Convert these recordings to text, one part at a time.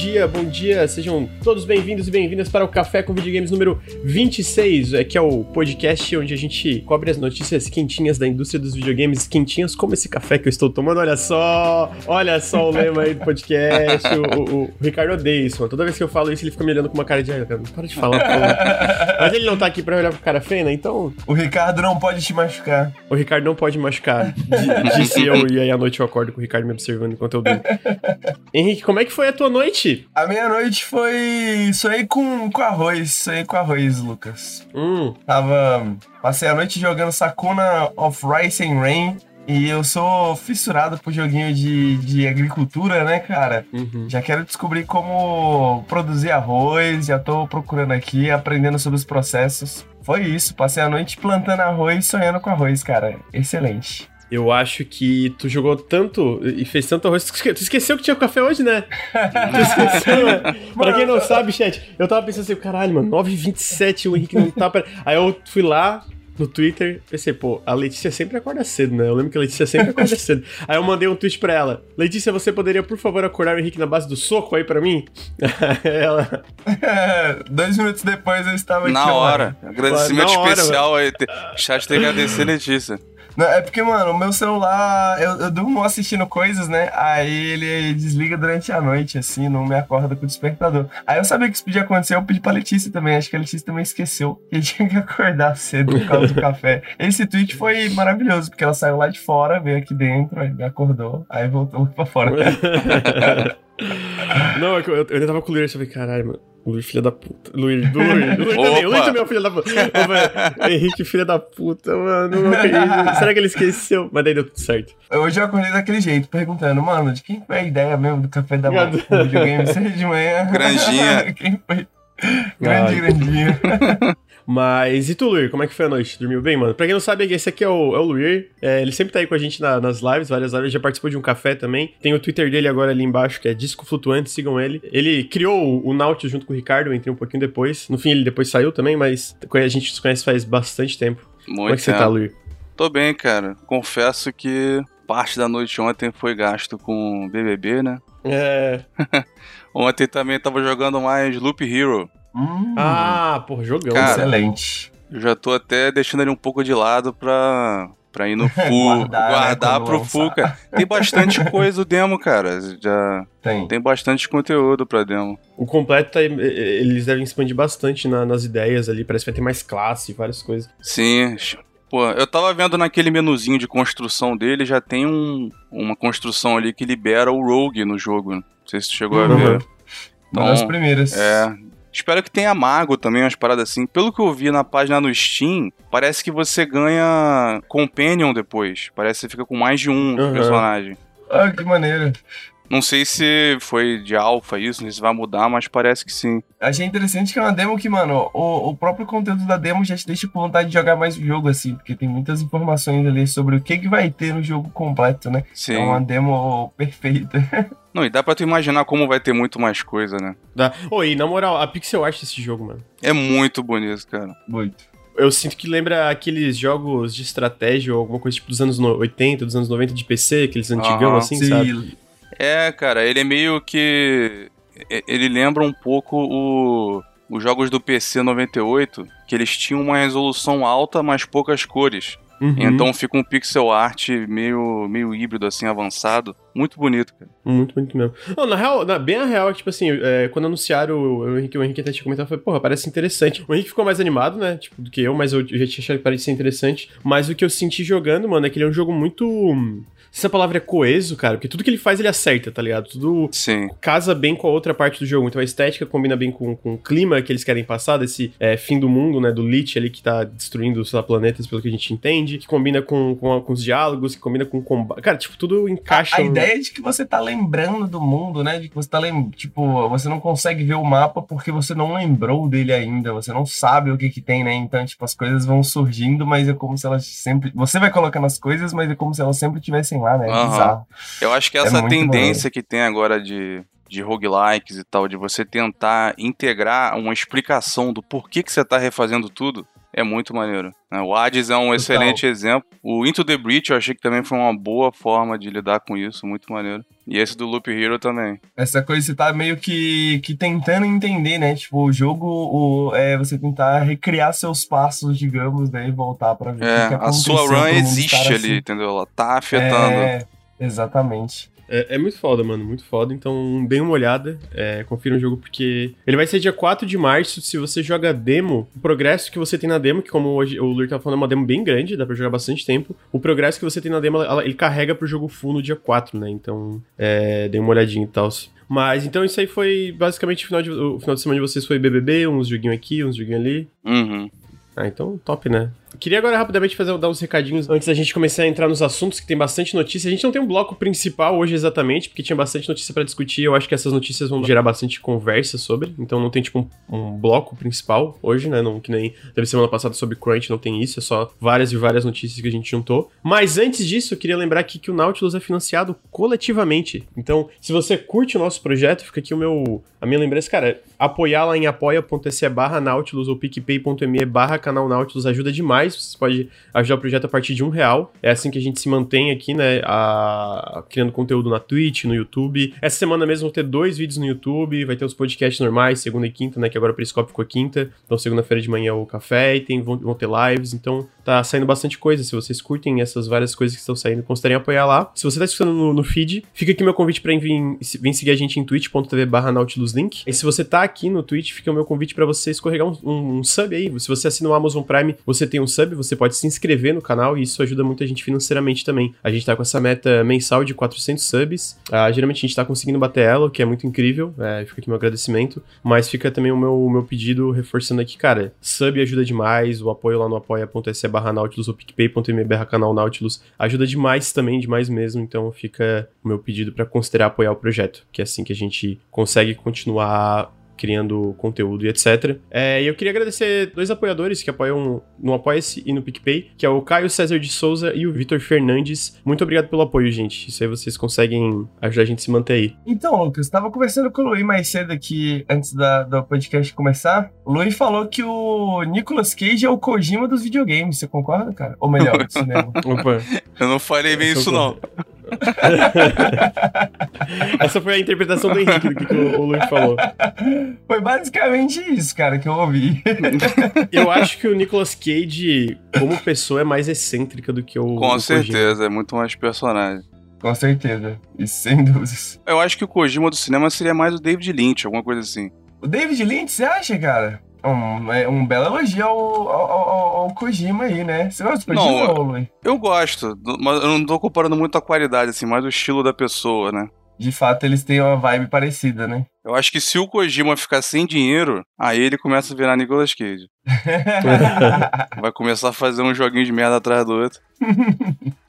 dia, bom dia, sejam todos bem-vindos e bem-vindas para o Café com Videogames número 26, é, que é o podcast onde a gente cobre as notícias quentinhas da indústria dos videogames, quentinhas como esse café que eu estou tomando, olha só, olha só o lema aí do podcast, o, o, o Ricardo odeia isso, mano. toda vez que eu falo isso ele fica me olhando com uma cara de, para de falar, pô. Mas ele não tá aqui pra olhar pro cara feio, né, então... O Ricardo não pode te machucar. O Ricardo não pode machucar, disse eu, e aí à noite eu acordo com o Ricardo me observando enquanto eu durmo. Henrique, como é que foi a tua noite? A minha noite foi. Sonhei com, com arroz. Sonhei com arroz, Lucas. Hum. Tava. Passei a noite jogando Sakuna of Rice and Rain. E eu sou fissurado por joguinho de, de agricultura, né, cara? Uhum. Já quero descobrir como produzir arroz, já tô procurando aqui, aprendendo sobre os processos. Foi isso, passei a noite plantando arroz e sonhando com arroz, cara. Excelente. Eu acho que tu jogou tanto e fez tanto arroz. Tu esque- tu esqueceu que tinha café hoje, né? Tu esqueceu, né? Pra quem não sabe, chat, eu tava pensando assim, caralho, mano, 9h27, o Henrique não tá. Pra... Aí eu fui lá no Twitter, pensei, pô, a Letícia sempre acorda cedo, né? Eu lembro que a Letícia sempre acorda cedo. Aí eu mandei um tweet pra ela: Letícia, você poderia, por favor, acordar o Henrique na base do soco aí pra mim? ela. Dois minutos depois eu estava aqui. Na hora. Agradecimento Na hora, especial aí. Te- Chat tem que agradecer, Letícia. Não, é porque, mano, o meu celular, eu, eu durmo assistindo coisas, né? Aí ele desliga durante a noite, assim, não me acorda com o despertador. Aí eu sabia que isso podia acontecer, eu pedi pra Letícia também. Acho que a Letícia também esqueceu que tinha que acordar cedo por causa do café. Esse tweet foi maravilhoso, porque ela saiu lá de fora, veio aqui dentro, aí me acordou, aí voltou pra fora. Não, é eu, eu ainda tava com o eu falei, caralho, mano. Luiz, filho da puta. Luiz, do Luiz. Luiz também, Luiz também é o filho da puta. Ô, Henrique, filho da puta, mano. Será que ele esqueceu? Mas daí deu tudo certo. Hoje eu acordei daquele jeito, perguntando, mano, de quem foi a ideia mesmo do café da manhã? Videogame, seja de manhã. Granjinha. quem foi? Grande, grandinha. Mas e tu, Luir, como é que foi a noite? Dormiu bem, mano? Pra quem não sabe, esse aqui é o, é o Luir. É, ele sempre tá aí com a gente na- nas lives, várias lives. Já participou de um café também. Tem o Twitter dele agora ali embaixo, que é Disco Flutuante, sigam ele. Ele criou o, Nautilus junto com o Ricardo, eu entrei um pouquinho depois. No fim, ele depois saiu também, mas a gente se conhece faz bastante tempo. Muito como é que você tempo. tá, Luir? Tô bem, cara. Confesso que parte da noite ontem foi gasto com BBB, né? É. Ontem também tava jogando mais Loop Hero. Hum, Ah, porra, jogão. Cara, excelente. Eu já tô até deixando ele um pouco de lado pra, pra ir no full, Guardar, guardar, né, pro lançar. full, cara. Tem bastante coisa o demo, cara. Já Tem. tem bastante conteúdo pra demo. O completo, tá, eles devem expandir bastante na- nas ideias ali. Parece que vai ter mais classe, várias coisas. Sim. Pô, eu tava vendo naquele menuzinho de construção dele, já tem um, uma construção ali que libera o Rogue no jogo. Não sei se tu chegou a Uhum. ver. Uma das Então, primeiras. É. Espero que tenha mago também, umas paradas assim. Pelo que eu vi na página no Steam, parece que você ganha Companion depois. Parece que você fica com mais de um Uhum. personagem. Ah, que maneiro. Não sei se foi de alfa isso, não sei se vai mudar, mas parece que sim. Achei interessante que é uma demo que, mano, o, o próprio conteúdo da demo já te deixa com vontade de jogar mais o jogo, assim, porque tem muitas informações ali sobre o que, que vai ter no jogo completo, né? Sim. É uma demo perfeita. Não, e dá pra tu imaginar como vai ter muito mais coisa, né? Dá. Ô, e na moral, a pixel art desse jogo, mano. É muito bonito, cara. Muito. Eu sinto que lembra aqueles jogos de estratégia ou alguma coisa tipo dos anos no- 80, dos anos 90 de PC, aqueles antigão Aham. assim, sabe? É, cara, ele é meio que. Ele lembra um pouco o. Os jogos do PC 98, que eles tinham uma resolução alta, mas poucas cores. Uhum. Então fica um pixel art meio, meio híbrido, assim, avançado. Muito bonito, cara. Muito, muito mesmo. Não, na real, na, bem a real, é que, tipo assim, é, quando anunciaram o, o Henrique, o Henrique até tinha comentado, falei, porra, parece interessante. O Henrique ficou mais animado, né, tipo, do que eu, mas eu já tinha achado que parecia interessante. Mas o que eu senti jogando, mano, é que ele é um jogo muito... Se essa palavra é coeso, cara, porque tudo que ele faz ele acerta, tá ligado? Tudo Sim. casa bem com a outra parte do jogo. Então a estética combina bem com, com o clima que eles querem passar, desse é, fim do mundo, né? Do Lich ali que tá destruindo, lá, planetas, pelo que a gente entende. Que combina com, com, a- com os diálogos, que combina com o combate. Cara, tipo, tudo encaixa. A ideia de que você tá lembrando do mundo, né? De que você tá lembrando. Tipo, você não consegue ver o mapa porque você não lembrou dele ainda. Você não sabe o que que tem, né? Então, tipo, as coisas vão surgindo, mas é como se elas sempre. Você vai colocando as coisas, mas é como se elas sempre estivessem lá, né? É Aham. bizarro. Eu acho que É essa muito tendência que tem agora de, de roguelikes e tal, de você tentar integrar uma explicação do porquê que você tá refazendo tudo, é muito maneiro. né? O Hades é um excelente exemplo. O Into the Breach eu achei que também foi uma boa forma de lidar com isso, muito maneiro. E esse do Loop Hero também. Essa coisa você tá meio que, que tentando entender, né? Tipo, o jogo o, é você tentar recriar seus passos, digamos, né? E voltar pra ver o que É, a aconteceu sua run existe ali, assim. entendeu? Ela tá afetando. É, exatamente. É, é muito foda, mano, muito foda. Então, dê uma olhada, é, confira o jogo, porque ele vai ser dia 4 de março. Se você joga demo, o progresso que você tem na demo, que como hoje o Lur tá falando, é uma demo bem grande, dá pra jogar bastante tempo. O progresso que você tem na demo, ela- ele carrega pro jogo full no dia 4, né? Então, é, dê uma olhadinha e tal. Mas então isso aí foi basicamente o final de, o final de semana de vocês foi BBB, uns joguinhos aqui, uns joguinhos ali. Uhum. Ah, então top, né? Queria agora rapidamente fazer, dar uns recadinhos antes da gente começar a entrar nos assuntos, que tem bastante notícia. A gente não tem um bloco principal hoje exatamente, porque tinha bastante notícia pra discutir. Eu acho que essas notícias vão gerar bastante conversa sobre. Então não tem, tipo, um, um bloco principal hoje, né? Não, que nem teve semana passada sobre Crunch, não tem isso. É só várias e várias notícias que a gente juntou. Mas antes disso, eu queria lembrar aqui que o Nautilus é financiado coletivamente. Então, se você curte o nosso projeto, fica aqui o meu, a minha lembrança, cara, apoiar lá em apoia.se barra Nautilus ou picpay.me barra canal Nautilus ajuda demais. Você pode ajudar o projeto a partir de um real. É assim que a gente se mantém aqui, né? a- criando conteúdo na Twitch, no YouTube. Essa semana mesmo vou ter dois vídeos no YouTube. Vai ter os podcasts normais, segunda e quinta, né? Que agora o Periscope ficou quinta. Então, segunda-feira de manhã é o café e tem, vão, vão ter lives. Então, tá saindo bastante coisa. Se vocês curtem essas várias coisas que estão saindo, considerem apoiar lá. Se você tá escutando no, no feed, fica aqui meu convite pra vir, seguir a gente em twitch.tv barra nautiluslink. E se você tá aqui no Twitch, fica o meu convite pra você escorregar um, um- um sub aí. Se você assina o Amazon Prime, você tem um sub, você pode se inscrever no canal e isso ajuda muito a gente financeiramente também. A gente tá com essa meta mensal de 400 subs. Ah, geralmente a gente tá conseguindo bater ela, o que é muito incrível. É, fica aqui meu agradecimento. Mas fica também o meu, o meu pedido reforçando aqui, cara. Sub ajuda demais, o apoio lá no apoia.se barra Nautilus ou picpay.me barra canal Nautilus ajuda demais também, demais mesmo. Então fica o meu pedido pra considerar apoiar o projeto, que é assim que a gente consegue continuar criando conteúdo e etc. É, e eu queria agradecer dois apoiadores que apoiam no Apoia-se e no PicPay, que é o Caio César de Souza e o Vitor Fernandes. Muito obrigado pelo apoio, gente. Isso aí vocês conseguem ajudar a gente a se manter aí. Então, Lucas, tava conversando com o Luiz mais cedo aqui, antes da, do podcast começar. O Luiz falou que o Nicolas Cage é o Kojima dos videogames. Você concorda, cara? Ou melhor, do cinema. Opa. Eu não falei bem isso, não. Essa foi a interpretação do Henrique do que, que o, o Luiz falou. Foi basicamente isso, cara, que eu ouvi. Eu acho que o Nicolas Cage, como pessoa, é mais excêntrica do que o. Com o Kojima. certeza, é muito mais personagem. Com certeza. Isso sem dúvidas. Eu acho que o Kojima do cinema seria mais o David Lynch, alguma coisa assim. O David Lynch, você acha, cara? Um, é um belo elogio ao, ao, ao- ao Kojima aí, né? Você gosta do Não, Kojima, eu- ô, Luiz? Eu gosto, do- mas eu não tô comparando muito a qualidade, assim, mais o estilo da pessoa, né? De fato, eles têm uma vibe parecida, né? Eu acho que se o Kojima ficar sem dinheiro, aí ele começa a virar Nicolas Cage. Vai começar a fazer um joguinho de merda atrás do outro.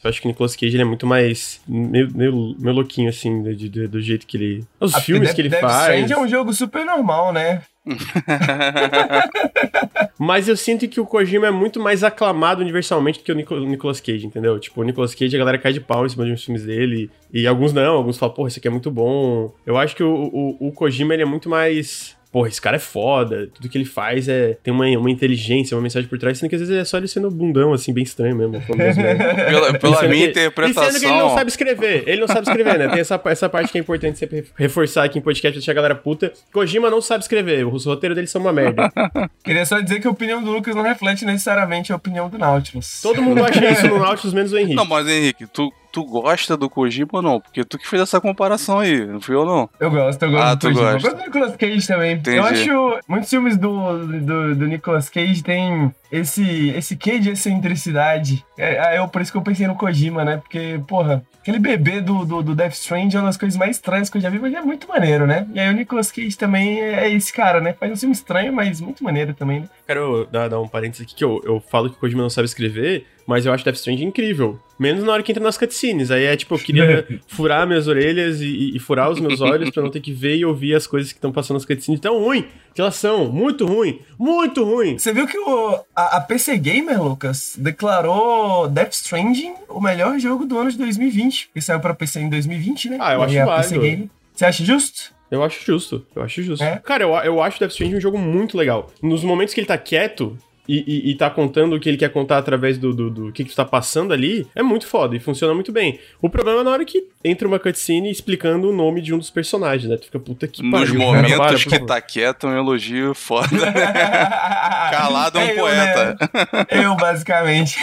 Eu acho que o Nicolas Cage ele é muito mais. meio, meio, meio louquinho, assim, de- de- do jeito que ele. Os Ah, filmes que ele Death faz. Stranding é um jogo super normal, né? Mas eu sinto que o Kojima é muito mais aclamado universalmente do que o Nico- Nicolas Cage, entendeu? Tipo, o Nicolas Cage, a galera cai de pau em cima de uns filmes dele. E alguns não, alguns falam, porra, esse aqui é muito bom. Eu acho que o, o, o Kojima, ele é muito mais. Porra, esse cara é foda. Tudo que ele faz é tem uma, uma inteligência, uma mensagem por trás, sendo que às vezes é só ele sendo bundão, assim, bem estranho mesmo. merdas. Pela, pela minha que- E sendo que ele não interpretação. sabe escrever. Ele não sabe escrever, né? Tem essa, essa parte que é importante sempre reforçar aqui em podcast, deixar a galera puta. Kojima não sabe escrever. Os roteiros dele são uma merda. Queria só dizer que a opinião do Lucas não reflete necessariamente a opinião do Nautilus. Todo mundo acha isso no Nautilus, menos o Henrique. Não, mas Henrique, tu, tu gosta do Kojima ou não? Porque tu que fez essa comparação aí, não fui eu não. Eu gosto, eu gosto Ah, do Kojima. Eu gosta. gosto do Nicolas Cage também. Entendi. Eu acho. Muitos filmes do, do, do Nicolas Cage tem esse, esse quê de excentricidade. É, é eu, por isso que eu pensei no Kojima, né? Porque, porra, aquele bebê do, do, do Death Strange é uma das coisas mais estranhas que eu já vi, mas é muito maneiro, né? E aí o Nicolas Cage também é esse cara, né? Faz um filme estranho, mas muito maneiro também, né? Quero dar, dar um parênteses aqui que eu, eu falo que o Kojima não sabe escrever, mas eu acho Death Stranding incrível. Menos na hora que entra nas cutscenes. Aí é tipo, eu queria furar minhas orelhas e, e- e furar os meus olhos pra não ter que ver e ouvir as coisas que estão passando nas cutscenes. Tão ruim que elas são. Muito ruim. Muito ruim. Você viu que o, a, a PC Gamer, Lucas, declarou Death Stranding o melhor jogo do ano de 2020, que saiu pra PC em 2020, né? Ah, eu E acho a válido. PC Gamer. Você acha justo? Eu acho justo, eu acho justo. É? Cara, eu, eu acho Death Stranding um jogo muito legal. Nos momentos que ele tá quieto, e, e, e tá contando o que ele quer contar através do, do, do que, que tu tá passando ali, é muito foda e funciona muito bem. O problema é na hora que entra uma cutscene explicando o nome de um dos personagens, né? Tu fica puta que Nos pariu. momentos cara, para, que tá quieto, é um elogio foda. Calado é um Eu, poeta. né? Eu, basicamente.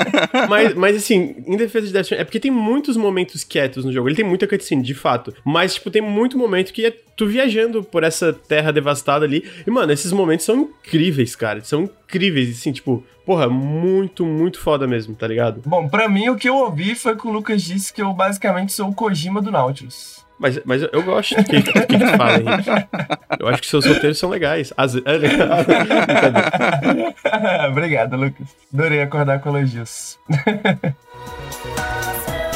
mas, mas assim, em defesa de Death Stranding, é porque tem muitos momentos quietos no jogo. Ele tem muita cutscene, de fato. Mas, tipo, tem muito momento que é tu viajando por essa terra devastada ali. E, mano, esses momentos são incríveis, cara. São incríveis, assim, tipo, porra, muito, muito foda mesmo, tá ligado? Bom, pra mim, o que eu ouvi foi que o Lucas disse que eu basicamente sou o Kojima do Nautilus. Mas, mas eu- gosto do que, do que tu fala, Henrique. Eu acho que seus roteiros são legais. Brincadeira. Obrigado, Lucas. Adorei acordar com elogios.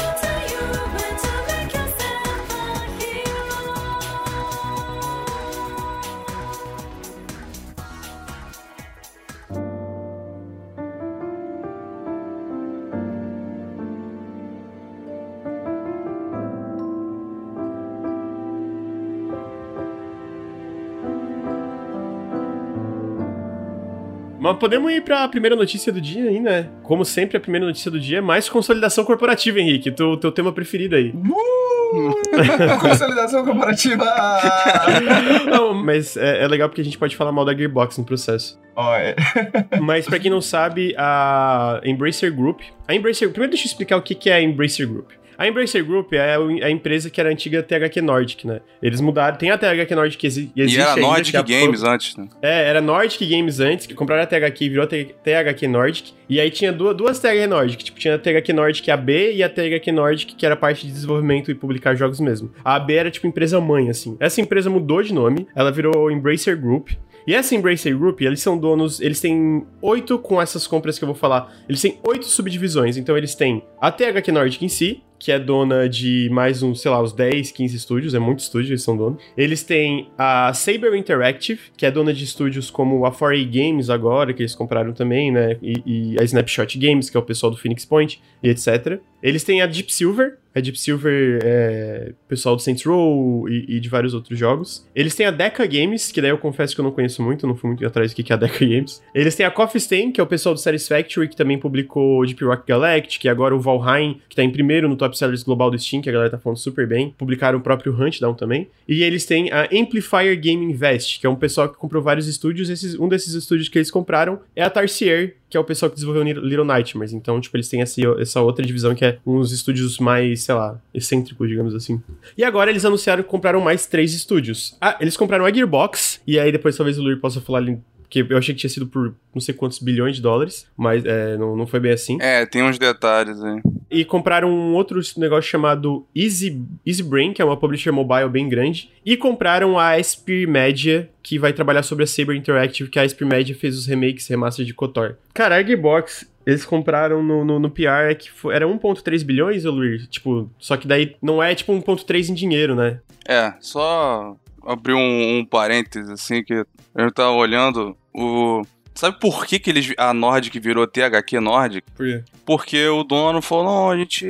Mas podemos ir pra primeira notícia do dia aí, né? Como sempre, a primeira notícia do dia é mais consolidação corporativa, Henrique. Teu, teu tema preferido aí. Uh! Consolidação corporativa! Não, mas é, é legal porque a gente pode falar mal da Gearbox no processo. Ó, é. Mas pra quem não sabe, a Embracer Group. A Embracer. Primeiro deixa eu explicar o que é a Embracer Group. A Embracer Group é o- a empresa que era a antiga THQ Nordic, né? Eles mudaram. Tem a THQ Nordic que exi- E existe era ainda, Nordic é Games antes, né? É, era Nordic Games antes, que compraram a THQ e virou THQ Nordic. E aí tinha duas, duas THQ Nordic. Tipo, tinha a THQ Nordic AB e a THQ Nordic, que era parte de desenvolvimento e publicar jogos mesmo. A AB era, tipo, empresa mãe, assim. Essa empresa mudou de nome, ela virou Embracer Group. E essa Embracer Group, eles são donos, eles têm oito com essas compras que eu vou falar. Eles têm oito subdivisões. Então eles têm a THQ Nordic em si, que é dona de mais uns, sei lá, uns 10, 15 estúdios, é muito estúdio, eles são donos. Eles têm a Saber Interactive, que é dona de estúdios como a 4A Games agora, que eles compraram também, né? E, e a Snapshot Games, que é o pessoal do Phoenix Point, e etc. Eles têm a Deep Silver, a Deep Silver é pessoal do Saints Row e, e de vários outros jogos. Eles têm a Deca Games, que daí eu confesso que eu não conheço muito, não fui muito atrás do que é a Deca Games. Eles têm a Coffee Stain, que é o pessoal do Satisfactory, que também publicou Deep Rock Galactic, e agora o Valheim, que tá em primeiro no Top Sellers Global do Steam, que a galera tá falando super bem. Publicaram o próprio Huntdown também. E eles têm a Amplifier Game Invest, que é um pessoal que comprou vários estúdios. Esses, um desses estúdios que eles compraram é a Tarsier, que é o pessoal que desenvolveu Little Nightmares. Então, tipo, eles têm essa, essa outra divisão que é uns estúdios mais, sei lá, excêntricos, digamos assim. E agora eles anunciaram que compraram mais três estúdios. Ah, eles compraram a Gearbox, e aí depois talvez o Luir possa falar ali. Que eu achei que tinha sido por não sei quantos bilhões de dólares, mas é, não, não foi bem assim. É, tem uns detalhes aí. E compraram um outro negócio chamado Easy, Easy Brain, que é uma publisher mobile bem grande. E compraram a Aspir Media, que vai trabalhar sobre a Saber Interactive, que a Aspir Media fez os remakes, remaster de KOTOR. Cara, a Gearbox, eles compraram no, no, no PR, é que foi- era 1.3 bilhões, ô Luir? Tipo, só que daí não é tipo 1.3 em dinheiro, né? É, só abrir um, um parênteses, assim, que eu tava olhando o. Sabe por que, que eles, a Nordic virou THQ Nordic? Por quê? Porque o dono falou: não, a gente,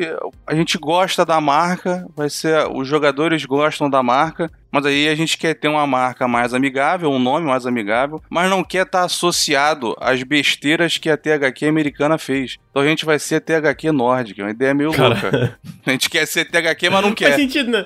a gente gosta da marca, vai ser. Os jogadores gostam da marca, mas aí a gente quer ter uma marca mais amigável, um nome mais amigável, mas não quer estar associado às besteiras que a THQ americana fez. Então a gente vai ser THQ Nordic, é uma ideia meio Cara. louca. A gente quer ser THQ, mas não Faz quer. sentido, né?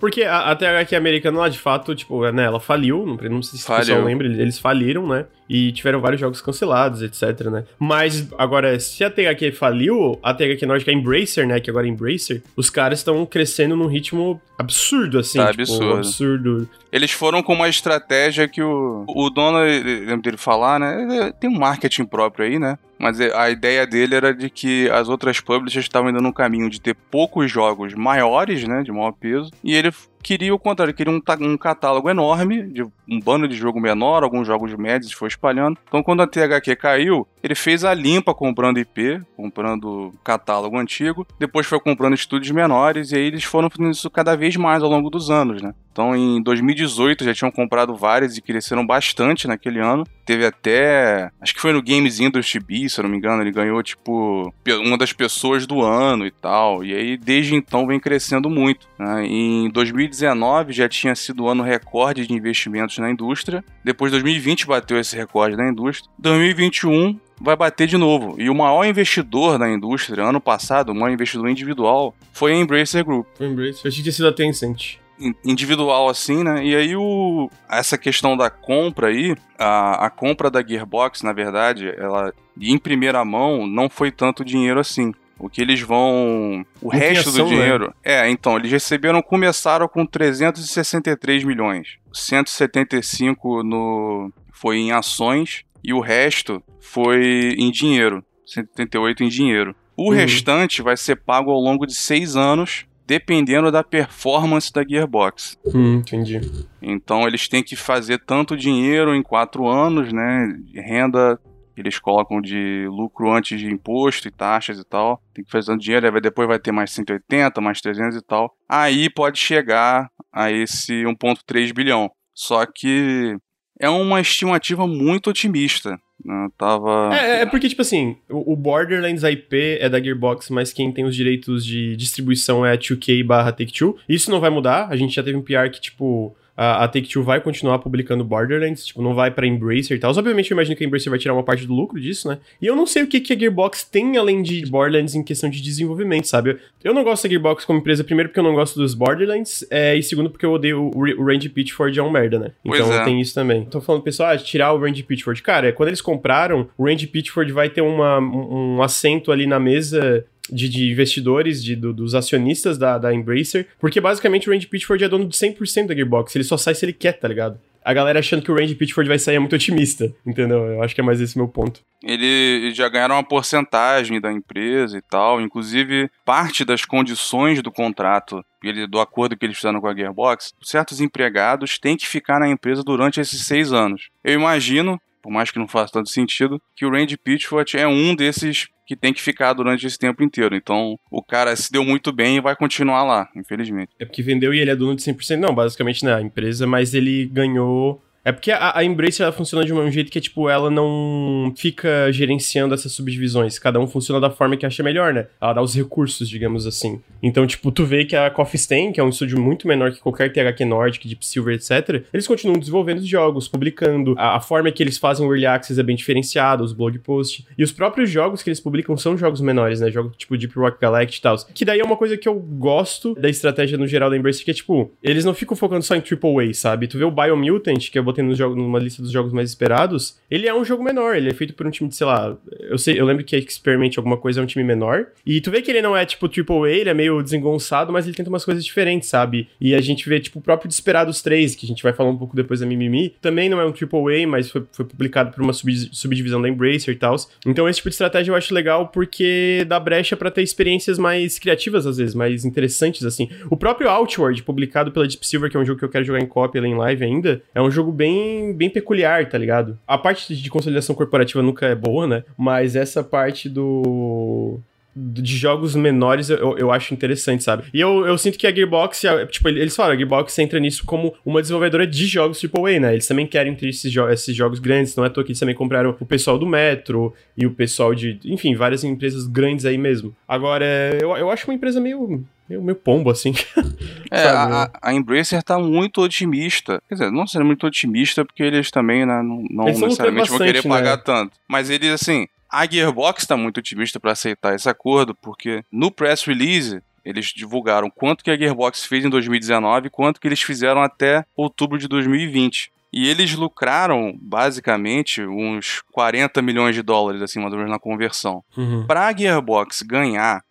Porque a, a THQ americana lá, de fato, tipo, né, ela faliu, não, não sei se o pessoal Faliu. lembra, eles faliram, né? E tiveram vários jogos cancelados, etc, né? Mas, agora, se a THQ faliu, a THQ Nordic, a Embracer, né, que agora é Embracer, os caras estão crescendo num ritmo absurdo, assim. Tá tipo, absurdo. absurdo. Eles foram com uma estratégia que o, o dono, lembro dele falar, né? Ele tem um marketing próprio aí, né? Mas a ideia dele era de que as outras publishers estavam indo no caminho de ter poucos jogos maiores, né? De maior peso. E ele queria o contrário, queria um, um catálogo enorme, de um bando de jogo menor, alguns jogos médios, foi espalhando. Então quando a THQ caiu, ele fez a limpa comprando IP, comprando catálogo antigo, depois foi comprando estúdios menores, e aí eles foram fazendo isso cada vez mais ao longo dos anos, né? Então, em 2018 já tinham comprado várias e cresceram bastante naquele ano. Teve até, acho que foi no Games Industry B, se eu não me engano, ele ganhou tipo uma das pessoas do ano e tal. E aí desde então vem crescendo muito. Né? Em 2019 já tinha sido o ano recorde de investimentos na indústria. Depois 2020 bateu esse recorde na indústria. 2021 vai bater de novo. E o maior investidor na indústria, ano passado, o maior investidor individual, foi a Embracer Group. Foi a Embracer. Eu achei que tinha sido a Tencent individual assim, né? E aí o essa questão da compra aí, a, a compra da Gearbox, na verdade, ela em primeira mão não foi tanto dinheiro assim. O que eles vão. O resto do né? dinheiro. Né? É, então, eles receberam, começaram com 363 milhões. 175 no, foi em ações e o resto foi em dinheiro. 178 em dinheiro. O uhum. restante vai ser pago ao longo de seis anos, dependendo da performance da Gearbox. Hum, entendi. Então eles têm que fazer tanto dinheiro em quatro anos, né? Renda eles colocam de lucro antes de imposto e taxas e tal. Tem que fazer tanto dinheiro, depois vai ter mais 180, mais 300 e tal. Aí pode chegar a esse 1,3 bilhão. Só que é uma estimativa muito otimista. Né? Tava... É, é, porque, tipo assim, o Borderlands IP é da Gearbox, mas quem tem os direitos de distribuição é a 2K barra Take-Two. Isso não vai mudar, a gente já teve um PR que, tipo, a, a Take-Two vai continuar publicando Borderlands, tipo, não vai pra Embracer e tal. Obviamente eu imagino que a Embracer vai tirar uma parte do lucro disso, né? E eu não sei o que, que a Gearbox tem além de Borderlands em questão de desenvolvimento, sabe? Eu não gosto da Gearbox como empresa, primeiro porque eu não gosto dos Borderlands, é, e segundo porque eu odeio o, o Randy Pitchford é um merda, né? Então é. tem isso também. Tô falando, pessoal, ah, tirar o Randy Pitchford. Cara, é, quando eles compraram, o Randy Pitchford vai ter uma, um, um assento ali na mesa de, de investidores, de, do, dos acionistas da, da Embracer, porque basicamente o Randy Pitchford é dono de 100% da Gearbox, ele só sai se ele quer, tá ligado? A galera achando que o Randy Pitchford vai sair é muito otimista, entendeu? Eu acho que é mais esse meu ponto. Ele já ganharam uma porcentagem da empresa e tal, inclusive parte das condições do contrato, do acordo que eles fizeram com a Gearbox, certos empregados têm que ficar na empresa durante esses seis anos. Eu imagino por mais que não faça tanto sentido, que o Randy Pitchford é um desses que tem que ficar durante esse tempo inteiro. Então, o cara se deu muito bem e vai continuar lá, infelizmente. É porque vendeu e ele é dono de 100%. Não, basicamente, né, a empresa, mas ele ganhou é porque a, a Embrace ela funciona de um jeito que, tipo, ela não fica gerenciando essas subdivisões. Cada um funciona da forma que acha melhor, né? Ela dá os recursos, digamos assim. Então, tipo, tu vê que a Coffee Stain, que é um estúdio muito menor que qualquer THQ Nordic, Deep Silver, etc., eles continuam desenvolvendo os jogos, publicando. A, a forma que eles fazem o Early Access é bem diferenciada, os blog posts. E os próprios jogos que eles publicam são jogos menores, né? Jogos tipo Deep Rock Galactic e tal. Que daí é uma coisa que eu gosto da estratégia no geral da Embrace, que é, tipo, eles não ficam focando só em AAA, sabe? Tu vê o Biomutant, que eu botei nos jogos, numa lista dos jogos mais esperados, ele é um jogo menor, ele é feito por um time de, sei lá, eu sei, eu lembro que a Experiment alguma coisa é um time menor, e tu vê que ele não é tipo AAA, ele é meio desengonçado, mas ele tenta umas coisas diferentes, sabe? E a gente vê, tipo, o próprio Desperados 3, que a gente vai falar um pouco depois da Mimimi, também não é um AAA, mas foi, foi publicado por uma subdivisão da Embracer e tal. Então esse tipo de estratégia eu acho legal porque dá brecha para ter experiências mais criativas, às vezes, mais interessantes, assim. O próprio Outward, publicado pela Deep Silver, que é um jogo que eu quero jogar em cópia em live ainda, é um jogo bem, bem peculiar, tá ligado? A parte de consolidação corporativa nunca é boa, né? Mas essa parte do de jogos menores eu, eu acho interessante, sabe? E eu, eu sinto que a Gearbox, tipo, eles falam, a Gearbox entra nisso como uma desenvolvedora de jogos AAA, né? Eles também querem ter esses, jo esses jogos grandes, não é à toa que eles também compraram o pessoal do Metro e o pessoal de, enfim, várias empresas grandes aí mesmo. Agora, eu, eu acho uma empresa meio meio, meio pombo, assim. é, a, a Embracer tá muito otimista. Quer dizer, não ser muito otimista, porque eles também né, não, não necessariamente bastante, vão querer pagar né? tanto. Mas eles, assim, a Gearbox está muito otimista para aceitar esse acordo, porque no press release eles divulgaram quanto que a Gearbox fez em 2019 e quanto que eles fizeram até outubro de 2020. E eles lucraram, basicamente, uns 40 milhões de dólares, assim, mais ou menos na conversão. Uhum. Para a Gearbox ganhar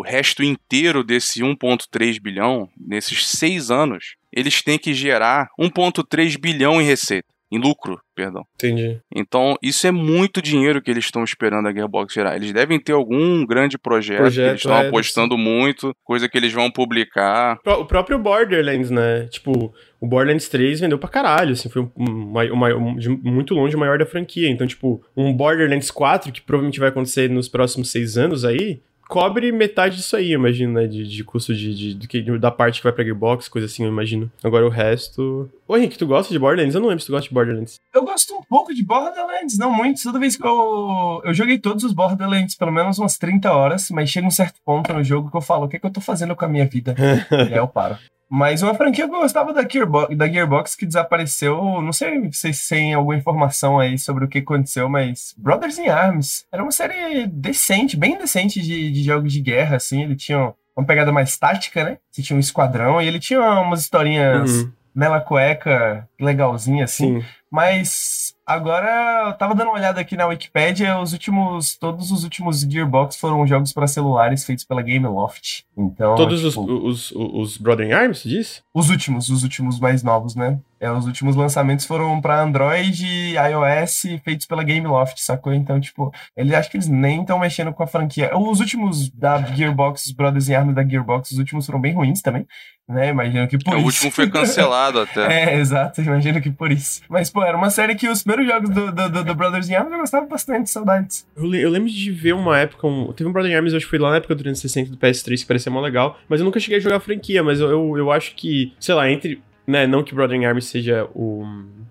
o resto inteiro desse 1,3 bilhão, nesses seis anos, eles têm que gerar 1,3 bilhão em receita em lucro, perdão. Entendi. Então, isso é muito dinheiro que eles estão esperando a Gearbox gerar. Eles devem ter algum grande projeto, projeto que eles estão é, apostando muito, coisa que eles vão publicar. O próprio Borderlands, né? Tipo, o Borderlands 3 vendeu pra caralho, assim, foi um, um, um, de muito longe o maior da franquia. Então, tipo, um Borderlands 4, que provavelmente vai acontecer nos próximos seis anos aí, cobre metade disso aí, imagino, né? De, de custo de, de, de, da parte que vai pra Gearbox, coisa assim, eu imagino. Agora o resto. Ô, Henrique, tu gosta de Borderlands? Eu não lembro se tu gosta de Borderlands. Eu gosto um pouco de Borderlands, não muito. Toda vez que eu. Eu joguei todos os Borderlands, pelo menos umas 30 horas, mas chega um certo ponto no jogo que eu falo: o que, é que eu tô fazendo com a minha vida? e aí eu paro. Mas uma franquia que eu gostava da Gearbox, da Gearbox que desapareceu, não sei se vocês têm alguma informação aí sobre o que aconteceu, mas Brothers in Arms era uma série decente, bem decente de, de jogos de guerra, assim. Ele tinha uma pegada mais tática, né? Você tinha um esquadrão e ele tinha umas historinhas uhum. mela cueca legalzinha, assim. Sim. Mas agora eu tava dando uma olhada aqui na Wikipedia, os últimos, todos os últimos Gearbox foram jogos para celulares feitos pela Gameloft. Então, todos tipo, os, os, os Brother Arms, diz? Os últimos, os últimos mais novos, né? É, os últimos lançamentos foram para Android e iOS feitos pela Gameloft, sacou? Então, tipo, ele acho que eles nem estão mexendo com a franquia. Os últimos da Gearbox, os Brothers in Arms da Gearbox, os últimos foram bem ruins também, né? Imagino que por é, isso. O último foi cancelado até. é, exato, imagino que por isso. Mas, pô, era uma série que os primeiros jogos do, do, do Brothers in Arms eu gostava bastante, saudades. Eu, eu, lembro de ver uma época, um, teve um Brothers in Arms, eu acho que foi lá na época do 360 do PS3, que parecia mó legal, mas eu nunca cheguei a jogar a franquia, mas eu, eu, eu acho que, sei lá, entre né, não que Brother in Arms seja o,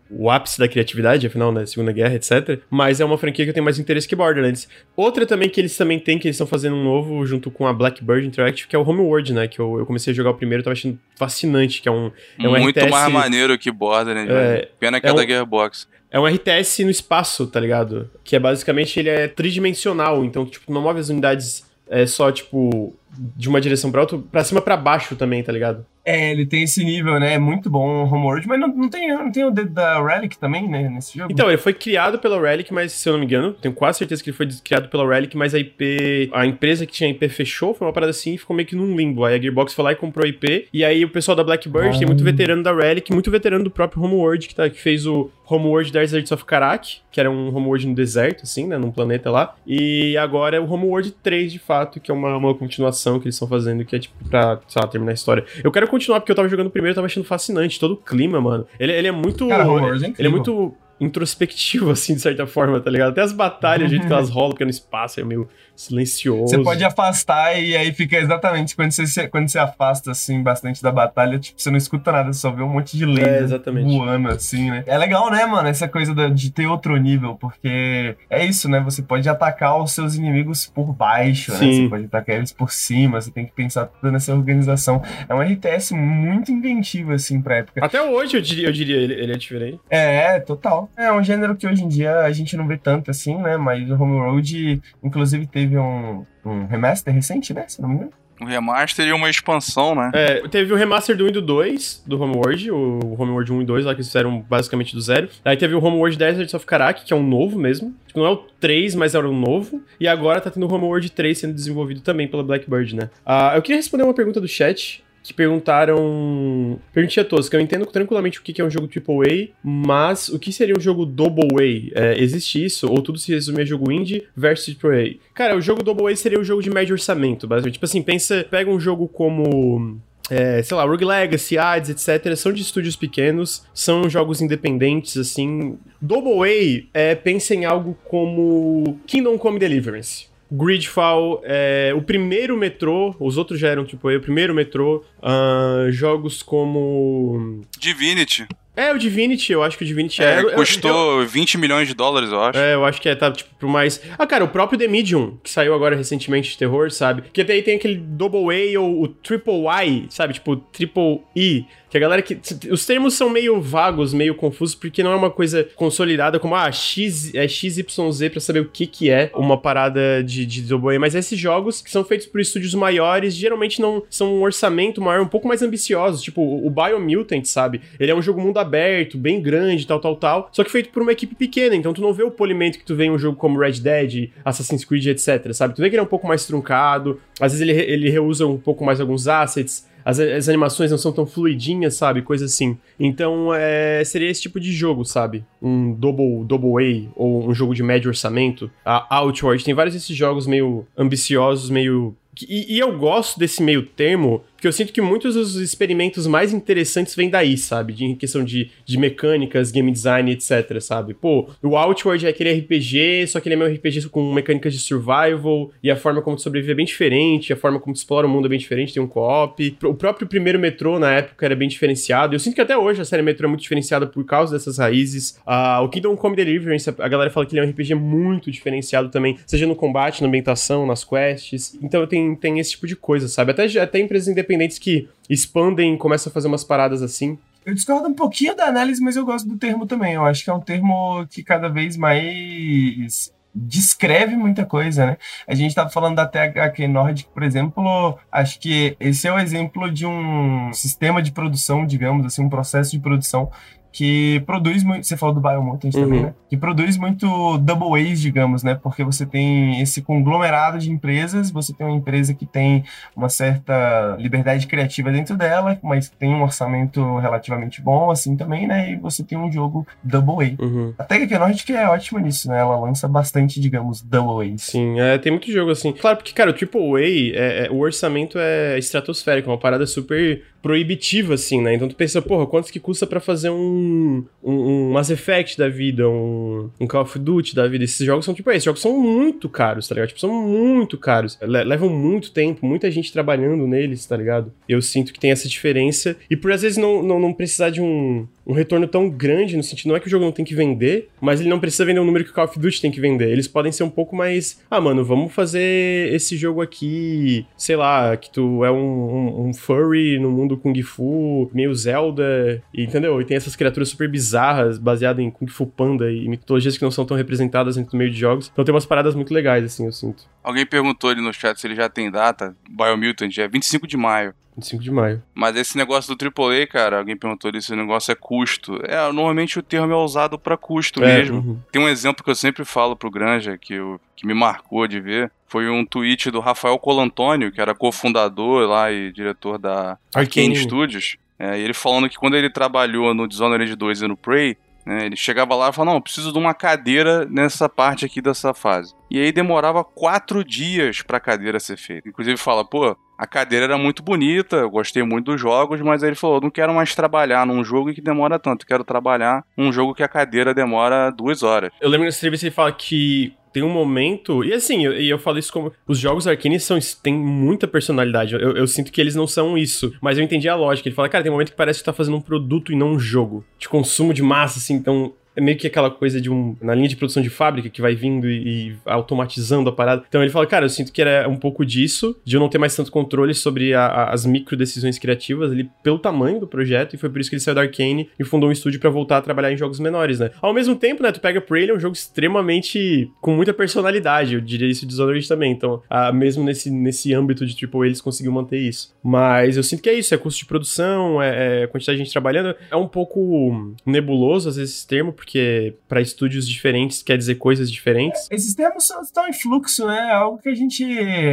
o ápice da criatividade, afinal, né, Segunda Guerra, etc. Mas é uma franquia que eu tenho mais interesse que Borderlands. Outra também que eles também têm, que eles estão fazendo um novo junto com a Blackbird Interactive, que é o Homeworld, né, que eu, eu comecei a jogar o primeiro, eu tava achando fascinante, que é um, é um Muito RTS... mais maneiro que Borderlands, é, Pena que é, é da um... Gearbox. É um RTS no espaço, tá ligado? Que é basicamente, ele é tridimensional, então, tipo, não move as unidades é só, tipo, de uma direção pra outra, pra cima pra baixo também, tá ligado? É, ele tem esse nível, né? É muito bom o Homeworld, mas não, não, tem, não tem o dedo da Relic também, né? Nesse jogo. Então, ele foi criado pela Relic, mas se eu não me engano, tenho quase certeza que ele foi criado pela Relic, mas a IP, a empresa que tinha a IP fechou, foi uma parada assim e ficou meio que num limbo. Aí a Gearbox foi lá e comprou a IP, e aí o pessoal da Blackbird ah. tem muito veterano da Relic, muito veterano do próprio Homeworld, que, tá, que fez o Homeworld Deserts of Karak, que era um Homeworld no deserto, assim, né? Num planeta lá. E agora é o Homeworld 3, de fato, que é uma, uma continuação que eles estão fazendo, que é tipo pra, sei lá, terminar a história. Eu quero continuar porque eu tava jogando primeiro, eu tava achando fascinante todo o clima, mano. Ele, ele é muito. Cara, ele, ele é muito introspectivo, assim, de certa forma, tá ligado? Até as batalhas, o jeito que elas rolam, porque é no espaço é meio silencioso. Você pode afastar e aí fica exatamente quando você, quando você afasta, assim, bastante da batalha, tipo, você não escuta nada, você só vê um monte de laser é, voando, assim, né? É legal, né, mano, essa coisa de ter outro nível, porque é isso, né? Você pode atacar os seus inimigos por baixo, Sim. né? Você pode atacar eles por cima, você tem que pensar toda nessa organização. É um RTS muito inventivo, assim, pra época. Até hoje, eu diria, eu diria ele, ele é diferente. É, total. É um gênero que hoje em dia a gente não vê tanto, assim, né? Mas o Home Road, inclusive, teve um, um remaster recente, né? Se não me engano. Um remaster e uma expansão, né? É, teve o remaster do 1 e do 2, do Homeworld, o Homeworld 1 e 2, lá que eles fizeram basicamente do zero. Aí teve o Homeworld Deserts of Karak, que é um novo mesmo. Tipo, não é o 3, mas era um novo. E agora tá tendo o Homeworld 3 sendo desenvolvido também pela Blackbird, né? Uh, eu queria responder uma pergunta do chat que perguntaram. Perguntei a todos, que eu entendo tranquilamente o que é um jogo AAA, mas o que seria um jogo Double A? É, existe isso? Ou tudo se resume a jogo indie versus AAA? Cara, o jogo Double A seria um jogo de médio orçamento, basicamente. Tipo assim, pensa, pega um jogo como. É, sei lá, Rogue Legacy, Hades, etc., são de estúdios pequenos, são jogos independentes, assim. Double A, é, pensa em algo como Kingdom Come Deliverance. Gridfall, é, o primeiro metrô, os outros já eram tipo o primeiro metrô, uh, jogos como. Divinity. É, o Divinity, eu acho que o Divinity é. é custou eu, 20 milhões de dólares, eu acho. É, eu acho que é, tá, tipo, pro mais. Ah, cara, o próprio The Medium, que saiu agora recentemente de terror, sabe? Que daí tem aquele Double A ou o Triple I, sabe? Tipo, Triple E, que a galera que. Os termos são meio vagos, meio confusos, porque não é uma coisa consolidada como, ah, X é XYZ pra saber o que que é uma parada de, de Double mas esses jogos que são feitos por estúdios maiores, geralmente não são um orçamento maior, um pouco mais ambiciosos. Tipo, o Biomutant, sabe? Ele é um jogo mundo aberto, bem grande, tal, tal, tal. Só que feito por uma equipe pequena, então tu não vê o polimento que tu vê em um jogo como Red Dead, Assassin's Creed, etc, sabe? Tu vê que ele é um pouco mais truncado, às vezes ele, ele reusa um pouco mais alguns assets, as, as animações não são tão fluidinhas, sabe? Coisa assim. Então, é, seria esse tipo de jogo, sabe? Um double, double A ou um jogo de médio orçamento. A Outward tem vários desses jogos meio ambiciosos, meio e, e, eu gosto desse meio termo porque eu sinto que muitos dos experimentos mais interessantes vêm daí, sabe? De, em questão de, de mecânicas, game design, etc, sabe? Pô, o Outward é aquele RPG, só que ele é meio RPG com mecânicas de survival, e a forma como tu sobrevive é bem diferente, a forma como tu explora o mundo é bem diferente, tem um co-op. O próprio primeiro Metro, na época, era bem diferenciado. Eu sinto que até hoje a série Metro é muito diferenciada por causa dessas raízes. Uh, o Kingdom Come Deliverance, a galera fala que ele é um RPG muito diferenciado também, seja no combate, na ambientação, nas quests. Então tem, tem esse tipo de coisa, sabe? Até, até empresas independentes que expandem, começam a fazer umas paradas assim. Eu discordo um pouquinho da análise, mas eu gosto do termo também. Eu acho que é um termo que cada vez mais descreve muita coisa, né? A gente estava falando da THQ Nordic, por exemplo, acho que esse é o exemplo de um sistema de produção, digamos assim, um processo de produção que produz muito. Você falou do Biomutant uhum. também, né? Que produz muito double A's, digamos, né? Porque você tem esse conglomerado de empresas, você tem uma empresa que tem uma certa liberdade criativa dentro dela, mas tem um orçamento relativamente bom, assim também, né? E você tem um jogo double A. Uhum. A Tech Nordic é ótima nisso, né? Ela lança bastante, digamos, double A's. Sim, é, tem muito jogo assim. Claro, porque, cara, o Triple A, é, é, o orçamento é estratosférico, é uma parada super proibitiva, assim, né? Então tu pensa, porra, quanto que custa para fazer um, um, um, Mass Effect da vida, um, um Call of Duty da vida? Esses jogos são, tipo, esses jogos são muito caros, tá ligado? Tipo, são muito caros. Le levam muito tempo, muita gente trabalhando neles, tá ligado? Eu sinto que tem essa diferença. E por às vezes não, não, não precisar de um, um retorno tão grande, no sentido, não é que o jogo não tem que vender, mas ele não precisa vender o número que o Call of Duty tem que vender. Eles podem ser um pouco mais, ah, mano, vamos fazer esse jogo aqui, sei lá, que tu é um, um, um furry no mundo do Kung Fu, meio Zelda, e, entendeu? E tem essas criaturas super bizarras, baseadas em Kung Fu Panda e mitologias que não são tão representadas do meio de jogos. Então tem umas paradas muito legais, assim, eu sinto. Alguém perguntou ali no chat se ele já tem data. Biomutant é 25 de maio. 25 de maio. Mas esse negócio do AAA, cara, alguém perguntou ali se o negócio é custo. É, normalmente o termo é usado para custo é, mesmo. Uhum. Tem um exemplo que eu sempre falo pro Granja, que, eu, que me marcou de ver. Foi um tweet do Rafael Colantônio, que era cofundador lá e diretor da Arkane Studios. É, e ele falando que quando ele trabalhou no Dishonored 2 e no Prey, né, ele chegava lá e falava, não, preciso de uma cadeira nessa parte aqui dessa fase. E aí demorava quatro dias pra cadeira ser feita. Inclusive fala, pô, a cadeira era muito bonita, eu gostei muito dos jogos, mas aí ele falou: não quero mais trabalhar num jogo que demora tanto, quero trabalhar num jogo que a cadeira demora duas horas. Eu lembro nessa entrevista ele fala que tem um momento. E assim, eu, eu, falo isso como. Os jogos Arkane são, têm muita personalidade. Eu, eu, sinto que eles não são isso. Mas eu entendi a lógica. Ele fala, cara, tem um momento que parece que tá fazendo um produto e não um jogo. De consumo de massa, assim. Então, é meio que aquela coisa de um. na linha de produção de fábrica que vai vindo e, e, automatizando a parada. Então ele fala, cara, eu sinto que era um pouco disso, de eu não ter mais tanto controle sobre a, a, as micro decisões criativas ali pelo tamanho do projeto, e foi por isso que ele saiu da Arkane e fundou um estúdio para voltar a trabalhar em jogos menores, né? Ao mesmo tempo, né, tu pega Prey, ele é um jogo extremamente. com muita personalidade, eu diria isso de Dishonored também. Então, a, mesmo nesse, nesse âmbito de AAA, eles conseguiram manter isso. Mas eu sinto que é isso, é custo de produção, é, é quantidade de gente trabalhando. É um pouco nebuloso, às vezes, esse termo, porque porque para estúdios diferentes quer dizer coisas diferentes. Esses termos estão em fluxo, né? É algo que a gente,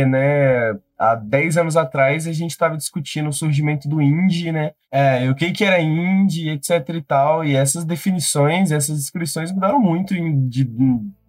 né, há 10 anos atrás a gente estava discutindo o surgimento do indie, né? É, o que que era indie, etc e tal, e essas definições, essas descrições mudaram muito de,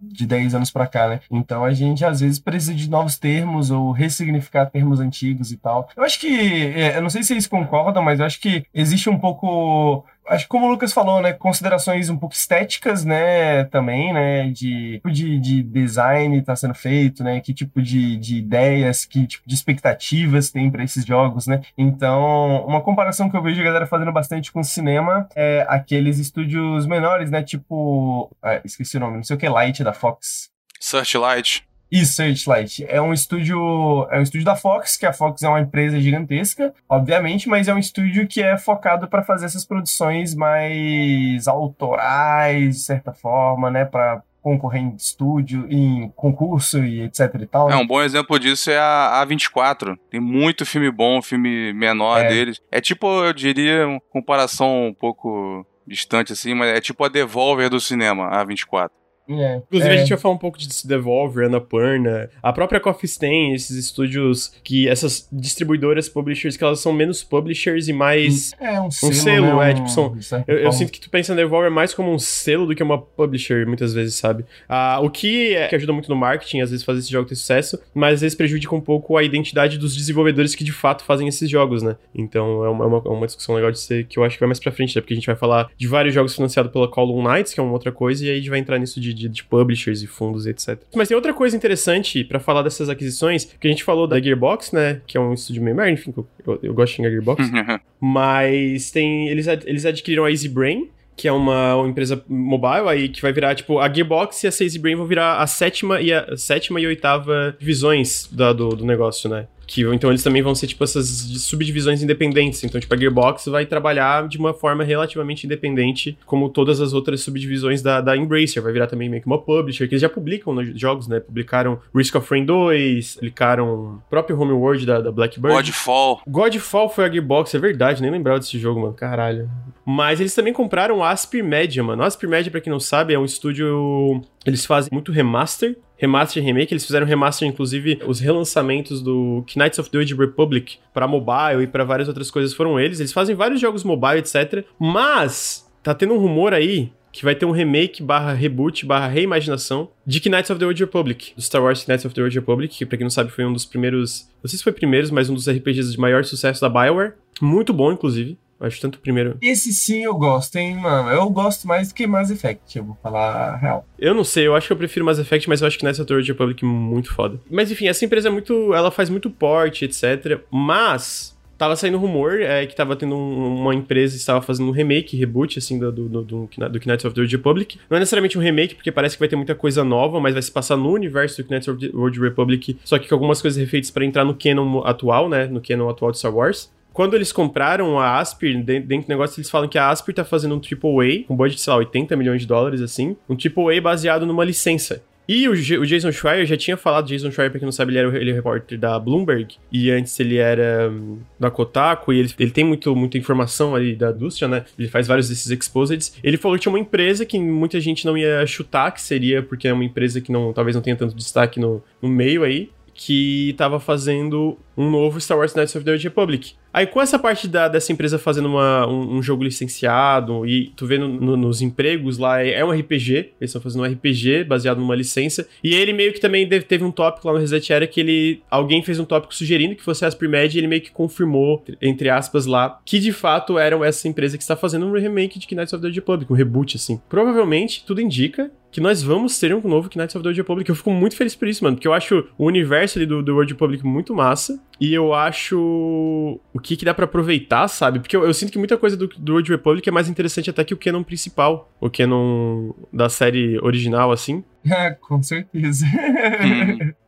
de 10 anos para cá, né? Então a gente às vezes precisa de novos termos ou ressignificar termos antigos e tal. Eu acho que, é, eu não sei se vocês concordam, mas eu acho que existe um pouco acho que como o Lucas falou, né, considerações um pouco estéticas, né, também, né, de tipo de, de design está sendo feito, né, que tipo de, de ideias, que tipo de expectativas tem para esses jogos, né. Então, uma comparação que eu vejo a galera fazendo bastante com o cinema é aqueles estúdios menores, né, tipo, ah, esqueci o nome, não sei o que, Light da Fox. Searchlight. Isso, Searchlight. É um estúdio, é um estúdio da Fox, que a Fox é uma empresa gigantesca, obviamente, mas é um estúdio que é focado para fazer essas produções mais autorais, de certa forma, né, para concorrer em estúdio, em concurso e etc e tal. É, um bom exemplo disso é a A24. Tem muito filme bom, filme menor é. deles. É tipo, eu diria, uma comparação um pouco distante assim, mas é tipo a Devolver do cinema, a A24. É, Inclusive, é. a gente vai falar um pouco de Devolver, Annapurna, a própria Coffee Stain, esses estúdios que essas distribuidoras, publishers, que elas são menos publishers e mais é, um selo, um selo né? é, tipo, são, eu, eu, sinto que tu pensa em Devolver mais como um selo do que uma publisher, muitas vezes, sabe? Ah, o que, é, que ajuda muito no marketing, às vezes fazer esse jogo ter sucesso, mas às vezes prejudica um pouco a identidade dos desenvolvedores que de fato fazem esses jogos, né? Então é uma, é uma, é uma discussão legal de ser que eu acho que vai mais pra frente, né? Porque a gente vai falar de vários jogos financiados pela Call Knights, que é uma outra coisa, e aí a gente vai entrar nisso de, de, de publishers e fundos e etc. Mas tem outra coisa interessante para falar dessas aquisições, que a gente falou da Gearbox, né? Que é um estúdio meio merda, enfim, eu, eu gosto de xingar Gearbox. mas tem. Eles, eles adquiriram a Easy Brain, que é uma, uma, empresa mobile aí que vai virar, tipo, a Gearbox e a Easy Brain vão virar a sétima e a sétima e oitava divisões da, do, do negócio, né? Que, então eles também vão ser, tipo, essas subdivisões independentes. Então, tipo, a Gearbox vai trabalhar de uma forma relativamente independente, como todas as outras subdivisões da, da Embracer. Vai virar também meio que uma publisher, que eles já publicam nos jogos, né? Publicaram Risk of Rain 2, publicaram o próprio Homeworld da, da Blackbird. Godfall. Godfall foi a Gearbox, é verdade, nem lembrava desse jogo, mano. Caralho. Mas eles também compraram a Aspir Media, mano. A Aspir Media, pra quem não sabe, é um estúdio. Eles fazem muito remaster remaster e remake. Eles fizeram remaster, inclusive, os relançamentos do Knights of the Old Republic para mobile e para várias outras coisas foram eles. Eles fazem vários jogos mobile, etc. Mas tá tendo um rumor aí que vai ter um remake barra reboot barra reimaginação de Knights of the Old Republic, do Star Wars Knights of the Old Republic, que pra quem não sabe foi um dos primeiros, não sei se foi primeiros, mas um dos RPGs de maior sucesso da BioWare. Muito bom, inclusive. Acho tanto o primeiro. Esse sim eu gosto, hein, mano. Eu gosto mais do que Mass Effect, eu vou falar a real. Eu não sei, eu acho que eu prefiro Mass Effect, mas eu acho que nessa Tour Republic muito foda. Mas enfim, essa empresa é muito. Ela faz muito porte, etc. Mas. Tava saindo rumor é, que tava tendo um, uma empresa que estava fazendo um remake, reboot, assim, do, do, do, do, do Knights of the Old Republic. Não é necessariamente um remake, porque parece que vai ter muita coisa nova, mas vai se passar no universo do Knights of the Old Republic, só que com algumas coisas refeitas para entrar no canon atual, né? No canon atual de Star Wars quando eles compraram a Aspir, dentro do negócio, eles falam que a Aspir tá fazendo um AAA, um budget, sei lá, 80 milhões de dólares, assim. Um AAA baseado numa licença. E o, o, Jason Schreier já tinha falado, Jason Schreier, pra quem não sabe, ele era ele é repórter da Bloomberg, e antes ele era um, da Kotaku, e ele, ele tem muito, muita informação ali da indústria, né? Ele faz vários desses exposeds. Ele falou que tinha uma empresa que muita gente não ia chutar que seria, porque é uma empresa que não, talvez não tenha tanto destaque no, no meio aí, que estava fazendo um novo Star Wars Knights of the Old Republic. Aí com essa parte da, dessa empresa fazendo uma, um, um, jogo licenciado e tu vê no, no, nos empregos lá, é, é um RPG, eles estão fazendo um RPG baseado numa licença. E ele meio que também deve, teve um tópico lá no Reset Era que ele, alguém fez um tópico sugerindo que fosse a Asprimed e ele meio que confirmou, entre aspas lá, que de fato eram essa empresa que está fazendo um remake de Knights of the Old Republic, um reboot assim. Provavelmente, tudo indica que nós vamos ter um novo Knights of the Old Republic. Eu fico muito feliz por isso, mano, porque eu acho o universo ali do, do World Republic muito massa. E eu acho o que, que dá para aproveitar, sabe? Porque eu, eu, sinto que muita coisa do, do Old Republic é mais interessante até que o canon principal. O canon da série original, assim. É, com certeza.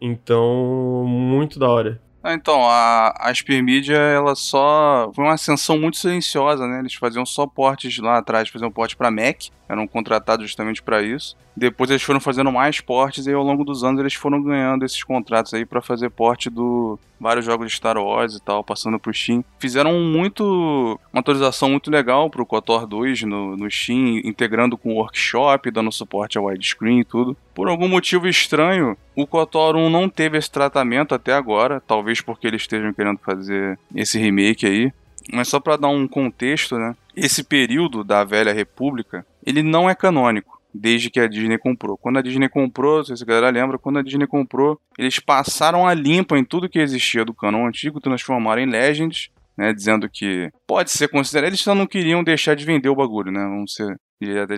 então, muito da hora. Ah, então, a, a Media, ela só. Foi uma ascensão muito silenciosa, né? Eles faziam só portes lá atrás, faziam porte para Mac, eram contratados justamente para isso. Depois eles foram fazendo mais portes e ao longo dos anos eles foram ganhando esses contratos aí para fazer porte do vários jogos de Star Wars e tal, passando pro Steam. Fizeram muito uma atualização muito legal pro KOTOR 2 no, no Steam, integrando com o Workshop, dando suporte ao widescreen e tudo. Por algum motivo estranho, o KOTOR 1 não teve esse tratamento até agora, talvez porque eles estejam querendo fazer esse remake aí. Mas só para dar um contexto, né? Esse período da Velha República, ele não é canônico desde que a Disney comprou. Quando a Disney comprou, não sei se a galera lembra, quando a Disney comprou, eles passaram a limpa em tudo que existia do canon antigo, transformaram em Legends, né, dizendo que pode ser considerado. Eles só não queriam deixar de vender o bagulho, né? Vamos ser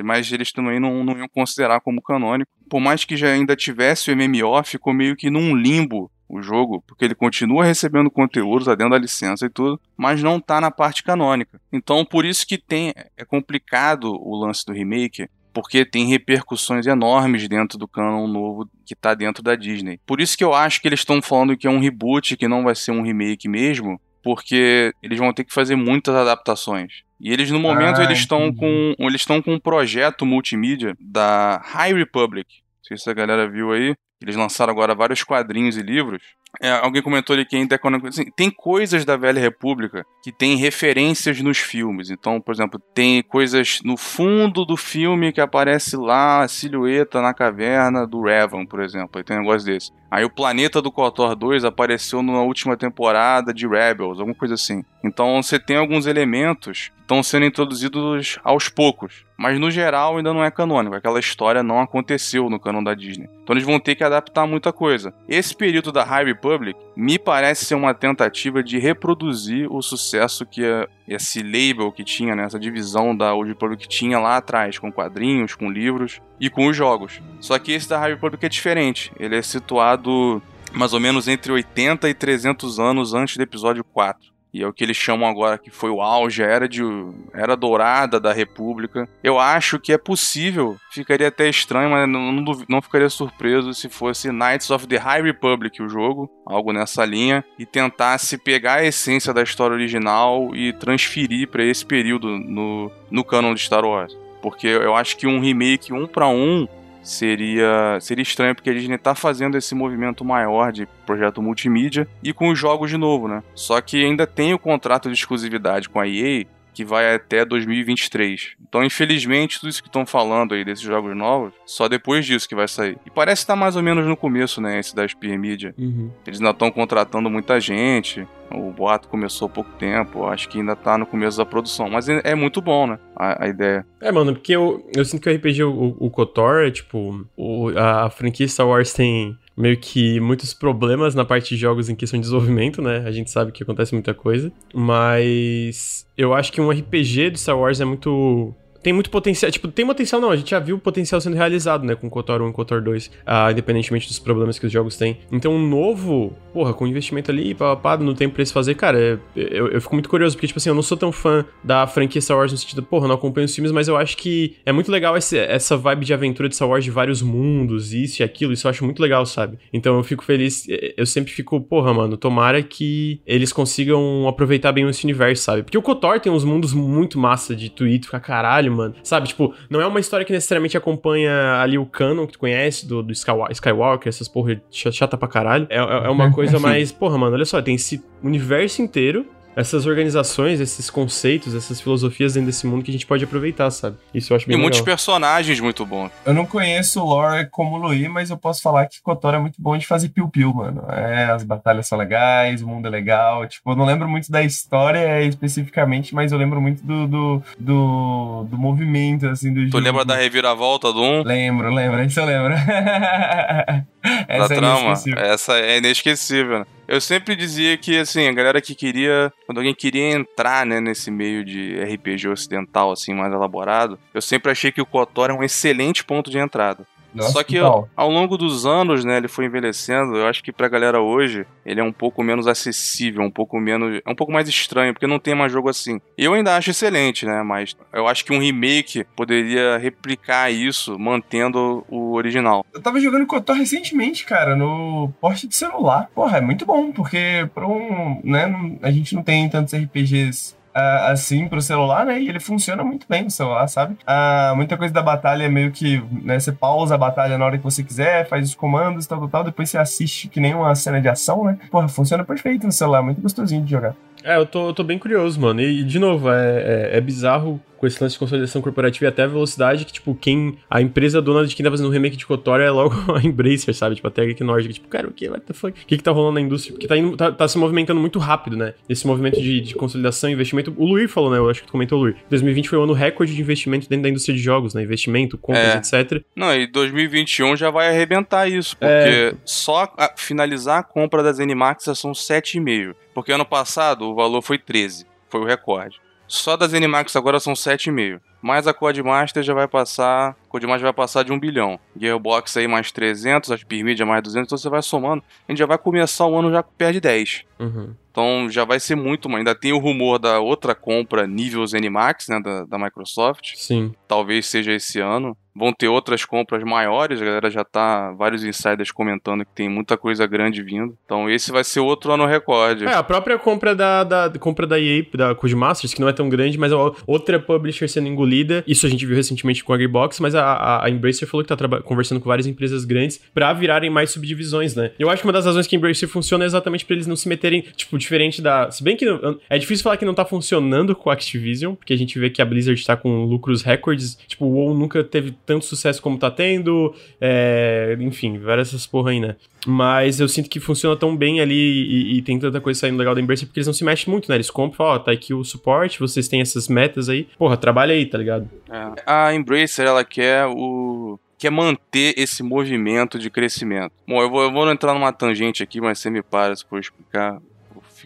mas eles também não, não iam considerar como canônico. Por mais que já ainda tivesse o MMO, ficou meio que num limbo o jogo, porque ele continua recebendo conteúdo, tá dentro da licença e tudo, mas não tá na parte canônica. Então, por isso que tem é complicado o lance do remake, porque tem repercussões enormes dentro do canon novo que está dentro da Disney. Por isso que eu acho que eles estão falando que é um reboot, que não vai ser um remake mesmo, porque eles vão ter que fazer muitas adaptações. E eles no momento ah, eles estão com eles estão com um projeto multimídia da High Republic. Não sei se a galera viu aí, Eles lançaram agora vários quadrinhos e livros. É, alguém comentou ali que ainda é assim, tem coisas da Velha República que tem referências nos filmes. Então, por exemplo, tem coisas no fundo do filme que aparece lá a silhueta na caverna do Revan, por exemplo. Aí tem um negócio desse. Aí o planeta do KOTOR 2 apareceu na última temporada de Rebels, alguma coisa assim. Então você tem alguns elementos que estão sendo introduzidos aos poucos. Mas no geral ainda não é canônico. Aquela história não aconteceu no canon da Disney. Então eles vão ter que adaptar muita coisa. Esse período da High Republic me parece ser uma tentativa de reproduzir o sucesso que esse label que tinha, né, essa divisão da Old Republic tinha lá atrás, com quadrinhos, com livros e com os jogos. Só que esse da High Republic é diferente. Ele é situado mais ou menos entre 80 e 300 anos antes do episódio 4. E é o que eles chamam agora que foi o auge, a era, de, era dourada da República. Eu acho que é possível, ficaria até estranho, mas não, não, não, ficaria surpreso se fosse Knights of the High Republic o jogo, algo nessa linha, e tentasse pegar a essência da história original e transferir para esse período no, no canon de Star Wars. Porque eu acho que um remake um para um seria seria estranho porque a Disney tá fazendo esse movimento maior de projeto multimídia e com os jogos de novo, né? Só que ainda tem o contrato de exclusividade com a EA que vai até 2023. Então, infelizmente, tudo isso que estão falando aí desses jogos novos, só depois disso que vai sair. E parece estar tá mais ou menos no começo, né, esse da Spear Media. Uhum. Eles ainda estão contratando muita gente, o boato começou há pouco tempo, acho que ainda tá no começo da produção. Mas é, é muito bom, né? A, a, ideia. É, mano, porque eu, eu sinto que o RPG, o, o KOTOR, é tipo, o, a, a franquia Star Wars tem meio que muitos problemas na parte de jogos em questão de desenvolvimento, né? A gente sabe que acontece muita coisa. Mas eu acho que um RPG de Star Wars é muito tem muito potencial. Tipo, tem potencial não, a gente já viu o potencial sendo realizado, né? Com KOTOR 1 e KOTOR 2, ah, independentemente dos problemas que os jogos têm. Então, um novo, porra, com investimento ali, papapá, não tem pra eles fazer, cara, é, eu, eu fico muito curioso, porque, tipo assim, eu não sou tão fã da franquia Star Wars no sentido, porra, não acompanho os filmes, mas eu acho que é muito legal esse, essa vibe de aventura de Star Wars de vários mundos, isso e aquilo, isso eu acho muito legal, sabe? Então eu fico feliz, eu sempre fico, porra, mano, tomara que eles consigam aproveitar bem esse universo, sabe? Porque o KOTOR tem uns mundos muito massa de tweet, fica caralho, mano. Sabe, tipo, não é uma história que necessariamente acompanha ali o canon que tu conhece, do, do Skywalker, essas porra chata pra caralho. É, é uma coisa mais, porra, mano, olha só, tem esse universo inteiro essas organizações, esses conceitos, essas filosofias dentro desse mundo que a gente pode aproveitar, sabe? Isso eu acho bem E legal. muitos personagens muito bons. Eu não conheço o lore como o Luí, mas eu posso falar que Kotor é muito bom de fazer piu-piu, mano. É, as batalhas são legais, o mundo é legal. Tipo, eu não lembro muito da história especificamente, mas eu lembro muito do, do, do, do movimento, assim, do Tu jogo. lembra da reviravolta do 1? Lembro, lembro, isso eu lembro. Essa da é trama, essa é inesquecível. Eu sempre dizia que, assim, a galera que queria, quando alguém queria entrar, né, nesse meio de RPG ocidental, assim, mais elaborado, eu sempre achei que o KOTOR é um excelente ponto de entrada. Nossa, Só que ao, ao, longo dos anos, né, ele foi envelhecendo. Eu acho que pra galera hoje, ele é um pouco menos acessível, um pouco menos. É um pouco mais estranho, porque não tem mais jogo assim. Eu ainda acho excelente, né? Mas eu acho que um remake poderia replicar isso, mantendo o original. Eu tava jogando Kotor recentemente, cara, no porte de celular. Porra, é muito bom, porque pra um. né, a gente não tem tantos RPGs uh, assim pro celular, né? E ele funciona muito bem no celular, sabe? Uh, muita coisa da batalha é meio que, né? Você pausa a batalha na hora que você quiser, faz os comandos, tal, tal, tal. Depois você assiste que nem uma cena de ação, né? Porra, funciona perfeito no celular, muito gostosinho de jogar. É, eu tô, eu tô bem curioso, mano. E, de novo, é, é, é bizarro com esse lance de consolidação corporativa e até a velocidade que, tipo, quem. A empresa dona de quem tá fazendo o remake de Kotor é logo a Embracer, sabe? Tipo, até a Geek Nordic. Tipo, cara, o que? What the fuck? O que que tá rolando na indústria? Porque tá, indo, tá, tá se movimentando muito rápido, né? Esse movimento de, de consolidação e investimento. O Luir falou, né? Eu acho que tu comentou, Luir. 2020 foi o ano recorde de investimento dentro da indústria de jogos, né? Investimento, compras, é. etc. Não, e 2021 já vai arrebentar isso, porque é... só a, finalizar a compra das Animax são 7,5. Porque ano passado o valor foi 13. Foi o recorde. Só das Animax agora são 7,5. Mais a Codemaster já vai passar. Codemaster vai passar de 1 bilhão. Gearbox aí mais 300, a Spearmedia mais 200. Então você vai somando. A gente já vai começar o ano já perto de 10. Uhum. Então já vai ser muito, mas ainda tem o rumor da outra compra nível Zenimax, né, da, da Microsoft. Sim. Talvez seja esse ano. Vão ter outras compras maiores, a galera já tá, vários insiders comentando que tem muita coisa grande vindo. Então esse vai ser outro ano recorde. É, a própria compra da, da compra da EA, da Codemasters, que não é tão grande, mas é outra publisher sendo engolida. Isso a gente viu recentemente com a Gearbox, mas a, a, a Embracer falou que tá conversando com várias empresas grandes para virarem mais subdivisões, né? Eu acho que uma das razões que a Embracer funciona é exatamente para eles não se meterem, tipo, diferente da. Se bem que não, é difícil falar que não tá funcionando com a Activision, porque a gente vê que a Blizzard tá com lucros recordes. Tipo, o WoW nunca teve tanto sucesso como tá tendo. É, enfim, várias essas porra aí, né? Mas eu sinto que funciona tão bem ali e, e, tem tanta coisa saindo legal da Embracer porque eles não se mexem muito, né? Eles compram, ó, tá aqui o suporte, vocês têm essas metas aí. Porra, trabalha aí, tá ligado? É. A Embracer, ela quer o quer manter esse movimento de crescimento. Bom, eu vou, eu vou entrar numa tangente aqui, mas você me para se for explicar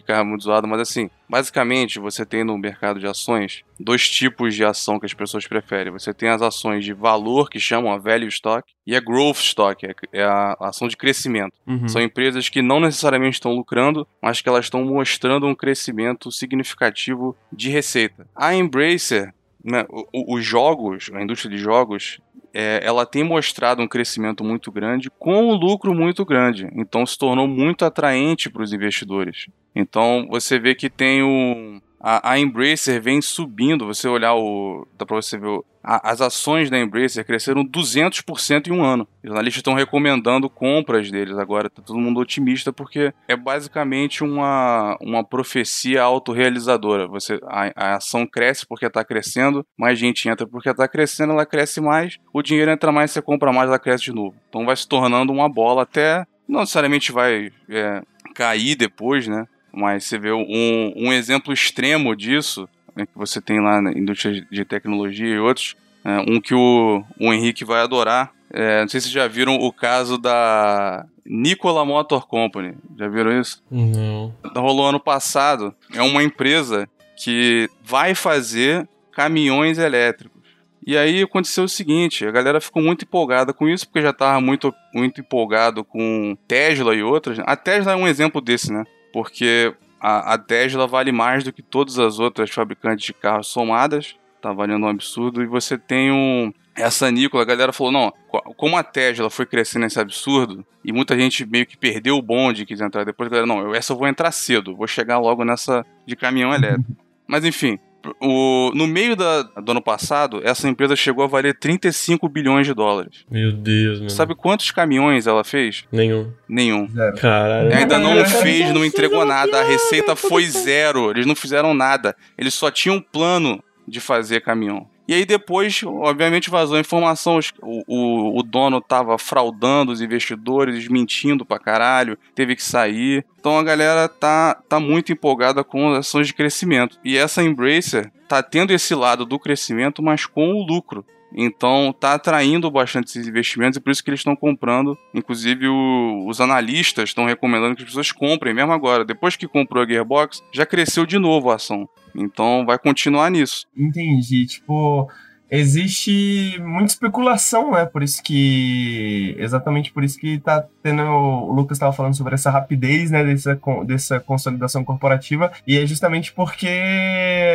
ficar muito zoado, mas assim, basicamente você tem no mercado de ações dois tipos de ação que as pessoas preferem. Você tem as ações de valor, que chamam a value stock, e a growth stock, é, é a ação de crescimento. Uhum. São empresas que não necessariamente estão lucrando, mas que elas estão mostrando um crescimento significativo de receita. A Embracer né, os jogos, a indústria de jogos, é, ela tem mostrado um crescimento muito grande com um lucro muito grande. Então se tornou muito atraente para os investidores. Então você vê que tem o. A, a Embracer vem subindo. Você olhar o. Dá para você ver o, a, as ações da Embracer cresceram 200% em um ano. Os analistas estão recomendando compras deles agora. Tá todo mundo otimista porque é basicamente uma, uma profecia autorrealizadora. Você, a, a ação cresce porque está crescendo, mais gente entra porque está crescendo, ela cresce mais, o dinheiro entra mais, você compra mais, ela cresce de novo. Então vai se tornando uma bola até. Não necessariamente vai é, cair depois, né? Mas você vê um, um exemplo extremo disso, né, que você tem lá na indústria de tecnologia e outros, é, um que o, o Henrique vai adorar. É, não sei se já viram o caso da Nikola Motor Company. Já viram isso? Não. Rolou ano passado. É uma empresa que vai fazer caminhões elétricos. E aí aconteceu o seguinte, a galera ficou muito empolgada com isso, porque já estava muito, muito empolgado com Tesla e outras. A Tesla é um exemplo desse, né? Porque a, a Tesla vale mais do que todas as outras fabricantes de carros somadas, tá valendo um absurdo, e você tem um. Essa Nikola, a galera falou: não, como a Tesla foi crescendo nesse absurdo, e muita gente meio que perdeu o bonde e quis entrar depois, a galera, não, eu, essa eu vou entrar cedo, vou chegar logo nessa de caminhão elétrico. Mas enfim, o, no meio da, do ano passado, essa empresa chegou a valer 35 bilhões de dólares. Meu Deus, mano. Sabe quantos caminhões ela fez? Nenhum. Nenhum. Zero. Caralho. Ainda não fez, não entregou nada. A receita foi zero. Eles não fizeram nada. Eles só tinham um plano de fazer caminhão. E aí depois, obviamente, vazou a informação. O, o, o, dono tava fraudando os investidores, mentindo pra caralho, teve que sair. Então a galera tá, tá muito empolgada com ações de crescimento. E essa Embracer tá tendo esse lado do crescimento, mas com o lucro. Então tá atraindo bastante esses investimentos e por isso que eles estão comprando. Inclusive o, os analistas estão recomendando que as pessoas comprem, mesmo agora. Depois que comprou a Gearbox, já cresceu de novo a ação. Então vai continuar nisso. Entendi. Tipo, existe muita especulação, né? Por isso que. Exatamente por isso que tá tendo. O Lucas estava falando sobre essa rapidez, né? Dessa, dessa consolidação corporativa. E é justamente porque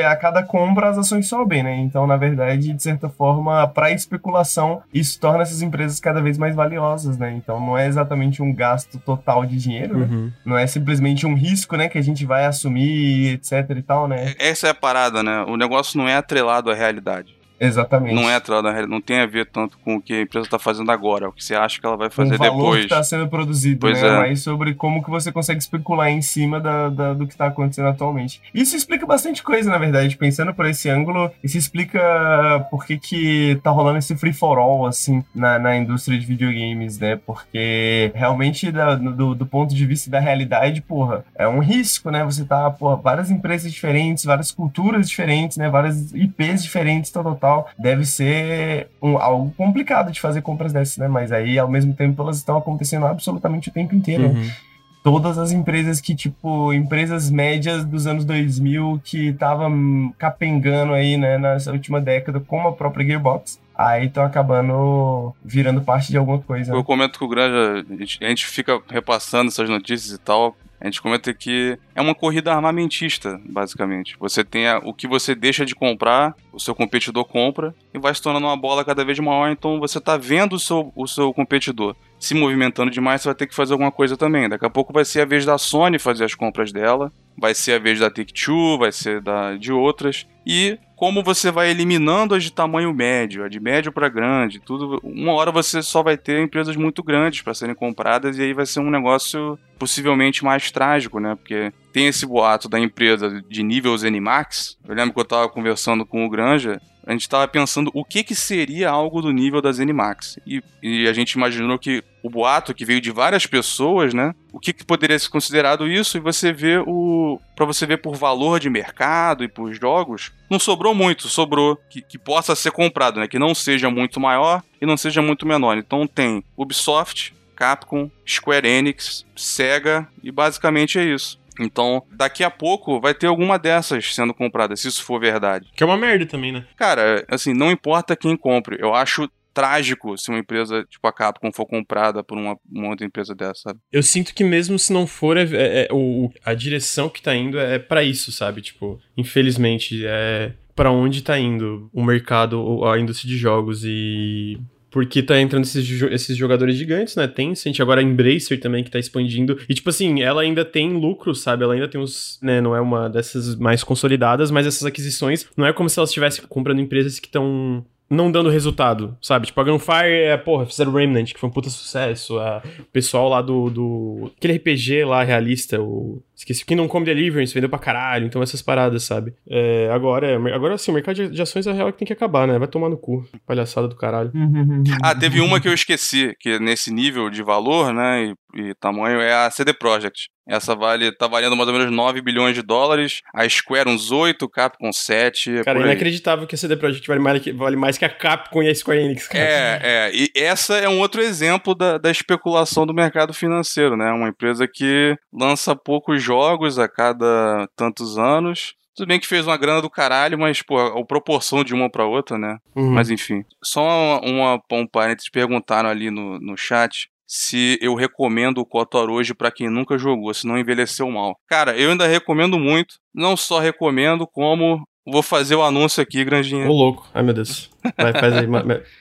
a cada compra as ações sobem, né? Então, na verdade, de certa forma, para especulação, isso torna essas empresas cada vez mais valiosas, né? Então, não é exatamente um gasto total de dinheiro, né? uhum. né? Não é simplesmente um risco, né? Que a gente vai assumir, etc e tal, né? Essa é a parada, né? O negócio não é atrelado à realidade. Exatamente. Não é atrelado na realidade, não tem a ver tanto com o que a empresa está fazendo agora, é o que você acha que ela vai fazer o valor depois. que está sendo produzido, pois né? É. Mais sobre como que você consegue especular em cima da, da do que está acontecendo atualmente. Isso explica bastante coisa, na verdade. Pensando por esse ângulo, isso explica por que que tá rolando esse free for all, assim, na, na indústria de videogames, né? Porque realmente, da, do, do ponto de vista da realidade, porra, é um risco, né? Você tá, porra, várias empresas diferentes, várias culturas diferentes, né? Várias IPs diferentes, tal, tal, tal deve ser um, algo complicado de fazer compras dessas, né? Mas aí, ao mesmo tempo, elas estão acontecendo absolutamente o tempo inteiro. Uhum. Né? Todas as empresas que, tipo, empresas médias dos anos 2000 que estavam capengando aí, né, nessa última década, como a própria Gearbox, aí estão acabando virando parte de alguma coisa. Eu comento com o Granja, a gente fica repassando essas notícias e tal, A gente comenta que é uma corrida armamentista, basicamente. Você tem o que você deixa de comprar, o seu competidor compra e vai se tornando uma bola cada vez maior. Então você está vendo o seu, o seu competidor se movimentando demais, você vai ter que fazer alguma coisa também. Daqui a pouco vai ser a vez da Sony fazer as compras dela, vai ser a vez da Take-Two, vai ser da, de outras. E como você vai eliminando as de tamanho médio, a de médio para grande, tudo, uma hora você só vai ter empresas muito grandes para serem compradas e aí vai ser um negócio possivelmente mais trágico, né? Porque tem esse boato da empresa de nível Zenimax. Eu lembro que eu estava conversando com o Granja, a gente estava pensando o que, que seria algo do nível da Zenimax. E, e a gente imaginou que o boato que veio de várias pessoas, né? O que, que poderia ser considerado isso? E você vê o. para você ver por valor de mercado e por jogos, não sobrou muito, sobrou que, que possa ser comprado, né? Que não seja muito maior e não seja muito menor. Então tem Ubisoft, Capcom, Square Enix, Sega e basicamente é isso. Então, daqui a pouco vai ter alguma dessas sendo comprada, se isso for verdade. Que é uma merda também, né? Cara, assim, não importa quem compre. Eu acho trágico se uma empresa tipo a Capcom for comprada por uma, uma outra empresa dessa, sabe? Eu sinto que mesmo se não for, é, é, é o, a direção que tá indo é para isso, sabe? Tipo, infelizmente, é para onde tá indo o mercado, a indústria de jogos e porque tá entrando esses, esses jogadores gigantes, né? Gente agora a Embracer também que tá expandindo. E, tipo assim, ela ainda tem lucro, sabe? Ela ainda tem uns, né? Não é uma dessas mais consolidadas, mas essas aquisições não é como se elas estivessem comprando empresas que estão não dando resultado, sabe? Tipo, a Gunfire, é, porra, fizeram Remnant, que foi um puta sucesso. A, o pessoal lá do, do. Aquele RPG lá realista, o. Esqueci, Kingdom Come Deliverance, vendeu pra caralho, então essas paradas, sabe? É, agora, agora sim, o mercado de ações é real que tem que acabar, né? Vai tomar no cu, palhaçada do caralho. ah, teve uma que eu esqueci, que nesse nível de valor, né, e, e tamanho, é a CD Projekt. Essa vale, tá valendo mais ou menos 9 bilhões de dólares, a Square uns 8, Capcom 7. É cara, é inacreditável que a CD Projekt vale mais, que, vale mais que a Capcom e a Square Enix, cara. É, é, e essa é um outro exemplo da, da especulação do mercado financeiro, né? Uma empresa que lança poucos jogos jogos a cada tantos anos. Tudo bem que fez uma grana do caralho, mas, pô, a proporção de uma pra outra, né? Uhum. Mas enfim. Só uma, uma, um parênteses, perguntaram ali no, no chat se eu recomendo o KOTOR hoje para quem nunca jogou, se não envelheceu mal. Cara, eu ainda recomendo muito. Não só recomendo, como vou fazer o anúncio aqui, Granjinha. Ô, louco. Ai, meu Deus. Vai, faz aí,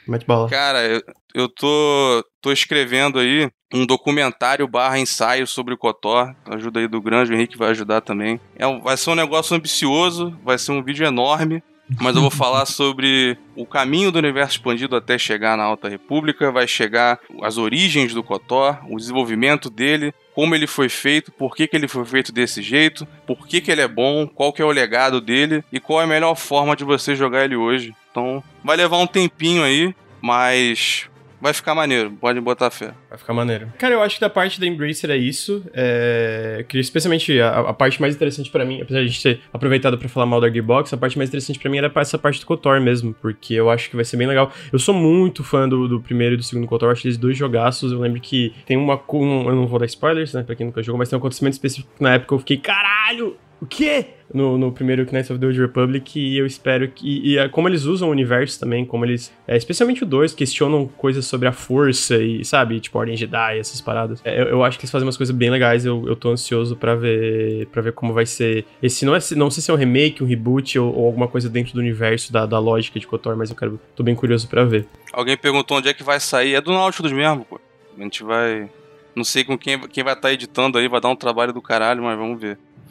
mete bala. Cara, eu, eu tô, tô escrevendo aí um documentário barra ensaio sobre o Cotor. Ajuda aí do Grande, o Henrique vai ajudar também. É, vai ser um negócio ambicioso, vai ser um vídeo enorme. Mas eu vou falar sobre o caminho do universo expandido até chegar na Alta República, vai chegar as origens do Kotor, o desenvolvimento dele, como ele foi feito, por que, que ele foi feito desse jeito, por que, que ele é bom, qual que é o legado dele e qual é a melhor forma de você jogar ele hoje. Então, vai levar um tempinho aí, mas vai ficar maneiro, pode botar fé. Vai ficar maneiro. Cara, eu acho que da parte da Embracer é isso. É... Especialmente a, a, parte mais interessante para mim, apesar de a gente ter aproveitado para falar mal da Gearbox, a parte mais interessante para mim era essa parte do KOTOR mesmo, porque eu acho que vai ser bem legal. Eu sou muito fã do, do primeiro e do segundo KOTOR, acho eles dois jogaços. Eu lembro que tem uma. Um, eu não vou dar spoilers, né, pra quem nunca jogou, mas tem um acontecimento específico na época eu fiquei, caralho! O quê? No, no primeiro Knights of the Old Republic, e eu espero que. E, e como eles usam o universo também, como eles. É, especialmente o 2, questionam coisas sobre a força e, sabe, tipo, Ordem Jedi, essas paradas. É, eu, eu, acho que eles fazem umas coisas bem legais, eu, eu tô ansioso para ver para ver como vai ser. Esse não é não sei se é um remake, um reboot ou, ou alguma coisa dentro do universo da, da lógica de KOTOR, mas eu quero. tô bem curioso para ver. Alguém perguntou onde é que vai sair. É do Nautilus mesmo, pô. A gente vai. Não sei com quem, quem vai estar tá editando aí, vai dar um trabalho do caralho, mas vamos ver.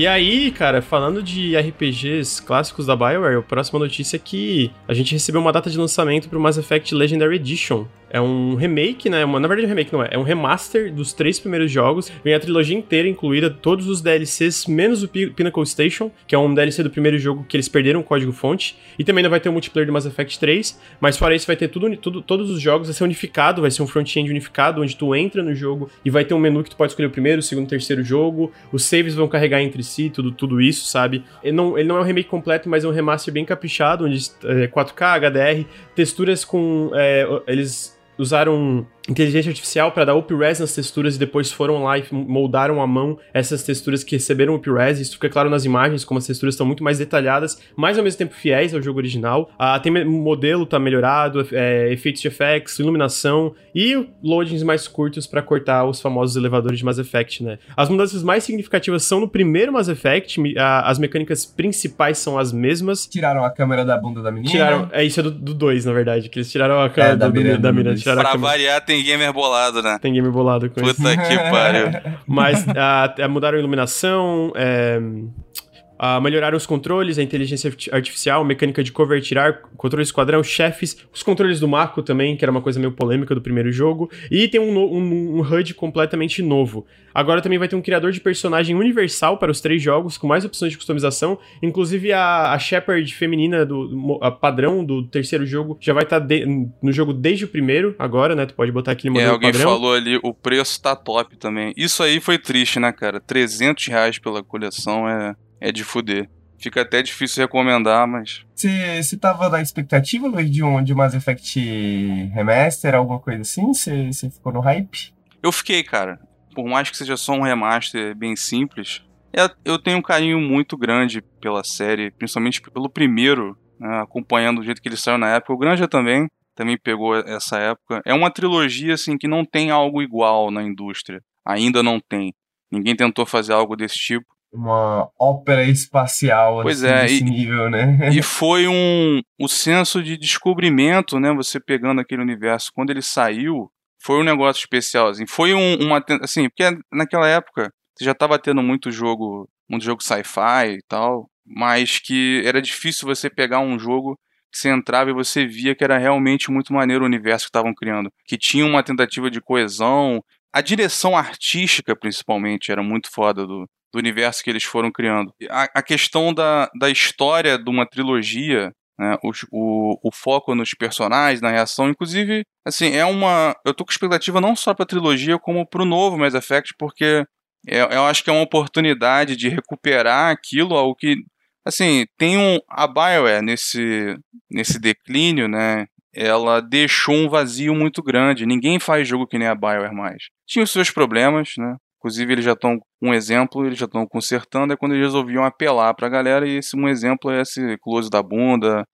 E aí, cara, falando de RPGs clássicos da BioWare, a próxima notícia é que a gente recebeu uma data de lançamento para o Mass Effect Legendary Edition, É um remake, né? Uma, na verdade, um remake não é. É um remaster dos três primeiros jogos. Vem a trilogia inteira, incluída todos os DLCs, menos o Pinnacle Station, que é um DLC do primeiro jogo que eles perderam o código-fonte. E também não vai ter o multiplayer do Mass Effect 3. Mas fora isso, vai ter tudo, tudo todos os jogos, vai ser unificado, vai ser um front-end unificado, onde tu entra no jogo e vai ter um menu que tu pode escolher o primeiro, o segundo, o terceiro jogo. Os saves vão carregar entre si, tudo, tudo isso, sabe? Ele não, ele não é um remake completo, mas é um remaster bem caprichado, onde é 4K, HDR, texturas com. É, eles usaram inteligência artificial para dar up-res nas texturas e depois foram lá e moldaram à mão essas texturas que receberam up-res. Isso fica claro nas imagens, como as texturas estão muito mais detalhadas, mas ao mesmo tempo fiéis ao jogo original. Ah, tem modelo tá melhorado, é, efeitos de FX, iluminação e loadings mais curtos para cortar os famosos elevadores de Mass Effect, né? As mudanças mais significativas são no primeiro Mass Effect, as mecânicas principais são as mesmas. Tiraram a câmera da bunda da menina? Tiraram, é isso é do 2, na verdade, que eles tiraram a câmera é, da, do, da menina. Tiraram pra variar, tem tem gamer bolado, né? Tem gamer bolado com Puta isso. Puta que pariu. Mas uh, mudaram a iluminação, é, Uh, melhoraram os controles, a inteligência artificial, mecânica de cover tirar, controle esquadrão, chefes, os controles do Marco também, que era uma coisa meio polêmica do primeiro jogo, e tem um, um, um HUD completamente novo. Agora também vai ter um criador de personagem universal para os três jogos, com mais opções de customização, inclusive a, a Shepard feminina do a padrão do terceiro jogo já vai estar tá no jogo desde o primeiro, agora, né? Tu pode botar aquele modelo É, alguém padrão. falou ali, o preço tá top também. Isso aí foi triste, né, cara? 300 reais pela coleção é é de fuder. Fica até difícil recomendar, mas. Você tava na expectativa, Luiz, de um de Mass Effect Remaster, alguma coisa assim? Você ficou no hype? Eu fiquei, cara. Por mais que seja só um remaster bem simples, eu tenho um carinho muito grande pela série, principalmente pelo primeiro, né, acompanhando o jeito que ele saiu na época. O Granja também, também pegou essa época. É uma trilogia assim que não tem algo igual na indústria. Ainda não tem. Ninguém tentou fazer algo desse tipo uma ópera espacial pois assim, é, desse e, nível, né? E foi um o senso de descobrimento, né? Você pegando aquele universo quando ele saiu, foi um negócio especial, assim. Foi um, uma assim, porque naquela época você já estava tendo muito jogo, muito jogo sci-fi e tal, mas que era difícil você pegar um jogo que você entrava e você via que era realmente muito maneiro o universo que estavam criando, que tinha uma tentativa de coesão, a direção artística, principalmente, era muito foda do, do universo que eles foram criando. A, a questão da, da história de uma trilogia, né, o, o, o, foco nos personagens, na reação, inclusive, assim, é uma. Eu tô com expectativa não só pra trilogia, como pro novo Mass Effect, porque eu, eu acho que é uma oportunidade de recuperar aquilo, algo que. Assim, tem um. A Bioware nesse, nesse declínio, né? Ela deixou um vazio muito grande. Ninguém faz jogo que nem a Bioware mais. Tinha os seus problemas, né? Inclusive, eles já estão, um exemplo, eles já estão consertando, é quando eles resolviam apelar pra galera, e esse um exemplo é esse close da bunda,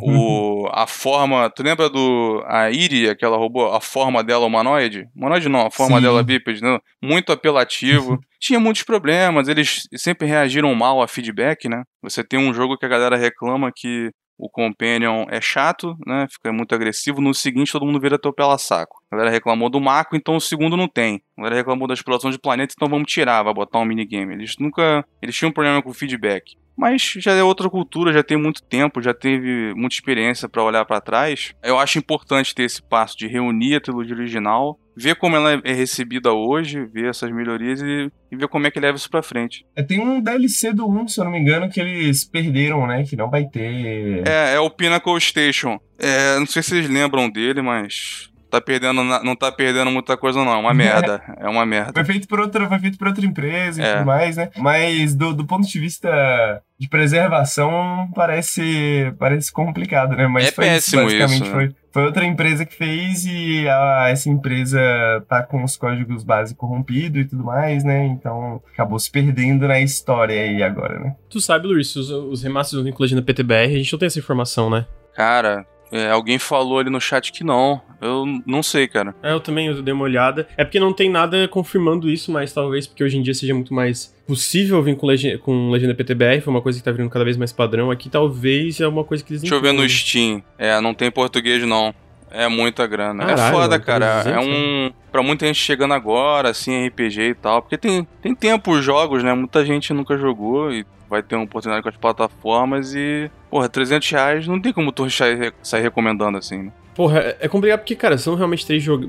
o, a forma, tu lembra do, a Iri, aquela robô, a forma dela humanoide? Humanoide não, a forma Sim. dela bípede, né? muito apelativo. Tinha muitos problemas, eles sempre reagiram mal a feedback, né? Você tem um jogo que a galera reclama que o Companion é chato, né? Fica muito agressivo. No seguinte, todo mundo vira teu pela saco. A galera reclamou do Mako, então o segundo não tem. A galera reclamou da exploração de planeta, então vamos tirar, vai botar um minigame. Eles nunca. Eles tinham um problema com o feedback. Mas já é outra cultura, já tem muito tempo, já teve muita experiência para olhar para trás. Eu acho importante ter esse passo de reunir a trilogia original ver como ela é recebida hoje, ver essas melhorias e, e ver como é que leva isso pra frente. É, tem um DLC do 1, se eu não me engano, que eles perderam, né? Que não vai ter. É, é o Pinnacle Station. É, não sei se vocês lembram dele, mas tá perdendo, não tá perdendo muita coisa, não. É uma merda. É uma merda. Foi feito por outra, foi feito por outra empresa e é. tudo mais, né? Mas do, do ponto de vista de preservação, parece, parece complicado, né? Mas é foi péssimo isso, basicamente isso, né? foi, foi outra empresa que fez e a, essa empresa tá com os códigos base corrompidos e tudo mais, né? Então acabou se perdendo na história aí agora, né? Tu sabe, Luiz, os, os remasters do Inclusion na PTBR, a gente não tem essa informação, né? Cara, é, alguém falou ali no chat que não. Eu não sei, cara. É, eu também eu dei uma olhada. É porque não tem nada confirmando isso, mas talvez porque hoje em dia seja muito mais possível vir com, legenda, com legenda PTBR, foi uma coisa que tá virando cada vez mais padrão. Aqui talvez é uma coisa que eles Deixa eu ver no Steam. É, não tem português não. É muita grana. É Caralho, é foda, cara. É um. Pra muita gente chegando agora, assim, RPG e tal. Porque tem, tem tempo os jogos, né? Muita gente nunca jogou e vai ter uma oportunidade com as plataformas e. Porra, 300 reais não tem como tu sair recomendando assim, né? Porra, é, é complicado porque, cara, são realmente três jogos.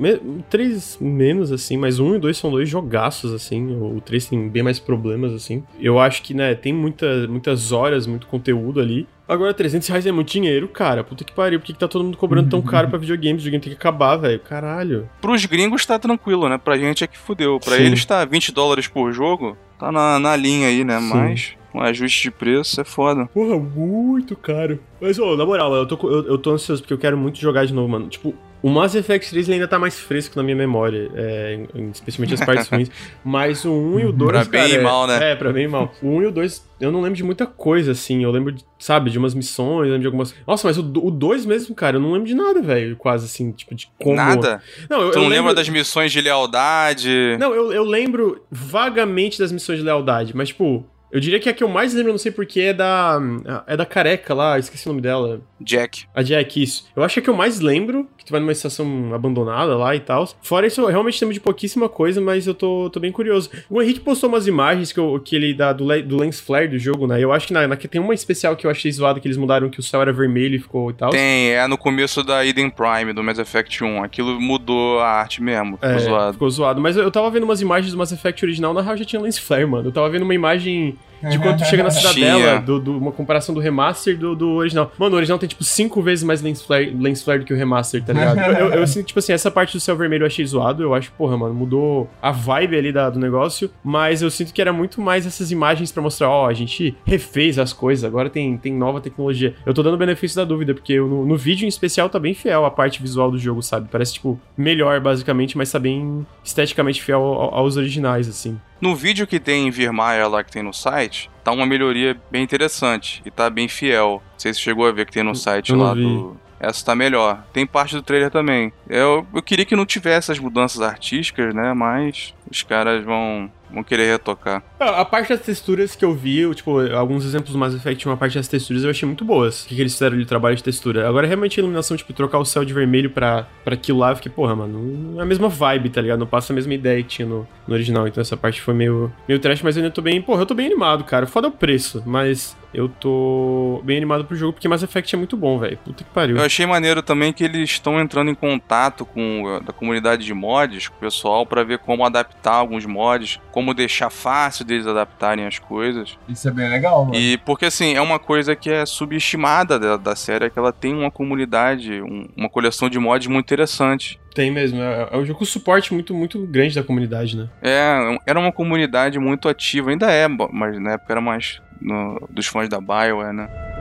Três menos, assim, mas um e dois são dois jogaços, assim. O três tem bem mais problemas, assim. Eu acho que, né, tem muita, muitas horas, muito conteúdo ali. Agora, 300 reais é muito dinheiro, cara. Puta que pariu. Por que, que tá todo mundo cobrando tão caro pra videogames? O videogame tem que acabar, velho. Caralho. Pros gringos tá tranquilo, né? Pra gente é que fudeu. Pra Sim. eles tá 20 dólares por jogo. Tá na, na linha aí, né? Sim. Mas um ajuste de preço é foda. Porra, muito caro. Mas, ô, na moral, eu tô, eu, eu tô ansioso porque eu quero muito jogar de novo, mano. Tipo, o Mass Effect 3 ainda tá mais fresco na minha memória, é, especialmente as partes ruins. Mas o 1 e o 2. Pra bem cara, e mal, né? É, pra bem e mal. O 1 e o 2, eu não lembro de muita coisa, assim. Eu lembro, de, sabe, de umas missões, eu lembro de algumas. Nossa, mas o, o 2 mesmo, cara, eu não lembro de nada, velho. Quase assim, tipo, de como. Nada? Não, eu, tu não eu lembro... lembra das missões de lealdade? Não, eu, eu lembro vagamente das missões de lealdade, mas, tipo, eu diria que a que eu mais lembro, não sei porquê, é da. É da careca lá, esqueci o nome dela. Jack. A Jack, isso. Eu acho que a que eu mais lembro, que tu vai numa estação abandonada lá e tal. Fora isso, eu realmente lembro de pouquíssima coisa, mas eu tô, tô bem curioso. O Henrique postou umas imagens que, eu, que ele dá do, do lens flare do jogo, né? Eu acho que na, na, tem uma especial que eu achei zoado que eles mudaram que o céu era vermelho e ficou e tal. Tem, é no começo da Eden Prime, do Mass Effect 1. Aquilo mudou a arte mesmo, ficou é, zoado. Ficou zoado. Mas eu, eu tava vendo umas imagens do Mass Effect original, na real já tinha lens flare, mano. Eu tava vendo uma imagem de quando tu chega na cidadela, do, do, uma comparação do remaster do, do original. Mano, o original tem, tipo, cinco vezes mais lens flare, lens flare do que o remaster, tá ligado? eu, eu, eu sinto, tipo assim, essa parte do céu vermelho eu achei zoado. Eu acho, porra, mano, mudou a vibe ali da, do negócio. Mas eu sinto que era muito mais essas imagens para mostrar, ó, oh, a gente refez as coisas, agora tem, tem nova tecnologia. Eu tô dando benefício da dúvida, porque no, no vídeo em especial tá bem fiel a parte visual do jogo, sabe? Parece, tipo, melhor, basicamente, mas tá bem esteticamente fiel aos originais, assim. No vídeo que tem em Virmire lá que tem no site, tá uma melhoria bem interessante e tá bem fiel. Não sei se chegou a ver que tem no site lá vi. do. Essa tá melhor. Tem parte do trailer também. Eu, eu queria que não tivesse as mudanças artísticas, né? Mas os caras vão vão querer retocar. A parte das texturas que eu vi, tipo, alguns exemplos do Mass Effect, uma parte das texturas eu achei muito boas. O que, que eles fizeram de trabalho de textura. Agora, realmente, a iluminação, tipo, trocar o céu de vermelho pra, pra aquilo lá, eu fiquei, porra, mano, não é a mesma vibe, tá ligado? Não passa a mesma ideia que tinha no, no original. Então essa parte foi meio, meio trash, mas eu ainda tô bem, porra, eu tô bem animado, cara. Foda o preço, mas eu tô bem animado pro jogo, porque Mass Effect é muito bom, velho. Puta que pariu. Eu achei maneiro também que eles estão entrando em contato com a comunidade de mods, com o pessoal, para ver como adaptar alguns mods, como deixar fácil deles adaptarem as coisas. Isso é bem legal, mano. E porque assim, é uma coisa que é subestimada da, da série, é que ela tem uma comunidade, um, uma coleção de mods muito interessante. Tem mesmo, é, é um jogo com suporte muito, muito grande da comunidade, né? É, era uma comunidade muito ativa, ainda é, mas na época era mais no, dos fãs da Bioware, né?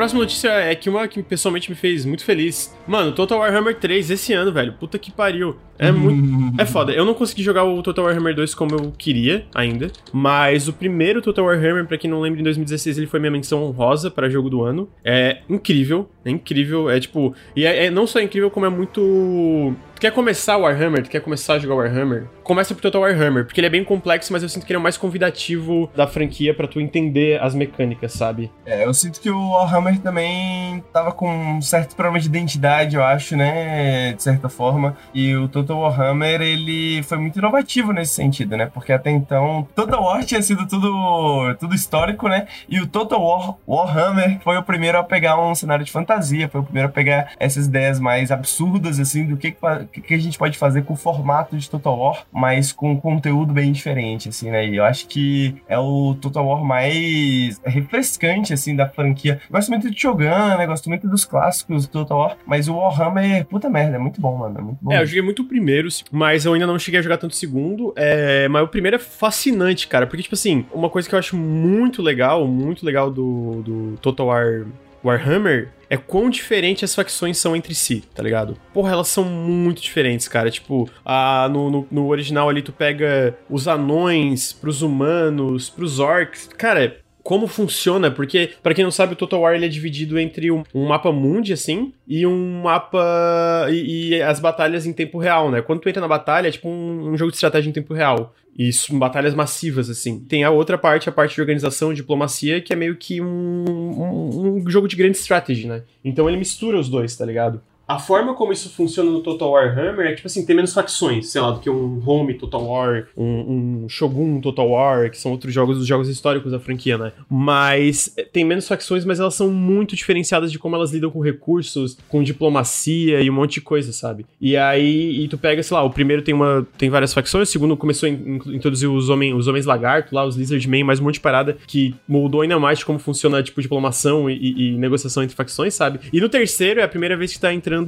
Próxima notícia é que uma que pessoalmente me fez muito feliz. Mano, Total Warhammer 3 esse ano, velho. Puta que pariu. É muito. É foda. Eu não consegui jogar o Total Warhammer 2 como eu queria ainda. Mas o primeiro Total Warhammer, pra quem não lembra, em 2016 ele foi minha menção honrosa para jogo do ano. É incrível. É incrível. É tipo. E é, é não só incrível, como é muito Tu quer começar o Warhammer, tu quer começar a jogar Warhammer, começa pro Total Warhammer, porque ele é bem complexo, mas eu sinto que ele é o mais convidativo da franquia para tu entender as mecânicas, sabe? É, eu sinto que o Warhammer também tava com um certo problema de identidade, eu acho, né, de certa forma, e o Total Warhammer, ele foi muito inovativo nesse sentido, né, porque até então Total War tinha sido tudo, tudo histórico, né, e o Total War, Warhammer foi o primeiro a pegar um cenário de fantasia, foi o primeiro a pegar essas ideias mais absurdas, assim, do que que, que a gente pode fazer com o formato de Total War, mas com conteúdo bem diferente, assim, né? E eu acho que é o Total War mais refrescante, assim, da franquia. Gosto muito de Shogun, né? Gosto muito dos clássicos do Total War, mas o Warhammer, puta merda, é muito bom, mano. É, muito bom. é eu joguei muito o primeiro, mas eu ainda não cheguei a jogar tanto o segundo. É... Mas o primeiro é fascinante, cara, porque, tipo assim, uma coisa que eu acho muito legal, muito legal do, do Total War Warhammer é quão diferente as facções são entre si, tá ligado? Porra, elas são muito diferentes, cara. Tipo, a, no, no, no original ali tu pega os anões pros humanos, pros orcs. Cara, como funciona, porque, para quem não sabe, o Total War ele é dividido entre um, um mapa mundi, assim, e um mapa. E, e, as batalhas em tempo real, né? Quando tu entra na batalha, é tipo um, um jogo de estratégia em tempo real. E batalhas massivas, assim. Tem a outra parte, a parte de organização, diplomacia, que é meio que um, um, um jogo de grande strategy, né? Então ele mistura os dois, tá ligado? A forma como isso funciona no Total War Hammer é tipo assim, tem menos facções, sei lá, do que um Home Total War, um, um Shogun Total War, que são outros jogos dos jogos históricos da franquia, né? Mas eh, tem menos facções, mas elas são muito diferenciadas de como elas lidam com recursos, com diplomacia e um monte de coisa, sabe? E aí, e tu pega, sei lá, o primeiro tem uma tem várias facções, o segundo começou a introduzir os homens, os homens lagarto lá, os Lizard Man, mais um monte de parada que moldou ainda mais como funciona, tipo, diplomação e, e, e negociação entre facções, sabe? E no terceiro é a primeira vez que tá entrando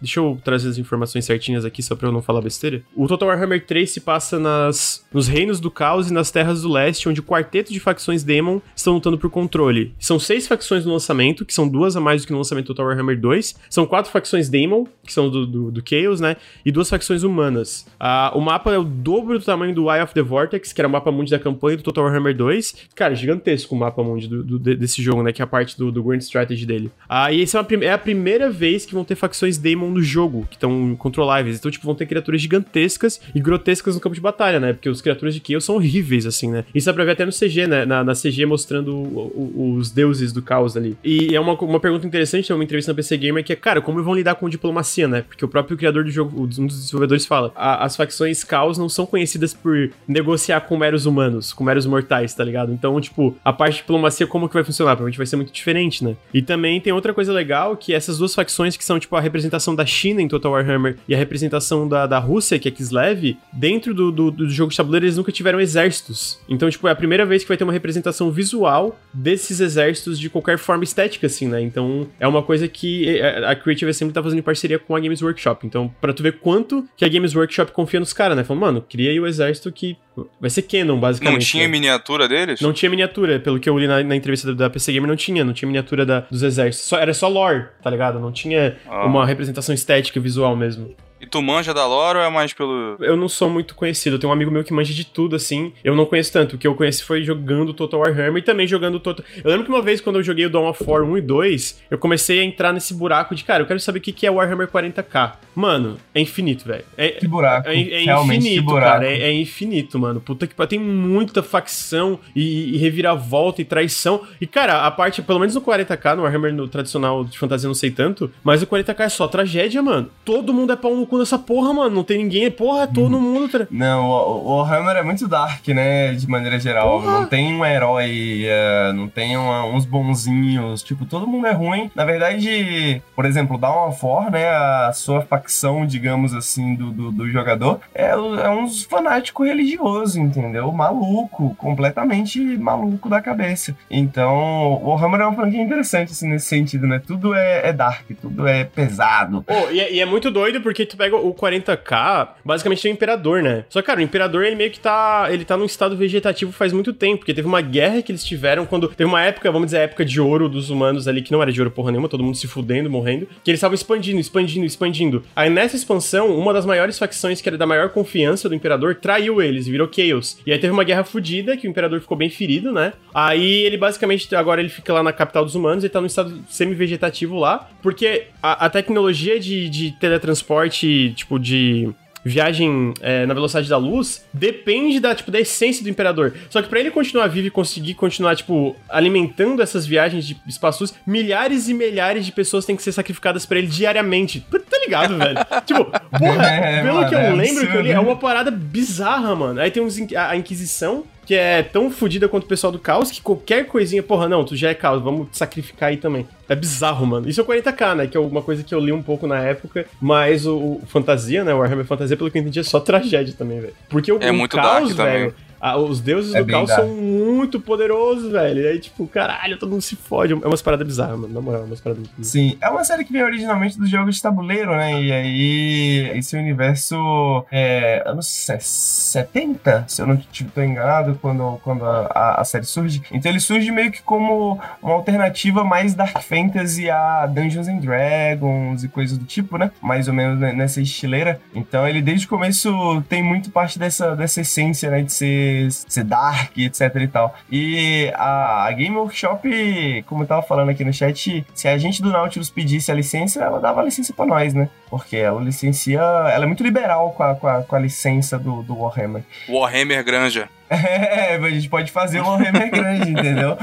Deixa eu trazer as informações certinhas aqui só pra eu não falar besteira. O Total Warhammer 3 se passa nas, nos Reinos do Caos e nas Terras do Leste, onde o quarteto de facções Demon estão lutando por controle. São seis facções no lançamento, que são duas a mais do que no lançamento do Total Warhammer 2. São quatro facções Demon, que são do, do, do Chaos, né? E duas facções humanas. Ah, o mapa é o dobro do tamanho do Eye of the Vortex, que era o mapa mundi da campanha do Total Warhammer 2. Cara, gigantesco o mapa mundi do, do, desse jogo, né? Que é a parte do, do Grand Strategy dele. Ah, e essa é, é a primeira vez que vão ter facções Daemon no jogo, que estão controláveis. Então, tipo, vão ter criaturas gigantescas e grotescas no campo de batalha, né? Porque os criaturas de Chaos são horríveis, assim, né? Isso dá pra ver até no CG, né? Na, na CG mostrando o, o, os deuses do caos ali. E é uma, uma pergunta interessante, tem uma entrevista na PC Gamer, que é, cara, como vão lidar com diplomacia, né? Porque o próprio criador do jogo, um dos desenvolvedores fala, as facções caos não são conhecidas por negociar com meros humanos, com meros mortais, tá ligado? Então, tipo, a parte de diplomacia, como que vai funcionar? Provavelmente vai ser muito diferente, né? E também tem outra coisa legal, que essas duas facções que são, tipo, a representação da China em Total Warhammer e a representação da, da Rússia, que é Kislev, dentro do, do, do, jogo de tabuleiro eles nunca tiveram exércitos. Então, tipo, é a primeira vez que vai ter uma representação visual desses exércitos de qualquer forma estética, assim, né? Então, é uma coisa que é, é, a Creative sempre tá fazendo em parceria com a Games Workshop. Então, pra tu ver quanto que a Games Workshop confia nos caras, né? Falando, mano, cria aí o exército que vai ser canon, basicamente. Não tinha né? miniatura deles? Não tinha miniatura, pelo que eu li na, na entrevista da, da PC Gamer, não tinha, não tinha miniatura da, dos exércitos. Só, era só lore, tá ligado? Não tinha ah. uma representação estética visual mesmo. E tu manja da lore ou é mais pelo. Eu não sou muito conhecido. Eu tenho um amigo meu que manja de tudo, assim. Eu não conheço tanto. O que eu conheci foi jogando Total Warhammer e também jogando Total. Eu lembro que uma vez, quando eu joguei o Dawn of War 1 e 2, eu comecei a entrar nesse buraco de, cara, eu quero saber o que é Warhammer 40k. Mano, é infinito, velho. É, que buraco. É, é infinito, cara. É, é, infinito, mano. Puta que pariu. Tem muita facção e, e, reviravolta e traição. E, cara, a parte, pelo menos no 40k, no Warhammer no tradicional de fantasia, não sei tanto, mas o 40k é só tragédia, mano. Todo mundo é pau no cu dessa porra, mano. Não tem ninguém. Porra, todo uhum. mundo. Tra... Não, o, Warhammer é muito dark, né? De maneira geral. Porra. Não tem um herói, uh, não tem uma, uns bonzinhos. Tipo, todo mundo é ruim. Na verdade, por exemplo, Dawn of War, né? A sua facção, digamos assim, do, do, do jogador é, é uns fanático religioso, entendeu? Maluco, completamente maluco da cabeça. Então, o Warhammer é uma franquia interessante, assim, nesse sentido, né? Tudo é, é dark, tudo é pesado. Oh, e, é, e é muito doido porque tu pega o 40k, basicamente tem o Imperador, né? Só que, cara, o Imperador, ele meio que tá. Ele tá num estado vegetativo faz muito tempo, porque teve uma guerra que eles tiveram quando. Teve uma época, vamos dizer, a época de ouro dos humanos ali, que não era de ouro porra nenhuma, todo mundo se fudendo, morrendo, que eles estavam expandindo, expandindo, expandindo. Aí nessa expansão, uma das maiores facções, que era da maior confiança do Imperador, traiu eles virou Chaos. E aí teve uma guerra fodida, que o Imperador ficou bem ferido, né? Aí ele basicamente, agora ele fica lá na capital dos humanos e tá num estado semi-vegetativo lá, porque a, a tecnologia de, de teletransporte, tipo, de viagem é, na velocidade da luz depende da, tipo, da essência do imperador. Só que para ele continuar vivo e conseguir continuar, tipo, alimentando essas viagens de espaço milhares e milhares de pessoas têm que ser sacrificadas para ele diariamente. Tá ligado, velho? tipo, porra, é, pelo mano, que eu é lembro absurdo. que eu li, é uma parada bizarra, mano. Aí tem uns, a, a Inquisição, que é tão fodida quanto o pessoal do caos que qualquer coisinha, porra, não, tu já é caos, vamos te sacrificar aí também. É bizarro, mano. Isso é 40k, né? Que é uma coisa que eu li um pouco na época, mas o, o Fantasia, né? O Warhammer Fantasia, pelo que eu entendi, é só tragédia também, velho. Porque o, é o muito caos, velho. Ah, os deuses é do caos são muito poderosos, velho. E aí, tipo, caralho, todo mundo se fode. É umas paradas bizarras, mano. Na moral, é umas paradas bizarras. Sim, é uma série que vem originalmente dos jogos de tabuleiro, né? E aí, esse universo é anos 70, se eu não estiver enganado, quando, quando a, a, série surge. Então ele surge meio que como uma alternativa mais Dark Fantasy a Dungeons and Dragons e coisas do tipo, né? Mais ou menos nessa estileira. Então ele desde o começo tem muito parte dessa, dessa essência, né? De ser mais ser dark, etc e tal. E a, Game Workshop, como eu tava falando aqui no chat, se a gente do Nautilus pedisse a licença, ela dava a licença pra nós, né? Porque ela licencia. Ela é muito liberal com a, com a, com a licença do, do Warhammer. Warhammer Granja. É, a gente pode fazer o Warhammer grande, entendeu?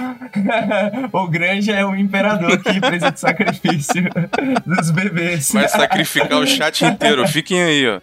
o grande é o imperador que precisa de sacrifício dos bebês. Vai sacrificar o chat inteiro, fiquem aí, ó.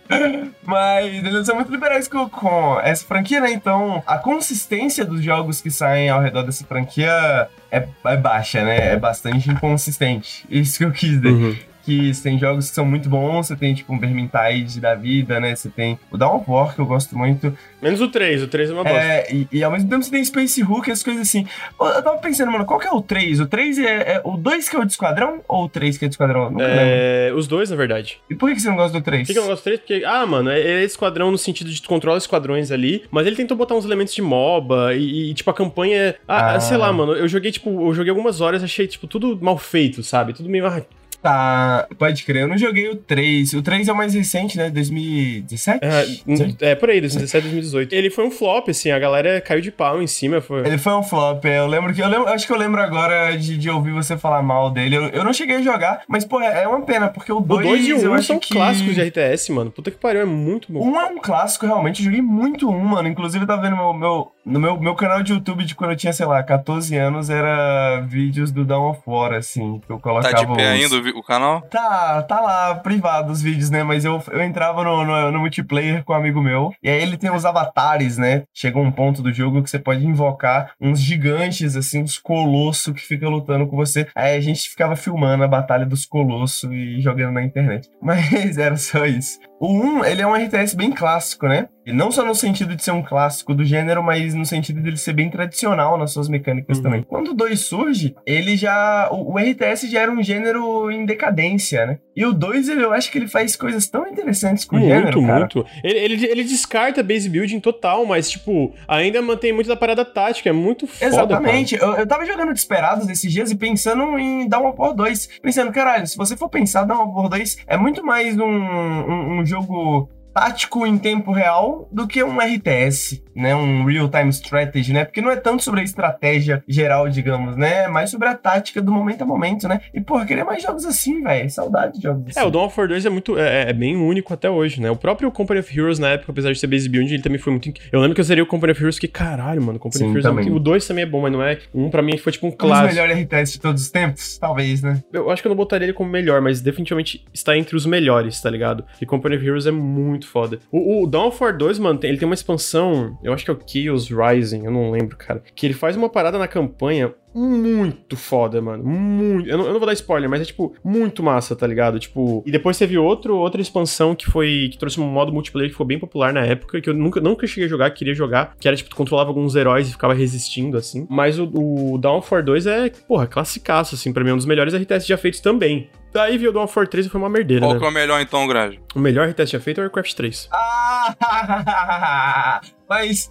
Mas eles são muito liberais com, com essa franquia, né? Então, a consistência dos jogos que saem ao redor dessa franquia é, é baixa, né? É bastante inconsistente. Isso que eu quis dizer. Uhum que você tem jogos que são muito bons, você tem tipo um Vermintide da vida, né? Você tem o Dawn War, que eu gosto muito. Menos o 3, o 3 é uma bosta. É, e, e, ao mesmo tempo você tem Space Hulk, as coisas assim. Eu tava pensando, mano, qual que é o 3? O 3 é, é o 2 que é o de esquadrão ou o 3 que é de esquadrão? Nunca é, lembro. os dois, na verdade. E por que você não gosta do 3? Por que eu não gosto do 3? Porque, ah, mano, é, é esquadrão no sentido de tu controla esquadrões ali, mas ele tentou botar uns elementos de MOBA e, e tipo, a campanha. Ah, ah, sei lá, mano, eu joguei, tipo, eu joguei algumas horas, achei, tipo, tudo mal feito, sabe? Tudo meio. Ah, Tá, pode crer. Eu não joguei o 3. O 3 é o mais recente, né? 2017? É, é por aí, 2017, 2018. Ele foi um flop, assim, a galera caiu de pau em cima. Foi... Ele foi um flop, é. Eu lembro que. Eu lembro, acho que eu lembro agora de, de ouvir você falar mal dele. Eu, eu não cheguei a jogar, mas, pô, é, é uma pena, porque o 2. O 2 e o 1 um são que... clássicos de RTS, mano. Puta que pariu, é muito bom. Um é um clássico, realmente. Eu joguei muito um, mano. Inclusive, eu tava vendo meu, meu, no meu, meu canal de YouTube de quando eu tinha, sei lá, 14 anos, era vídeos do Dawn of War, assim, que eu colocava. Tá de pé os... ainda o canal? Tá, tá, lá, privado os vídeos, né? Mas eu, eu entrava no, no, no, multiplayer com um amigo meu. E aí ele tem os avatares, né? Chega um ponto do jogo que você pode invocar uns gigantes, assim, uns colossos que ficam lutando com você. Aí a gente ficava filmando a batalha dos colossos e jogando na internet. Mas era só isso. O 1, ele é um RTS bem clássico, né? E não só no sentido de ser um clássico do gênero, mas no sentido de ele ser bem tradicional nas suas mecânicas uhum. também. Quando o 2 surge, ele já. O, o, RTS já era um gênero em decadência, né? E o 2, eu acho que ele faz coisas tão interessantes com muito, o gênero. Cara. Muito, ele, ele, ele descarta base building total, mas, tipo, ainda mantém muito da parada tática. É muito foda. Exatamente. Eu, eu tava jogando Desperados esses dias e pensando em Dawn of 2. Pensando, caralho, se você for pensar, Dawn of 2 é muito mais um, um, um jogo tático em tempo real do que um RTS, né? Um real-time strategy, né? Porque não é tanto sobre a estratégia geral, digamos, né? É mais sobre a tática do momento a momento, né? E, porra, queria mais jogos assim, velho. Saudade de jogos assim. É, o Dawn of War 2 é muito... É, é, bem único até hoje, né? O próprio Company of Heroes, na época, apesar de ser base build, ele também foi muito... Eu lembro que eu seria o Company of Heroes que, caralho, mano, Company Sim, of Heroes também. é muito... O 2 também é bom, mas não é... Um, pra mim, foi tipo um clássico. Dos melhores RTS de todos os tempos? Talvez, né? Eu acho que eu não botaria ele como melhor, mas definitivamente está entre os melhores, tá ligado? E Company of Heroes é muito foda. O, o War 2, mano, ele tem uma expansão, eu acho que é o Chaos Rising, eu não lembro, cara. Que ele faz uma parada na campanha muito foda, mano. Muito. Eu não, eu não, vou dar spoiler, mas é, tipo, muito massa, tá ligado? Tipo. E depois teve outro, outra expansão que foi. que trouxe um modo multiplayer que foi bem popular na época, que eu nunca, nunca cheguei a jogar, queria jogar. Que era, tipo, tu controlava alguns heróis e ficava resistindo, assim. Mas o, o War 2 é, porra, classicaço, assim, pra mim, é um dos melhores RTS já feitos também. Daí viu o Dawn of War 3 e foi uma merdeira. Qual né? que é o melhor então, Grande? O melhor RTS já feito é o Warcraft 3. Ah! Mas,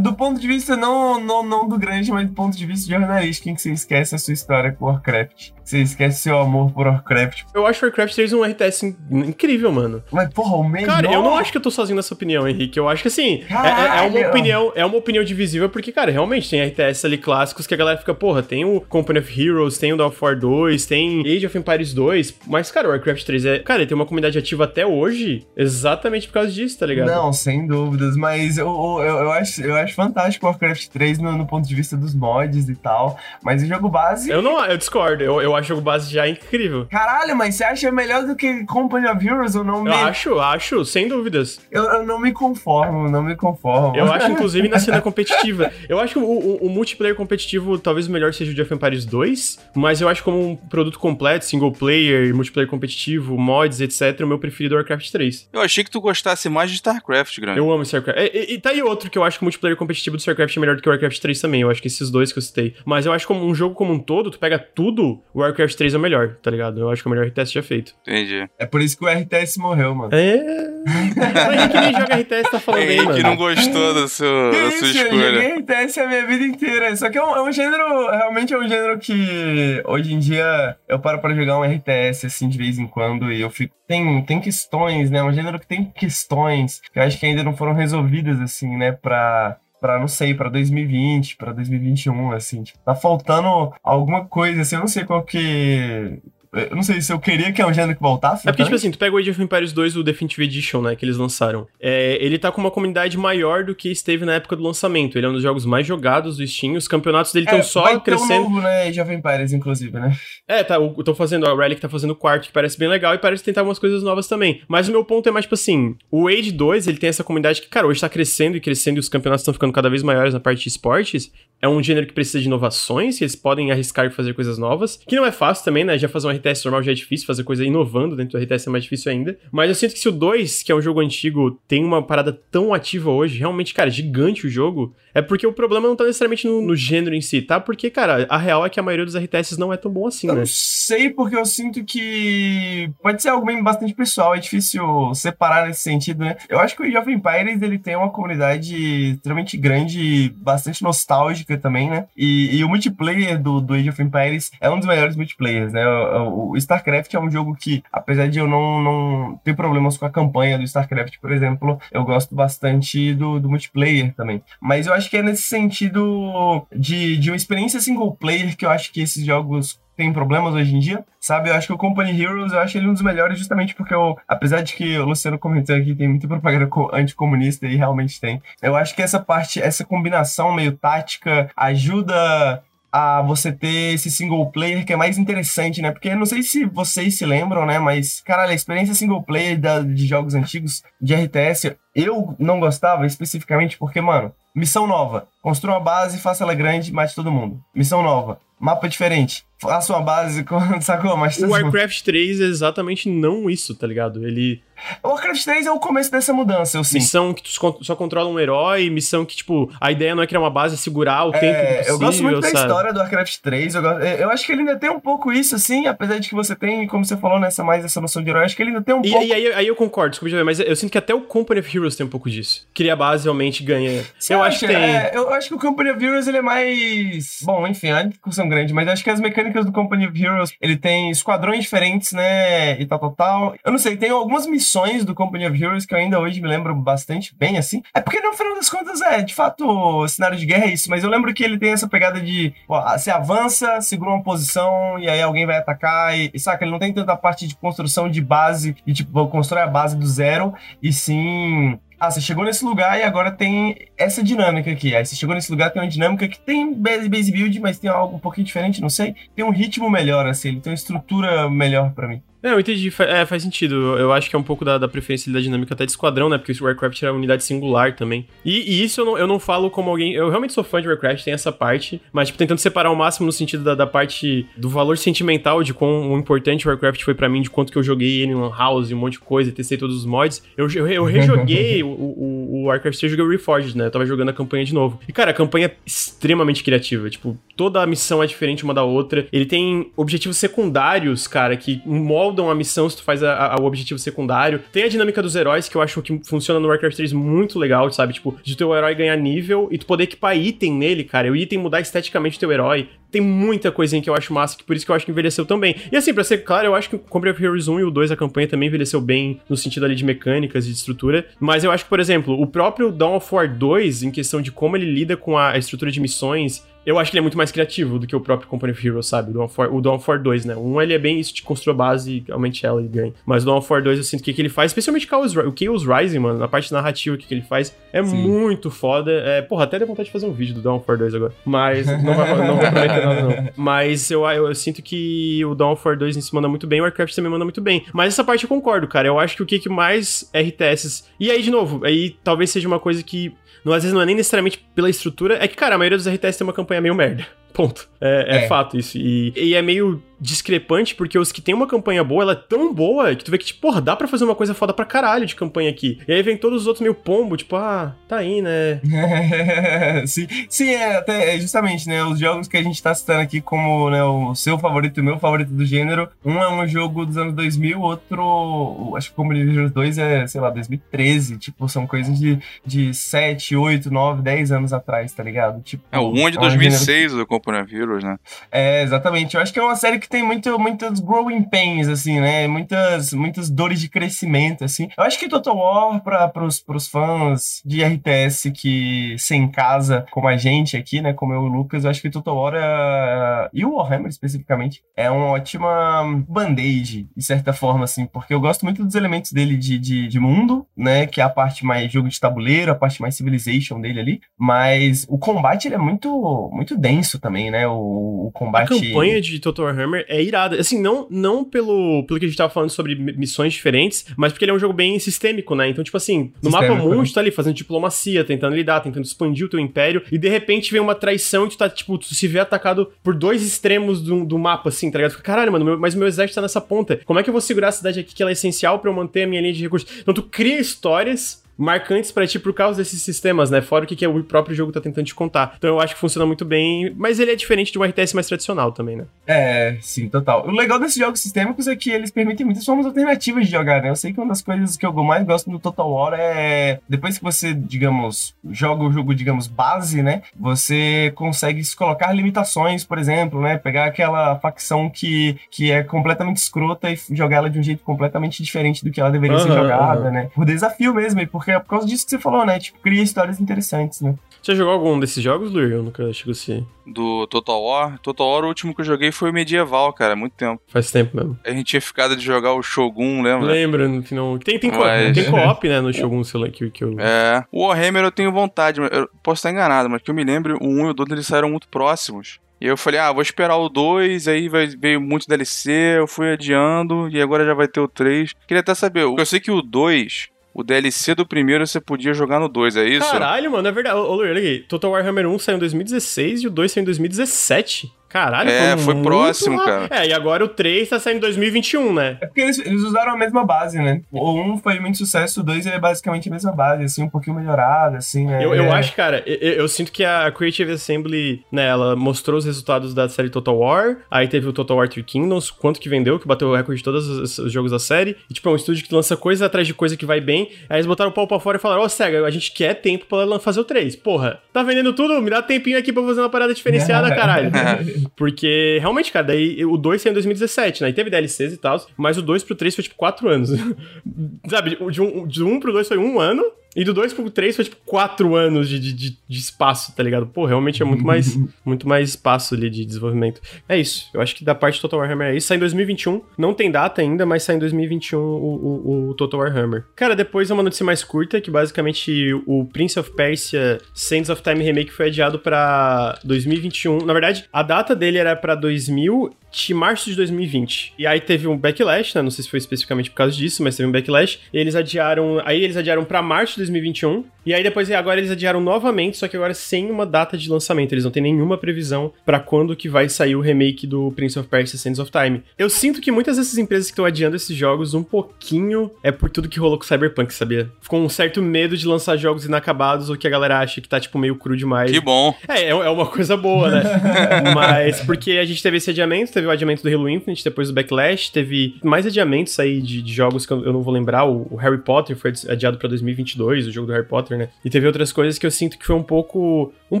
do ponto de vista não, não, não do grande, mas do ponto de vista jornalístico, em que você esquece a sua história com Warcraft. Você esquece seu amor por Warcraft. Eu acho Warcraft 3 um RTS incrível, mano. Mas, porra, o melhor... Cara, eu não acho que eu tô sozinho nessa opinião, Henrique. Eu acho que, assim, é, é, uma opinião é uma opinião divisível, porque, cara, realmente tem RTS ali clássicos que a galera fica, porra, tem o Company of Heroes, tem o Dawn of War 2, tem Age of Empires 2, mas, cara, o Warcraft 3 é... Cara, ele tem uma comunidade ativa até hoje exatamente por causa disso, tá ligado? Não, sem dúvidas, mas eu, eu, eu acho, eu acho fantástico o Warcraft 3 no, no ponto de vista dos mods e tal, mas o jogo base... Eu não, eu discordo, eu, eu acho o jogo base já incrível. Caralho, mas você acha melhor do que Company of Heroes ou não? Eu me... acho, acho, sem dúvidas. Eu, eu, não me conformo, não me conformo. Eu acho, inclusive, na cena competitiva. Eu acho que o, o, o, multiplayer competitivo talvez o melhor seja o Jeff Empires 2, mas eu acho como um produto completo, single player, multiplayer competitivo, mods, etc., o meu preferido é Warcraft 3. Eu achei que tu gostasse mais de StarCraft, grande. Eu amo StarCraft. E, e, e tá aí outro que eu acho que o multiplayer competitivo do StarCraft é melhor do que o Warcraft 3 também. Eu acho que esses dois que eu citei. Mas eu acho que como um jogo como um todo, tu pega tudo, o Warcraft 3 é o melhor, tá ligado? Eu acho que é o melhor RTS já feito. Entendi. É por isso que o RTS morreu, mano. É. Mas que nem joga RTS tá falando aí, mano. que não gostou da sua, da sua escolha. Eu joguei RTS a minha vida inteira. Só que é um, é um, gênero, realmente é um gênero que hoje em dia eu paro pra jogar um RTS assim de vez em quando e eu fico. Tem, tem questões, né? É um gênero que tem questões que eu acho que ainda não foram resolvidas assim, né? Pra pra, não sei, pra 2020, pra 2021, assim. Tipo, tá faltando alguma coisa, assim, eu não sei qual que eu não sei se eu queria que é um gênero que voltasse. É porque, então. tipo assim, tu pega o Age of Empires 2, o Definitive Edition, né, que eles lançaram. É, ele tá com uma comunidade maior do que esteve na época do lançamento. Ele é um dos jogos mais jogados do Steam. Os campeonatos dele estão é, só vai crescendo. Ter um novo, né, Age of Empires, inclusive, né? É, tá. Eu tô fazendo, a Relic tá fazendo o quarto, que parece bem legal, e parece tentar algumas coisas novas também. Mas o meu ponto é mais, tipo assim, o Age 2, ele tem essa comunidade que, cara, hoje tá crescendo e crescendo, e os campeonatos estão ficando cada vez maiores na parte de esportes. É um gênero que precisa de inovações, e eles podem arriscar e fazer coisas novas. Que não é fácil também, né? Já fazer um RTS normal já é difícil fazer coisa inovando dentro do RTS é mais difícil ainda. Mas eu sinto que se o 2, que é um jogo antigo, tem uma parada tão ativa hoje, realmente, cara, gigante o jogo, é porque o problema não tá necessariamente no, no gênero em si, tá? Porque, cara, a real é que a maioria dos RTS não é tão bom assim, eu né? Eu sei porque eu sinto que pode ser algo bem bastante pessoal, é difícil separar nesse sentido, né? Eu acho que o Age of Empires, ele tem uma comunidade extremamente grande, bastante nostálgica também, né? E, e o multiplayer do, do Age of Empires é um dos melhores multiplayers, né? O, o StarCraft é um jogo que, apesar de eu não, não ter problemas com a campanha do StarCraft, por exemplo, eu gosto bastante do, do multiplayer também. Mas eu acho que é nesse sentido de, de uma experiência single player que eu acho que esses jogos têm problemas hoje em dia, sabe? Eu acho que o Company Heroes, eu acho ele um dos melhores justamente porque eu, apesar de que o Luciano comentou aqui, tem muita propaganda anticomunista e realmente tem. Eu acho que essa parte, essa combinação meio tática ajuda a você ter esse single player que é mais interessante, né? Porque não sei se vocês se lembram, né? Mas, caralho, a experiência single player da, de jogos antigos de RTS, eu não gostava especificamente porque, mano, missão nova. Construa uma base, faça ela grande, mate todo mundo. Missão nova. Mapa diferente. Faça uma base, sacou? Mas o Warcraft 3 é exatamente não isso, tá ligado? Ele o Warcraft 3 é o começo dessa mudança, eu sinto. Missão que tu só controla um herói, missão que, tipo, a ideia não é criar uma base, é segurar o é, tempo possível, Eu gosto muito sabe? da história do Warcraft 3, eu, gosto, eu, acho que ele ainda tem um pouco isso, assim, apesar de que você tem, como você falou, nessa mais essa noção de herói, acho que ele ainda tem um e, pouco... E aí, aí eu concordo, desculpa, mas eu sinto que até o Company of Heroes tem um pouco disso. Cria a base, realmente ganha. Você eu acho que tem. É, eu acho que o Company of Heroes, ele é mais... Bom, enfim, é uma discussão grande, mas acho que as mecânicas do Company of Heroes, ele tem esquadrões diferentes, né, e tal, tal, tal. Eu não sei, tem algumas missões do Company of Heroes que eu ainda hoje me lembro bastante bem, assim. É porque no final das contas, é, de fato, cenário de guerra é isso, mas eu lembro que ele tem essa pegada de, ó, você avança, segura uma posição e aí alguém vai atacar e, e saca, ele não tem tanta parte de construção de base e tipo, constrói a base do zero, e sim ah, você chegou nesse lugar e agora tem essa dinâmica aqui. Aí você chegou nesse lugar, tem uma dinâmica que tem base build, mas tem algo um pouquinho diferente, não sei. Tem um ritmo melhor, assim, ele tem uma estrutura melhor para mim. É, eu entendi. É, faz sentido. Eu acho que é um pouco da, da preferência da dinâmica até de esquadrão, né? Porque o Warcraft era uma unidade singular também. E, e, isso eu não, eu não falo como alguém. Eu realmente sou fã de Warcraft, tem essa parte, mas, tipo, tentando separar o máximo no sentido da, da parte do valor sentimental de quão importante o Warcraft foi para mim, de quanto que eu joguei ele em Lan House, um monte de coisa, testei todos os mods. Eu, eu, eu rejoguei o, o, o, Warcraft, eu joguei o Reforged, né? Eu tava jogando a campanha de novo. E, cara, a campanha é extremamente criativa. Tipo, toda a missão é diferente uma da outra. Ele tem objetivos secundários, cara, que moldam a missão se tu faz a, a, o objetivo secundário. Tem a dinâmica dos heróis, que eu acho que funciona no Warcraft 3 muito legal, sabe? Tipo, de teu herói ganhar nível e tu poder equipar item nele, cara. E o item mudar esteticamente teu herói. Tem muita coisinha que eu acho massa, que por isso que eu acho que envelheceu tão bem. E assim, pra ser claro, eu acho que o Company of Heroes 1 e o 2, a campanha também envelheceu bem no sentido ali de mecânicas e de estrutura. Mas eu acho que, por exemplo, o próprio Dawn of War 2, em questão de como ele lida com a estrutura de missões eu acho que ele é muito mais criativo do que o próprio Company of Heroes, sabe? O Dawn of War, o Dawn of War 2, né? Um, ele é bem isso, de construir a base, aumente ela e ganha. Mas o Dawn of War 2, eu sinto que o que ele faz, especialmente o Chaos, o Chaos Rising, mano, na parte narrativa que ele faz, é Sim. muito foda. É, porra, até deu vontade de fazer um vídeo do Dawn of War 2 agora. Mas, não, vai, não vou prometer nada, não. Mas eu, eu, eu, sinto que o Dawn of War 2 se manda muito bem, o Warcraft também manda muito bem. Mas essa parte eu concordo, cara. Eu acho que o que, que mais RTS... E aí, de novo, aí talvez seja uma coisa que não, às vezes não é nem necessariamente pela estrutura, é que, cara, a maioria dos RTS tem uma campanha meio merda. Ponto. É, é, é. fato isso. E, e é meio discrepante, porque os que tem uma campanha boa, ela é tão boa que tu vê que, tipo, porra, dá pra fazer uma coisa foda pra caralho de campanha aqui. E aí vem todos os outros meio pombo, tipo, ah, tá aí, né? sim, sim, é, até, é justamente, né, os jogos que a gente tá citando aqui como, né, o seu favorito e o meu favorito do gênero, um é um jogo dos anos 2000, outro, acho que o Company Heroes 2 é, sei lá, 2013, tipo, são coisas de, de 7, 8, 9, 10 anos atrás, tá ligado? Tipo, é, o 1 é de 2006 do Company Heroes, né? É, exatamente. Eu acho que é uma série que tem muito, muitas growing pains, assim, né? Muitas, muitas dores de crescimento, assim. Eu acho que Total War, para pros, pros fãs de RTS que sem casa, como a gente aqui, né? Como eu e o Lucas, eu acho que Total War é, e o Warhammer especificamente é uma ótima band-aid, de certa forma, assim, porque eu gosto muito dos elementos dele de, de, de mundo, né? Que é a parte mais jogo de tabuleiro, a parte mais civilization dele ali. Mas o combate ele é muito, muito denso também, né? O, o combate. A campanha de Total Warhammer é irada. Assim, não, não pelo, pelo que a gente tava falando sobre missões diferentes, mas porque ele é um jogo bem sistêmico, né? Então, tipo assim, no sistêmico, mapa mundo, né? tu tá ali fazendo diplomacia, tentando lidar, tentando expandir o teu império, e de repente vem uma traição e tu tá, tipo, tu se vê atacado por dois extremos do, do mapa, assim, tá ligado? Caralho, mano, meu, mas meu exército tá nessa ponta. Como é que eu vou segurar a cidade aqui que ela é essencial para eu manter a minha linha de recursos? Então tu cria histórias marcantes para ti por causa desses sistemas, né? Fora o que, que o próprio jogo tá tentando te contar. Então eu acho que funciona muito bem, mas ele é diferente de um RTS mais tradicional também, né? É, sim, total. O legal desses jogos sistêmicos é que eles permitem muitas formas alternativas de jogar, né? Eu sei que uma das coisas que eu mais gosto no Total War é depois que você, digamos, joga o jogo, digamos, base, né? Você consegue colocar limitações, por exemplo, né? Pegar aquela facção que, que é completamente escrota e jogar ela de um jeito completamente diferente do que ela deveria uhum, ser jogada, uhum. né? Por desafio mesmo, e por porque é por causa disso que você falou, né? Tipo, cria histórias interessantes, né? Você jogou algum desses jogos, Luir? Eu nunca chego assim. Do Total War? Total War, o último que eu joguei foi o medieval, cara, muito tempo. Faz tempo mesmo. A gente tinha ficado de jogar o Shogun, lembra? Lembra, no final. Tem, tem, mas... tem co-op, né, no Shogun, sei lá, que, que eu. É. O Warhammer eu tenho vontade, eu posso estar enganado, mas que eu me lembro, o 1 e o 2 eles saíram muito próximos. E eu falei, ah, vou esperar o 2, aí vai, veio muito DLC, eu fui adiando, e agora já vai ter o 3. Queria até saber, eu sei que o 2, o DLC do primeiro você podia jogar no 2, é isso? Caralho, mano, é verdade. Ô, Luir, olha aqui. Total Warhammer 1 saiu em 2016 e o 2 saiu em 2017. Caralho, É, foi, foi próximo, cara. É, e agora o 3 tá saindo em 2021, né? É porque eles, eles, usaram a mesma base, né? O 1 foi muito sucesso, o 2 é basicamente a mesma base, assim, um pouquinho melhorada, assim, né? Eu, eu é... acho, cara, eu, eu, sinto que a Creative Assembly, né, ela mostrou os resultados da série Total War, aí teve o Total War Three Kingdoms, quanto que vendeu, que bateu o recorde de todos os, os, jogos da série, e tipo, é um estúdio que lança coisa atrás de coisa que vai bem, aí eles botaram o pau pra fora e falaram, ó, oh, Sega, a gente quer tempo pra fazer o 3. Porra, tá vendendo tudo? Me dá tempinho aqui pra fazer uma parada diferenciada, caralho. Porque realmente, cara, daí o 2 saiu em 2017, né? E teve DLCs e tal, mas o 2 pro 3 foi tipo 4 anos. Sabe, de um, um pro 2 foi um ano, e do 2 pro 3 foi tipo 4 anos de, de, de, espaço, tá ligado? Pô, realmente é muito mais, muito mais espaço ali de desenvolvimento. É isso. Eu acho que da parte do Total Warhammer é isso. Sai em 2021. Não tem data ainda, mas sai em 2021 o, o, o Total Warhammer. Cara, depois é uma notícia mais curta, que basicamente o Prince of Persia Sands of Time Remake foi adiado pra 2021. Na verdade, a data dele era pra 2000 de março de 2020. E aí teve um backlash, né? Não sei se foi especificamente por causa disso, mas teve um backlash. E eles adiaram. Aí eles adiaram para março de 2021. E aí depois, agora eles adiaram novamente, só que agora sem uma data de lançamento. Eles não têm nenhuma previsão para quando que vai sair o remake do Prince of Persia Sands of Time. Eu sinto que muitas dessas empresas que estão adiando esses jogos um pouquinho é por tudo que rolou com Cyberpunk, sabia? Ficou um certo medo de lançar jogos inacabados ou que a galera acha que tá, tipo, meio cru demais. Que bom. É, é, é uma coisa boa, né? Mas porque a gente teve esse adiamento, teve o adiamento do Halo Infinite, depois do Backlash, teve mais adiamentos aí de, de jogos que eu, eu, não vou lembrar. O, o Harry Potter foi adiado pra 2022, o jogo do Harry Potter, né? E teve outras coisas que eu sinto que foi um pouco. Um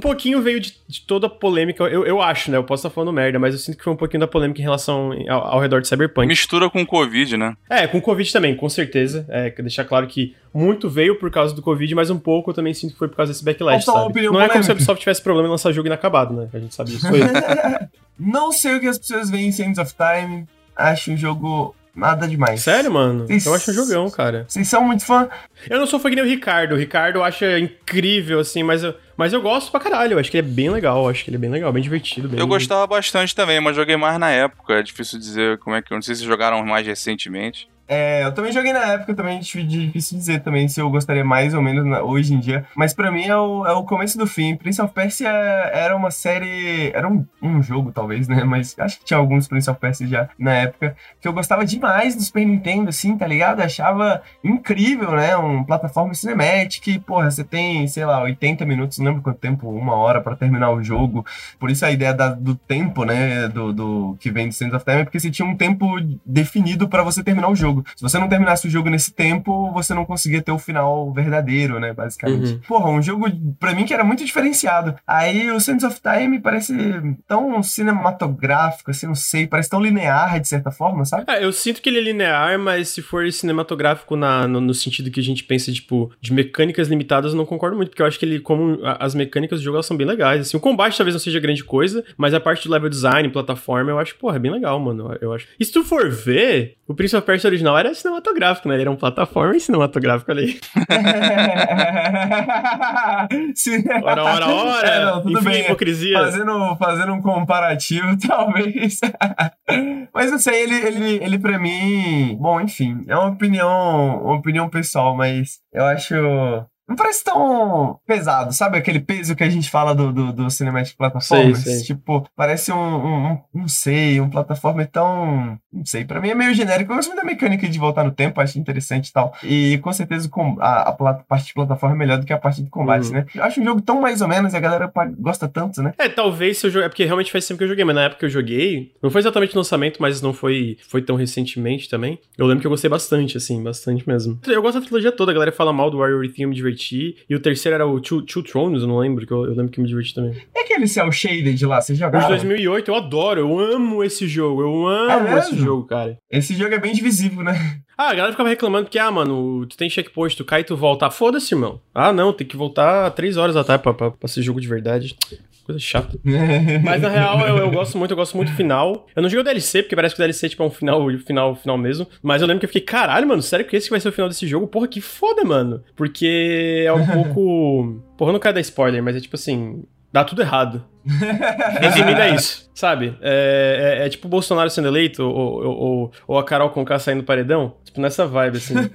pouquinho veio de, de toda a polêmica, eu, eu acho, né? Eu posso estar falando merda, mas eu sinto que foi um pouquinho da polêmica em relação ao, ao redor de Cyberpunk. Mistura com o Covid, né? É, com o Covid também, com certeza. É, deixar claro que muito veio por causa do Covid, mas um pouco eu também sinto que foi por causa desse backlash, sabe? Não é como se a Ubisoft tivesse problema em lançar jogo inacabado, né? A gente sabe disso. Não sei o que as pessoas veem em Sands of Time. Acho um jogo nada demais. Sério, mano? Cês, eu acho um jogão, cara. Vocês são muito fã? Eu não sou fã que nem o Ricardo. O Ricardo acha incrível, assim, mas eu, mas eu gosto pra caralho. Eu acho que ele é bem legal. Eu acho que ele é bem legal, bem divertido. Bem... Eu gostava bastante também, mas joguei mais na época. É difícil dizer como é que. Eu não sei se jogaram mais recentemente. É, eu também joguei na época, também difícil dizer também se eu gostaria mais ou menos na, hoje em dia. Mas para mim é o, é o começo do fim. Prince of Persia era uma série. Era um, um jogo, talvez, né? Mas acho que tinha alguns Prince of Persia já na época. Que eu gostava demais do Super Nintendo, assim, tá ligado? achava incrível, né? Um plataforma cinematic. Porra, você tem, sei lá, 80 minutos, não lembro quanto tempo, uma hora para terminar o jogo. Por isso a ideia da, do tempo, né? Do, do que vem do Sands of Time é porque você tinha um tempo definido para você terminar o jogo jogo. Se você não terminasse o jogo nesse tempo, você não conseguia ter o final verdadeiro, né? Basicamente. Uhum. Porra, um jogo, pra mim, que era muito diferenciado. Aí o Sands of Time parece tão cinematográfico, assim, não sei, parece tão linear, de certa forma, sabe? É, eu sinto que ele é linear, mas se for cinematográfico na, no, no sentido que a gente pensa, tipo, de mecânicas limitadas, eu não concordo muito, porque eu acho que ele, como as mecânicas do jogo, elas são bem legais. Assim, o combate talvez não seja grande coisa, mas a parte do level design, plataforma, eu acho, porra, é bem legal, mano. Eu acho. E se tu for ver, o Prince of Persia original era cinematográfico, né? Ele era um plataforma cinematográfico ali. Ora, ora, ora! É, não, tudo Enfim, bem. hipocrisia. Fazendo, fazendo um comparativo, talvez. mas não sei, ele, ele, ele pra mim. Bom, enfim, é uma opinião, uma opinião pessoal, mas eu acho. Não parece tão pesado, sabe? Aquele peso que a gente fala do, do, do Cinematic Platformers. Sei, sei. Tipo, parece um, um, um- Não sei, um plataforma tão. Não sei, pra mim é meio genérico. Eu gosto muito da mecânica de voltar no tempo, acho interessante e tal. E com certeza a, a parte de plataforma é melhor do que a parte de combate, Uhum. né? Eu acho um jogo tão mais ou menos e a galera gosta tanto, né? É, talvez se eu jogar. É porque realmente faz tempo que eu joguei, mas na época que eu joguei. Não foi exatamente no lançamento, mas não foi, foi tão recentemente também. Eu lembro que eu gostei bastante, assim, bastante mesmo. Eu gosto da trilogia toda, a galera fala mal do Warrior Within, eu me diverti. E o terceiro era o Two, Two Thrones, eu não lembro, que eu, eu lembro que me diverti também. E aquele Cell Shaded lá, você O de jogaram? 2008, eu adoro, eu amo esse jogo, eu amo É esse jogo, cara. Esse jogo é bem divisivo, né? Ah, a galera ficava reclamando porque, ah, mano, tu tem checkpoint, tu cai e tu volta. Ah, foda-se, irmão. Ah, não, tem que voltar três horas atrás pra, pra, pra ser jogo de verdade. Coisa chata. Mas na real, eu, eu gosto muito, eu gosto muito do final. Eu não joguei o DLC, porque parece que o DLC tipo, é um final, final, final mesmo. Mas eu lembro que eu fiquei, caralho, mano, sério que esse vai ser o final desse jogo? Porra, que foda, mano. Porque é um pouco. Porra, eu não quero dar spoiler, mas é tipo assim. Dá tudo errado. Resumindo é isso, sabe? É, é- é tipo o Bolsonaro sendo eleito, ou, ou, ou- ou a Carol Conká saindo do paredão. Tipo, nessa vibe, assim.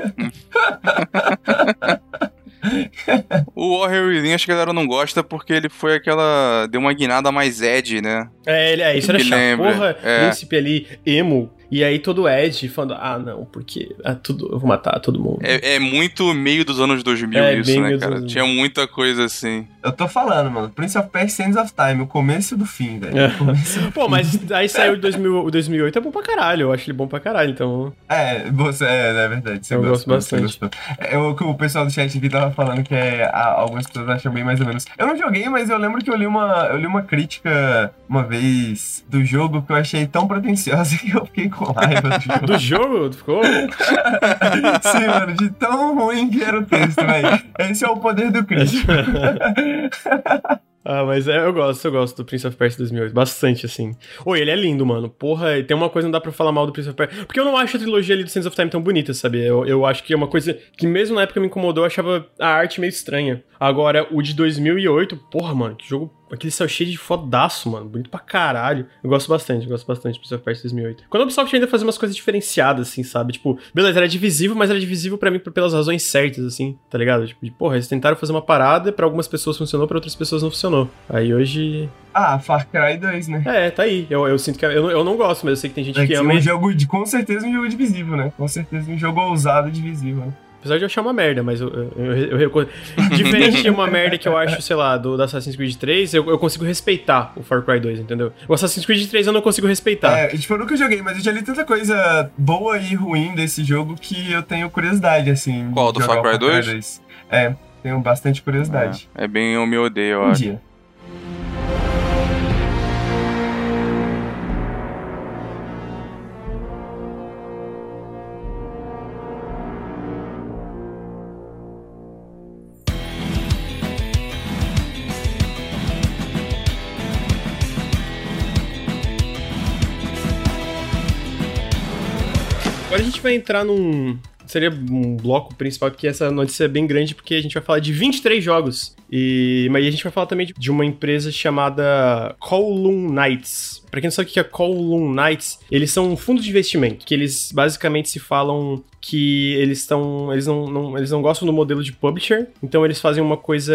O Warrior Within acho que a galera não gosta porque ele foi aquela. deu uma guinada mais Ed, né? É, ele- é isso era chato. Porra, é. príncipe ali, emo. E aí todo Ed falando, ah, não, porque é tudo, eu vou matar todo mundo. É, é muito meio dos anos 2000 É, isso, bem né, cara? Tinha muita coisa assim. Eu tô falando, mano. Prince of Persia Sands of Time, o começo do fim, velho. É. O começo- Pô, mas aí saiu o 2000 o 2008, é bom pra caralho. Eu acho ele bom pra caralho, então. É, você, é, é verdade. Você Eu gosto bastante. É, o que o pessoal do chat aqui tava falando que é, a- algumas pessoas acham bem mais ou menos. Eu não joguei, mas eu lembro que eu li uma, eu li uma crítica uma vez do jogo que eu achei tão pretensiosa que eu fiquei com raiva do jogo. Do jogo, ficou. Sim, mano, de tão ruim que era o texto, velho. Esse é o poder do crítico. Ah, mas é, eu gosto, eu gosto do Prince of Persia 2008, bastante, assim. Oi, ele é lindo, mano. Porra, e tem uma coisa que não dá pra falar mal do Prince of Persia. Porque eu não acho a trilogia ali do Sands of Time tão bonita, sabe? Eu, eu acho que é uma coisa que mesmo na época me incomodou, eu achava a arte meio estranha. Agora, o de 2008, porra, mano, que jogo... Aquele céu cheio de fodaço, mano. Bonito pra caralho. Eu gosto bastante, eu gosto bastante do Prince of Persia 2008. Quando a Ubisoft ainda fazia umas coisas diferenciadas, assim, sabe? Tipo, beleza, era divisível, mas era divisível pra mim por- pelas razões certas, assim, tá ligado? Tipo, de, porra, eles tentaram fazer uma parada, pra algumas pessoas funcionou, pra outras pessoas não funcionou. Aí hoje. Ah, Far Cry 2, né? É, tá aí. Eu, eu sinto que. Eu, eu não gosto, mas eu sei que tem gente É que que ama. um jogo de, com certeza um jogo divisível, né? Com certeza um jogo ousado divisível. né? Apesar de eu achar uma merda, mas eu, eu, eu, eu Diferente de uma merda que eu acho, sei lá, do, do Assassin's Creed 3, eu, eu consigo respeitar o Far Cry 2, entendeu? O Assassin's Creed 3 eu não consigo respeitar. É, tipo, eu nunca joguei, mas eu já li tanta coisa boa e ruim desse jogo que eu tenho curiosidade, assim. Qual, do Far o Cry 2? É, tenho bastante curiosidade. É, é bem eu me odeio, eu Um acho. dia. Vai entrar num. Seria um bloco principal, porque essa notícia é bem grande, porque a gente vai falar de 23 jogos. E, mas a gente vai falar também de- uma empresa chamada Kowloon Knights. Pra quem não sabe o que é Kowloon Knights, eles são um fundo de investimento, que eles basicamente se falam que eles estão. Eles não, não- eles não gostam do modelo de publisher, então eles fazem uma coisa.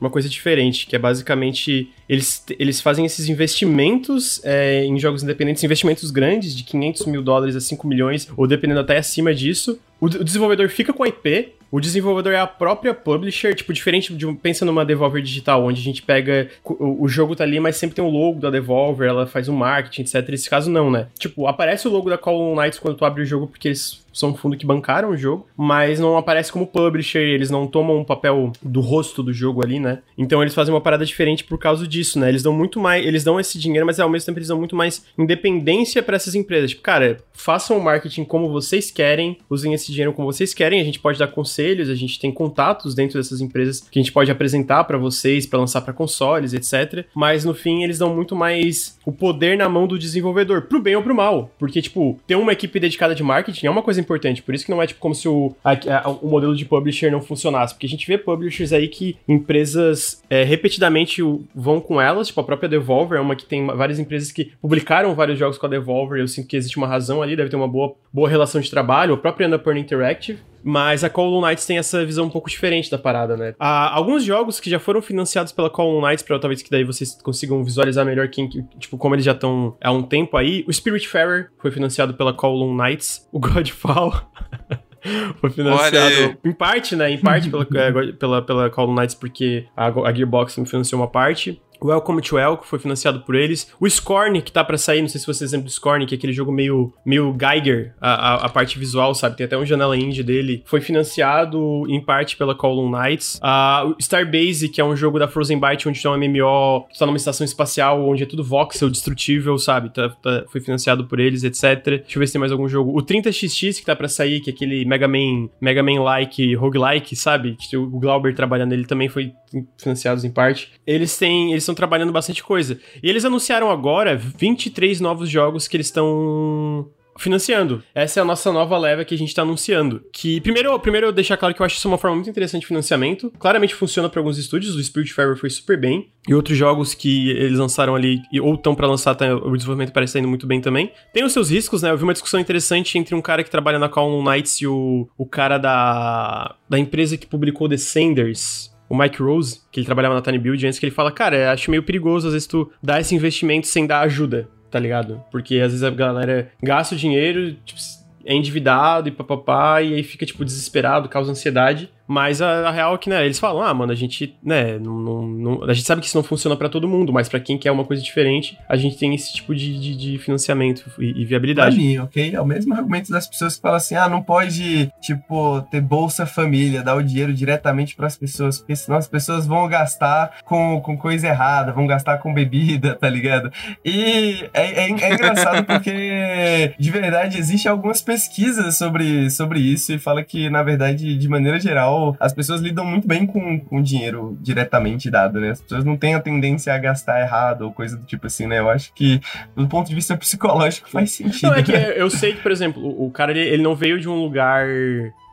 uma coisa diferente, que é basicamente. Eles, eles fazem esses investimentos é, em jogos independentes, investimentos grandes, de 500 mil dólares a 5 milhões, ou dependendo até acima disso. O, de- o desenvolvedor fica com a IP, o desenvolvedor é a própria publisher, tipo, diferente de um. Pensa numa Devolver digital, onde a gente pega. O, o jogo tá ali, mas sempre tem o logo da Devolver, ela faz um marketing, etc. Nesse caso, não, né? Tipo, aparece o logo da Call of Knights quando tu abre o jogo, porque eles são um fundo que bancaram o jogo, mas não aparece como publisher, eles não tomam um papel do rosto do jogo ali, né? Então eles fazem uma parada diferente por causa disso, né? Eles dão muito mais, eles dão esse dinheiro, mas ao mesmo tempo eles dão muito mais independência para essas empresas. Tipo, cara, façam o marketing como vocês querem, usem esse dinheiro como vocês querem, a gente pode dar conselhos, a gente tem contatos dentro dessas empresas que a gente pode apresentar para vocês, para lançar para consoles, etc. Mas no fim eles dão muito mais o poder na mão do desenvolvedor, pro bem ou pro mal, porque tipo, ter uma equipe dedicada de marketing é uma coisa importante, por isso que não é tipo como se o, a, a, o modelo de publisher não funcionasse, porque a gente vê publishers aí que empresas é, repetidamente vão com elas, tipo a própria Devolver é uma que tem várias empresas que publicaram vários jogos com a Devolver, eu sinto que existe uma razão ali, deve ter uma boa, boa relação de trabalho, a própria Annapurna Interactive, mas a Call Knights tem essa visão um pouco diferente da parada, né? Há alguns jogos que já foram financiados pela Call Knights, para talvez que daí vocês consigam visualizar melhor quem, tipo, como eles já estão há um tempo aí. O Spiritfarer foi financiado pela Call Knights. O Godfall foi financiado em parte, né? Em parte pela, é, pela, pela Call Knights, porque a, a Gearbox me financiou uma parte. Welcome to Hell, que foi financiado por eles. O Scorn, que tá para sair, não sei se vocês lembram do Scorn, que é aquele jogo meio, meio Geiger, a, a, a, parte visual, sabe? Tem até um janela indie dele. Foi financiado em parte pela Column Knights. Uh, o Starbase, que é um jogo da Frozen Byte, onde tem um MMO, tá numa estação espacial, onde é tudo voxel, destrutível, sabe? Tá, tá, foi financiado por eles, etc. Deixa eu ver se tem mais algum jogo. O 30XX, que tá para sair, que é aquele Mega Man, Mega Man-like, roguelike, sabe? O Glauber trabalhando nele também foi financiado em parte. Eles têm... Eles estão trabalhando bastante coisa. E eles anunciaram agora 23 novos jogos que eles estão financiando. Essa é a nossa nova leva que a gente tá anunciando. Que, primeiro, primeiro eu deixar claro que eu acho isso uma forma muito interessante de financiamento. Claramente funciona para alguns estúdios, o Spiritfarer foi super bem. E outros jogos que eles lançaram ali, ou estão para lançar, tá, o desenvolvimento parece estar indo muito bem também. Tem os seus riscos, né? Eu vi uma discussão interessante entre um cara que trabalha na Call Knights e o, o cara da, da empresa que publicou The Senders o Mike Rose, que ele trabalhava na Tiny Build antes, que ele fala, cara, acho meio perigoso às vezes tu dar esse investimento sem dar ajuda, tá ligado? Porque às vezes a galera gasta o dinheiro, tipo, é endividado e papapá, e aí fica, tipo, desesperado, causa ansiedade. Mas a, a, real é que, né, eles falam, ah, mano, a gente, né, não, não, a gente sabe que isso não funciona para todo mundo, mas para quem quer uma coisa diferente, a gente tem esse tipo de, de, de financiamento e, e, viabilidade. Mim, ok? É o mesmo argumento das pessoas que falam assim, ah, não pode, tipo, ter Bolsa Família, dar o dinheiro diretamente para as pessoas, porque senão as pessoas vão gastar com, com coisa errada, vão gastar com bebida, tá ligado? E é, é, é engraçado porque, de verdade, existem algumas pesquisas sobre, sobre isso e fala que, na verdade, de maneira geral, as pessoas lidam muito bem com, com dinheiro diretamente dado, né? As pessoas não têm a tendência a gastar errado ou coisa do tipo assim, né? Eu acho que, do ponto de vista psicológico, faz sentido. Não, é que eu sei que, por exemplo, o, o cara, ele, ele não veio de um lugar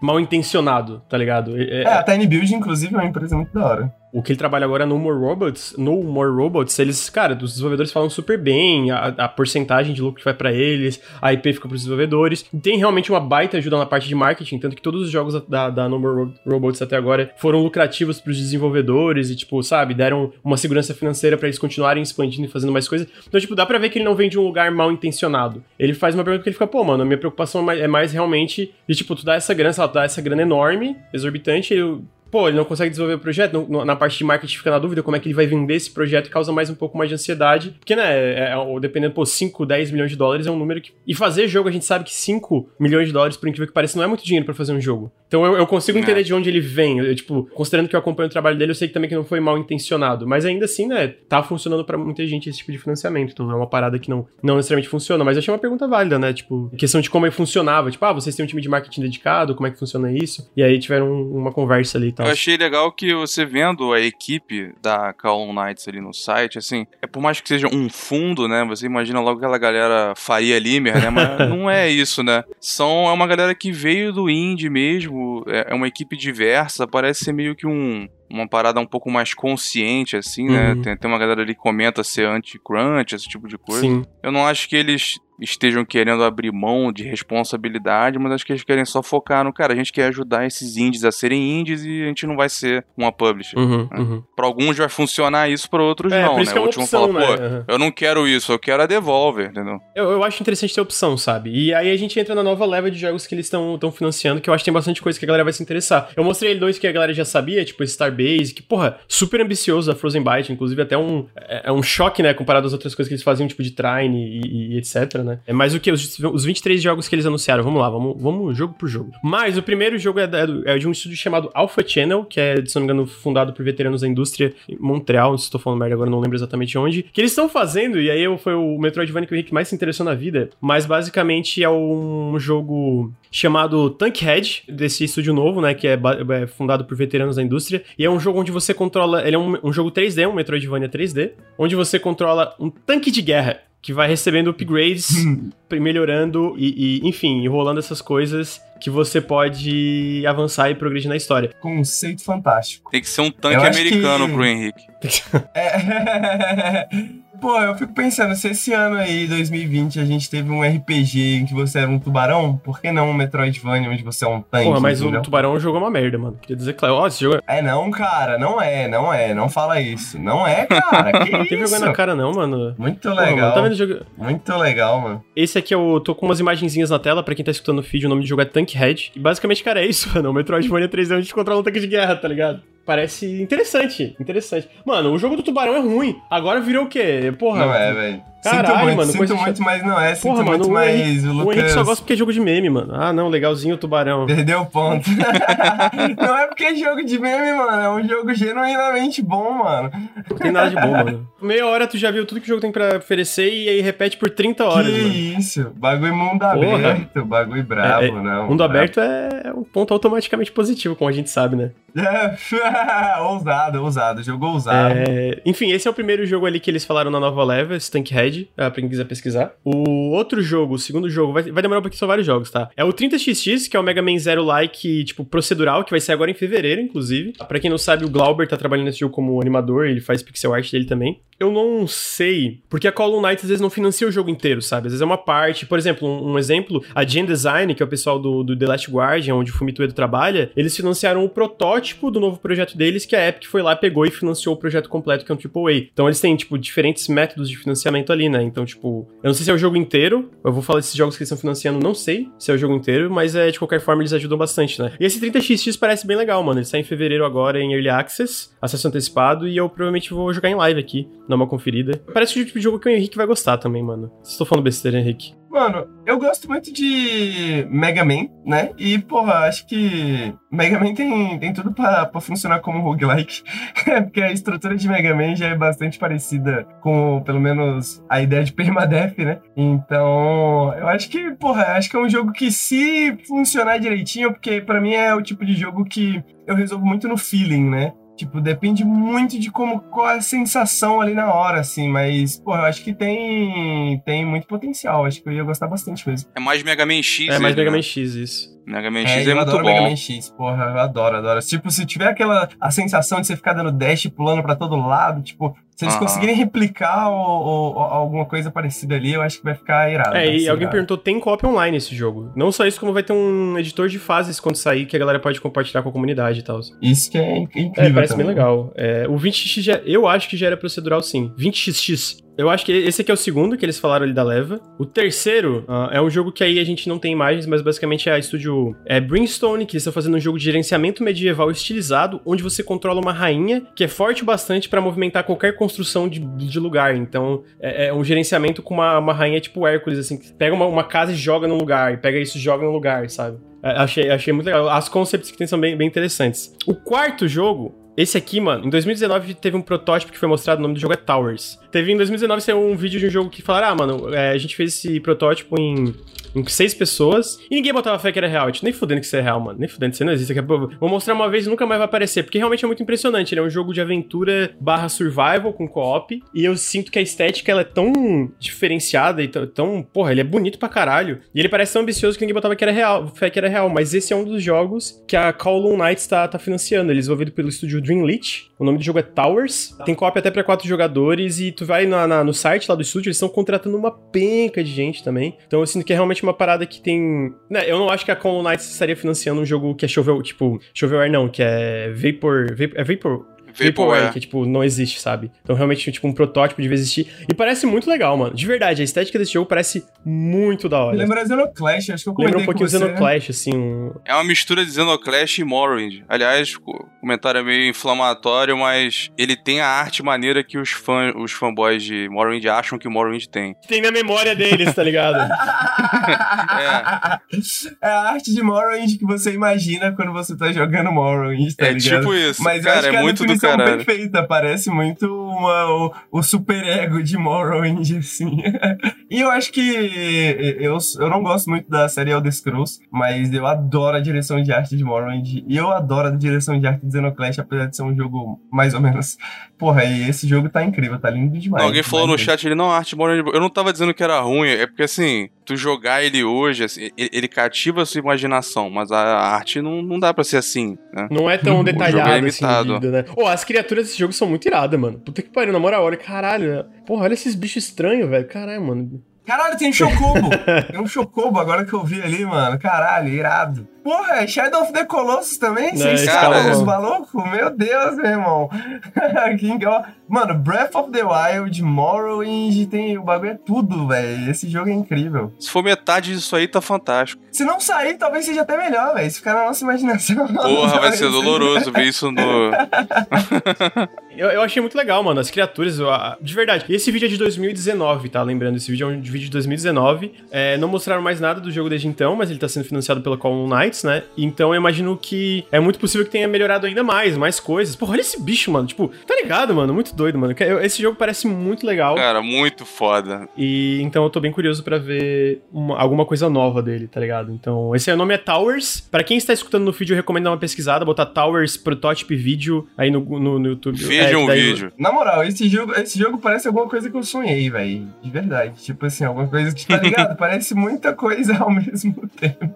mal intencionado, tá ligado? É, é, a Tiny Build, inclusive, é uma empresa muito da hora. O que ele trabalha agora no More Robots, no More Robots, eles, cara, os desenvolvedores falam super bem, a, a porcentagem de lucro que vai para eles, a IP fica pros desenvolvedores. Tem realmente uma baita ajuda na parte de marketing, tanto que todos os jogos da, da No More Robots até agora foram lucrativos pros desenvolvedores e, tipo, sabe, deram uma segurança financeira para eles continuarem expandindo e fazendo mais coisas. Então, tipo, dá pra ver que ele não vem de um lugar mal intencionado. Ele faz uma pergunta que ele fica, pô, mano, a minha preocupação é mais, é mais realmente de, tipo, tu dar essa grana, ela dá essa grana enorme, exorbitante, eu pô, ele não consegue desenvolver o projeto, no, na parte de marketing fica na dúvida como é que ele vai vender esse projeto e causa mais um pouco mais de ansiedade. Porque, né, é, é, dependendo, pô, 5, 10 milhões de dólares é um número que. E fazer jogo, a gente sabe que 5 milhões de dólares, por incrível que pareça, não é muito dinheiro para fazer um jogo. Então eu, eu consigo é. entender de onde ele vem. Eu, tipo, considerando que eu acompanho o trabalho dele, eu sei que também que não foi mal intencionado. Mas ainda assim, né, tá funcionando para muita gente esse tipo de financiamento. Então é uma parada que não, não necessariamente funciona. Mas eu achei uma pergunta válida, né? Tipo, questão de como é que funcionava. Tipo, ah, vocês têm um time de marketing dedicado, como é que funciona isso? E aí tiveram uma conversa ali e tal. Eu achei legal que você vendo a equipe da Call Knights ali no site, assim, é por mais que seja um fundo, né? Você imagina logo aquela galera Faria Limer, né? Mas não é isso, né? São, é uma galera que veio do indie mesmo, é, é uma equipe diversa, parece ser meio que um, uma parada um pouco mais consciente, assim, né? Uhum. Tem, tem uma galera ali que comenta ser anti-crunch, esse tipo de coisa. Sim. Eu não acho que eles estejam querendo abrir mão de responsabilidade, mas acho que eles querem só focar no, cara, a gente quer ajudar esses indies a serem indies e a gente não vai ser uma publisher. Uhum, né? uhum. Pra alguns vai funcionar isso, pra outros é, não, né? É o último opção, fala, pô, né? eu não quero isso, eu quero a Devolver, entendeu? Eu, eu acho interessante ter opção, sabe? E aí a gente entra na nova leva de jogos que eles estão financiando, que eu acho que tem bastante coisa que a galera vai se interessar. Eu mostrei dois que a galera já sabia, tipo Starbase, que, porra, super ambicioso a Frozen Byte, inclusive até um, é, é um choque, né, comparado às outras coisas que eles faziam, tipo de Trine e, e etc, né? É mais o que? Os, os 23 jogos que eles anunciaram. Vamos lá, vamos, vamos jogo por jogo. Mas o primeiro jogo é, é de um estúdio chamado Alpha Channel, que é, se não me engano, fundado por veteranos da indústria em Montreal, se estou falando merda agora, não lembro exatamente onde. Que eles estão fazendo, e aí foi o Metroidvania que o mais se interessou na vida, mas basicamente é um jogo chamado Tankhead, desse estúdio novo, né, que é, é, fundado por veteranos da indústria, e é um jogo onde você controla, ele é um, um jogo 3D, um Metroidvania 3D, onde você controla um tanque de guerra que vai recebendo upgrades, melhorando e, e, enfim, enrolando essas coisas que você pode avançar e progredir na história. Conceito fantástico. Tem que ser um tanque americano que... pro Henrique. É... Pô, eu fico pensando, se esse ano aí, 2020, a gente teve um RPG em que você era um tubarão, por que não um Metroidvania onde você é um tanque? Pô, mas entendeu? o tubarão jogou uma merda, mano. Queria dizer, claro, ó, esse jogo é... é... não, cara, não é, não é, não fala isso. Não é, cara, que Não tem vergonha na cara não, mano. Muito legal. Pô, mano, tá? Muito legal, mano. Esse aqui eu tô com umas imagenzinhas na tela, pra quem tá escutando o feed, o nome do jogo é Tankhead. E basicamente, cara, é isso, mano. O Metroidvania 3D onde a gente controla um tanque de guerra, tá ligado? Parece interessante, interessante. Mano, o jogo do tubarão é ruim. Agora virou o quê? Porra. Não é, velho. Caralho, sinto muito, mano. Sinto muito, mas não é. Sinto Porra, muito, mano, mas o, Henrique, o Lucas... O Henrique só gosta porque é jogo de meme, mano. Ah, não, legalzinho o tubarão. Perdeu o ponto. não é porque é jogo de meme, mano. É um jogo genuinamente bom, mano. Não tem nada de bom, mano. Meia hora tu já viu tudo que o jogo tem pra oferecer e aí repete por 30 horas, que mano. isso. Bagulho mundo Porra. aberto, bagulho brabo, é, é, não. Mundo aberto é um ponto automaticamente positivo, como a gente sabe, né? É, ousado, ousado. Jogo ousado. É, enfim, esse é o primeiro jogo ali que eles falaram na nova leva, Stankhead, pra quem quiser pesquisar. O outro jogo, o segundo jogo, vai, vai demorar um pouquinho, são vários jogos, tá? É o 30XX, que é o Mega Man Zero Like, tipo, procedural, que vai ser agora em fevereiro, inclusive. Pra quem não sabe, o Glauber tá trabalhando nesse jogo como animador, ele faz pixel art dele também. Eu não sei, porque a Column Knight às vezes não financia o jogo inteiro, sabe? Às vezes é uma parte. Por exemplo, um, um exemplo, a Gen Design, que é o pessoal do, do The Last Guardian, onde o Fumito trabalha, eles financiaram o protótipo do novo projeto deles, que a Epic foi lá, pegou e financiou o projeto completo, que é um AAA. Então eles têm, tipo, diferentes métodos de financiamento ali, né? Então, tipo, eu não sei se é o jogo inteiro, eu vou falar desses jogos que eles estão financiando, não sei se é o jogo inteiro, mas é, de qualquer forma eles ajudam bastante, né? E esse 30XX parece bem legal, mano. Ele sai em fevereiro agora em Early Access, acesso antecipado, e eu provavelmente vou jogar em live aqui, dar uma conferida. Parece o tipo de jogo que o Henrique vai gostar também, mano. Estou falando besteira, Henrique. Mano, eu gosto muito de Mega Man, né? E, porra, acho que Mega Man tem, tem tudo pra, pra funcionar como roguelike. Porque a estrutura de Mega Man já é bastante parecida com, pelo menos, a ideia de permadeath, né? Então, eu acho que, porra, acho que é um jogo que se funcionar direitinho, porque para mim é o tipo de jogo que eu resolvo muito no feeling, né? Tipo, depende muito de como qual é a sensação ali na hora, assim, mas, pô, eu acho que tem tem muito potencial, acho que eu ia gostar bastante mesmo. É mais Mega Man X, É mais né? Mega Man X, isso. Mega Man X é, é muito bom. Mega Man X, porra, eu adoro, adoro. Tipo, se tiver aquela a sensação de você ficar dando dash pulando para todo lado, tipo, se eles conseguirem replicar ou, ou, alguma coisa parecida ali, eu acho que vai ficar irado. É, e alguém irado. perguntou, tem copy online esse jogo? Não só isso, como vai ter um editor de fases quando sair, que a galera pode compartilhar com a comunidade e tal. Isso que é incrível. É, parece também. bem legal. É, o 20x, já, eu acho que já era procedural sim. 20xx eu acho que esse aqui é o segundo que eles falaram ali da leva. O terceiro uh, é um jogo que aí a gente não tem imagens, mas basicamente é a estúdio é Brimstone, que eles estão fazendo um jogo de gerenciamento medieval estilizado, onde você controla uma rainha que é forte bastante para movimentar qualquer construção de, de lugar. Então é, é, um gerenciamento com uma, uma rainha tipo Hércules, assim, que pega uma, uma casa e joga no lugar, e pega isso e joga no lugar, sabe? É, achei, achei muito legal. As concepts que tem são bem, bem interessantes. O quarto jogo esse aqui, mano, em 2019 teve um protótipo que foi mostrado, o nome do jogo é Towers. Teve em 2019 saiu um vídeo de um jogo que falaram, ah, mano, é, a gente fez esse protótipo em com seis pessoas, e ninguém botava fé que era real. nem fudendo que isso é real, mano. Nem fudendo, isso não existe. Vou mostrar uma vez e nunca mais vai aparecer, porque realmente é muito impressionante. Ele é um jogo de aventura barra survival com co-op, e eu sinto que a estética ela é tão diferenciada e tão, porra, ele é bonito pra caralho. E ele parece tão ambicioso que ninguém botava que era real, fé que era real. Mas esse é um dos jogos que a Kowloon Knights tá, tá financiando. Ele é desenvolvido pelo estúdio Dreamlit. O nome do jogo é Towers. Tem co-op até pra quatro jogadores, e tu vai na, na, no site lá do estúdio, eles estão contratando uma penca de gente também. Então eu sinto que é realmente uma parada que tem. Né, eu não acho que a Knights estaria financiando um jogo que é Shovel, tipo, Shovelware não, que é Vapor. Vapor é Vapor. Vaporware, que, tipo, não existe, sabe? Então, realmente, tipo, um protótipo devia existir. E parece muito legal, mano. De verdade, a estética desse jogo parece muito da hora. Lembra Xenoclash, acho que eu Lembra um pouquinho com você. Xenoclash, assim. Um... É uma mistura de Xenoclash e Morrowind. Aliás, o comentário é meio inflamatório, mas ele tem a arte maneira que os, fã, os fanboys de Morrowind acham que Morrowind tem. Tem na memória deles, tá ligado? é. é a arte de Morrowind que você imagina quando você tá jogando Morrowind, tá é ligado? tipo isso, Mas cara, é muito do caralho. perfeita, parece muito uma, o, o superego de Morrowind, assim. e eu acho que eu, eu não gosto muito da série Elder Scrolls, mas eu adoro a direção de arte de Morrowind e eu adoro a direção de arte de Xenoclash, apesar de ser um jogo mais ou menos... Porra, e esse jogo tá incrível, tá lindo demais. Não, alguém falou no chat, ele não, a arte de Morrowind... Eu não tava dizendo que era ruim, é porque assim, tu jogar ele hoje, assim, ele, ele cativa a sua imaginação, mas a arte não, não dá pra ser assim, né? Não é tão jogo detalhado é assim, vida, né? Ô, as criaturas desse jogo são muito iradas, mano. Puta que pariu, na moral, olha, caralho. né? Porra, olha esses bichos estranhos, velho. Caralho, mano. Caralho, tem um Chocobo! tem um Chocobo agora que eu vi ali, mano. Caralho, irado. Porra, é Shadow of the Colossus também? Não, Vocês cara, os não. malucos? Meu Deus, meu irmão. Mano, Breath of the Wild, Morrowind, tem, o bagulho é tudo, velho. Esse jogo é incrível. Se for metade disso aí, tá fantástico. Se não sair, talvez seja até melhor, velho. Se ficar na nossa imaginação. Porra, vai ser doloroso ver isso no... Eu, eu achei muito legal, mano. As criaturas, eu- a- de verdade. Esse vídeo é de 2019, tá? Lembrando, esse vídeo é um vídeo de 2019. É, não mostraram mais nada do jogo desde então, mas ele tá sendo financiado pela Column Knights, né? Então eu imagino que é muito possível que tenha melhorado ainda mais, mais coisas. Porra, olha esse bicho, mano. Tipo, tá ligado, mano? Muito doido, mano. Esse jogo parece muito legal. Cara, muito foda. E então eu tô bem curioso pra ver uma- alguma coisa nova dele, tá ligado? Então, esse aí, o nome é Towers. Pra quem está escutando no vídeo, eu recomendo dar uma pesquisada, botar Towers Prototype Vídeo aí no, no, no YouTube. É, Veja que um daí- vídeo. Na moral, esse jogo, esse jogo parece alguma coisa que eu sonhei, velho. De verdade. Tipo assim, alguma coisa que, tá ligado? parece muita coisa ao mesmo tempo.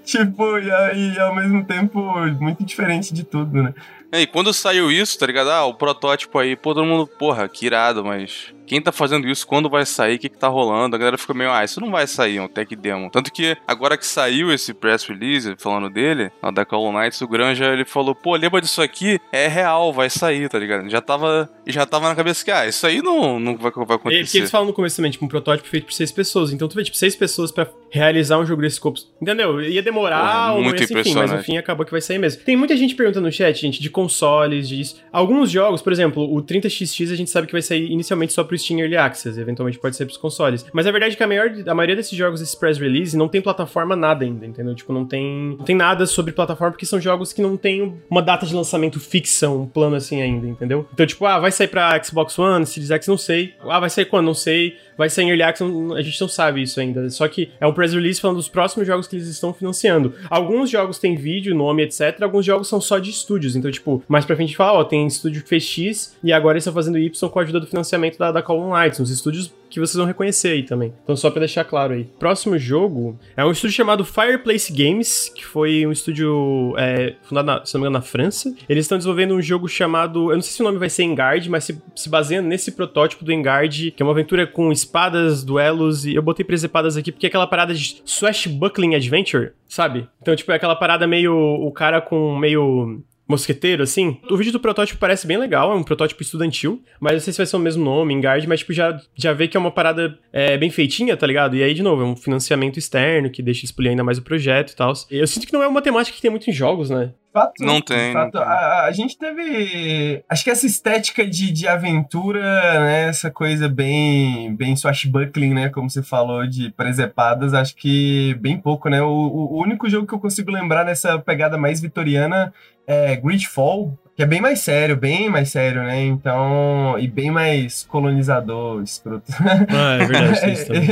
tipo, e, ao mesmo tempo muito diferente de tudo, né? É, E quando saiu isso, tá ligado? Ah, o protótipo aí, pô, todo mundo, porra, que irado, mas quem tá fazendo isso, quando vai sair, o que que tá rolando? A galera fica meio, ah, isso não vai sair, é um tech demo. Tanto que agora que saiu esse press release, falando dele, lá da Call Knights, o Granja, ele falou, pô, lembra disso aqui? É real, vai sair, tá ligado? Já tava, já tava na cabeça que, ah, isso aí não, não vai, vai É, porque acontecer. eles falam no começo também, tipo, um protótipo feito por seis pessoas. Então tu vê, tipo, seis pessoas pra realizar um jogo desse escopo. Entendeu? Ia demorar, Porra, muito enfim, mas no fim acabou que vai sair mesmo. Tem muita gente perguntando no chat, gente, de consoles, de. Alguns jogos, por exemplo, o 30XX a gente sabe que vai sair inicialmente só pro Steam Early Access, eventualmente pode sair pros consoles. Mas a verdade é que a, maior, a maioria desses jogos, esse press release, não tem plataforma nada ainda, entendeu? Tipo, não tem, não tem nada sobre plataforma, porque são jogos que não tem uma data de lançamento fixa, um plano assim ainda, entendeu? Então, tipo, ah, vai sair pra Xbox One, Series X, não sei. Ah, vai sair quando? Não sei. Vai sair em Early Access, a gente não sabe isso ainda. Só que é um press release falando dos próximos jogos que eles estão financiando. Alguns jogos têm vídeo, nome, etc. Alguns jogos são só de estúdios. Então, tipo, mais pra frente fala, ó, tem estúdio que fez X e agora eles estão fazendo Y com a ajuda do financiamento da, da Call Lights, uns estúdios que vocês vão reconhecer aí também. Então, só pra deixar claro aí. Próximo jogo é um estúdio chamado Fireplace Games, que foi um estúdio é, fundado, na, se não me engano, na França. Eles estão desenvolvendo um jogo chamado. Eu não sei se o nome vai ser Engard, mas se, se baseia nesse protótipo do Engard, que é uma aventura com espadas, duelos, e eu botei presepadas aqui porque é aquela parada de Swashbuckling Adventure, sabe? Então, tipo, é aquela parada meio. O cara com meio mosqueteiro, assim. O vídeo do protótipo parece bem legal, é um protótipo estudantil, mas não sei se vai ser o mesmo nome, Engard, mas tipo, já, já vê que é uma parada é, bem feitinha, tá ligado? E aí, de novo, é um financiamento externo que deixa expolir ainda mais o projeto e tal. Eu sinto que não é uma temática que tem muito em jogos, né? Fato, Não tem, de fato, não tem. A, a gente teve. Acho que essa estética de, de aventura, né? Essa coisa bem, bem swashbuckling, né? Como você falou, de presepadas, acho que bem pouco, né? O, o- o único jogo que eu consigo lembrar nessa pegada mais vitoriana é Gridfall, que é bem mais sério, bem mais sério, né? Então. E bem mais colonizador, escroto. Ah, é verdade, isso também.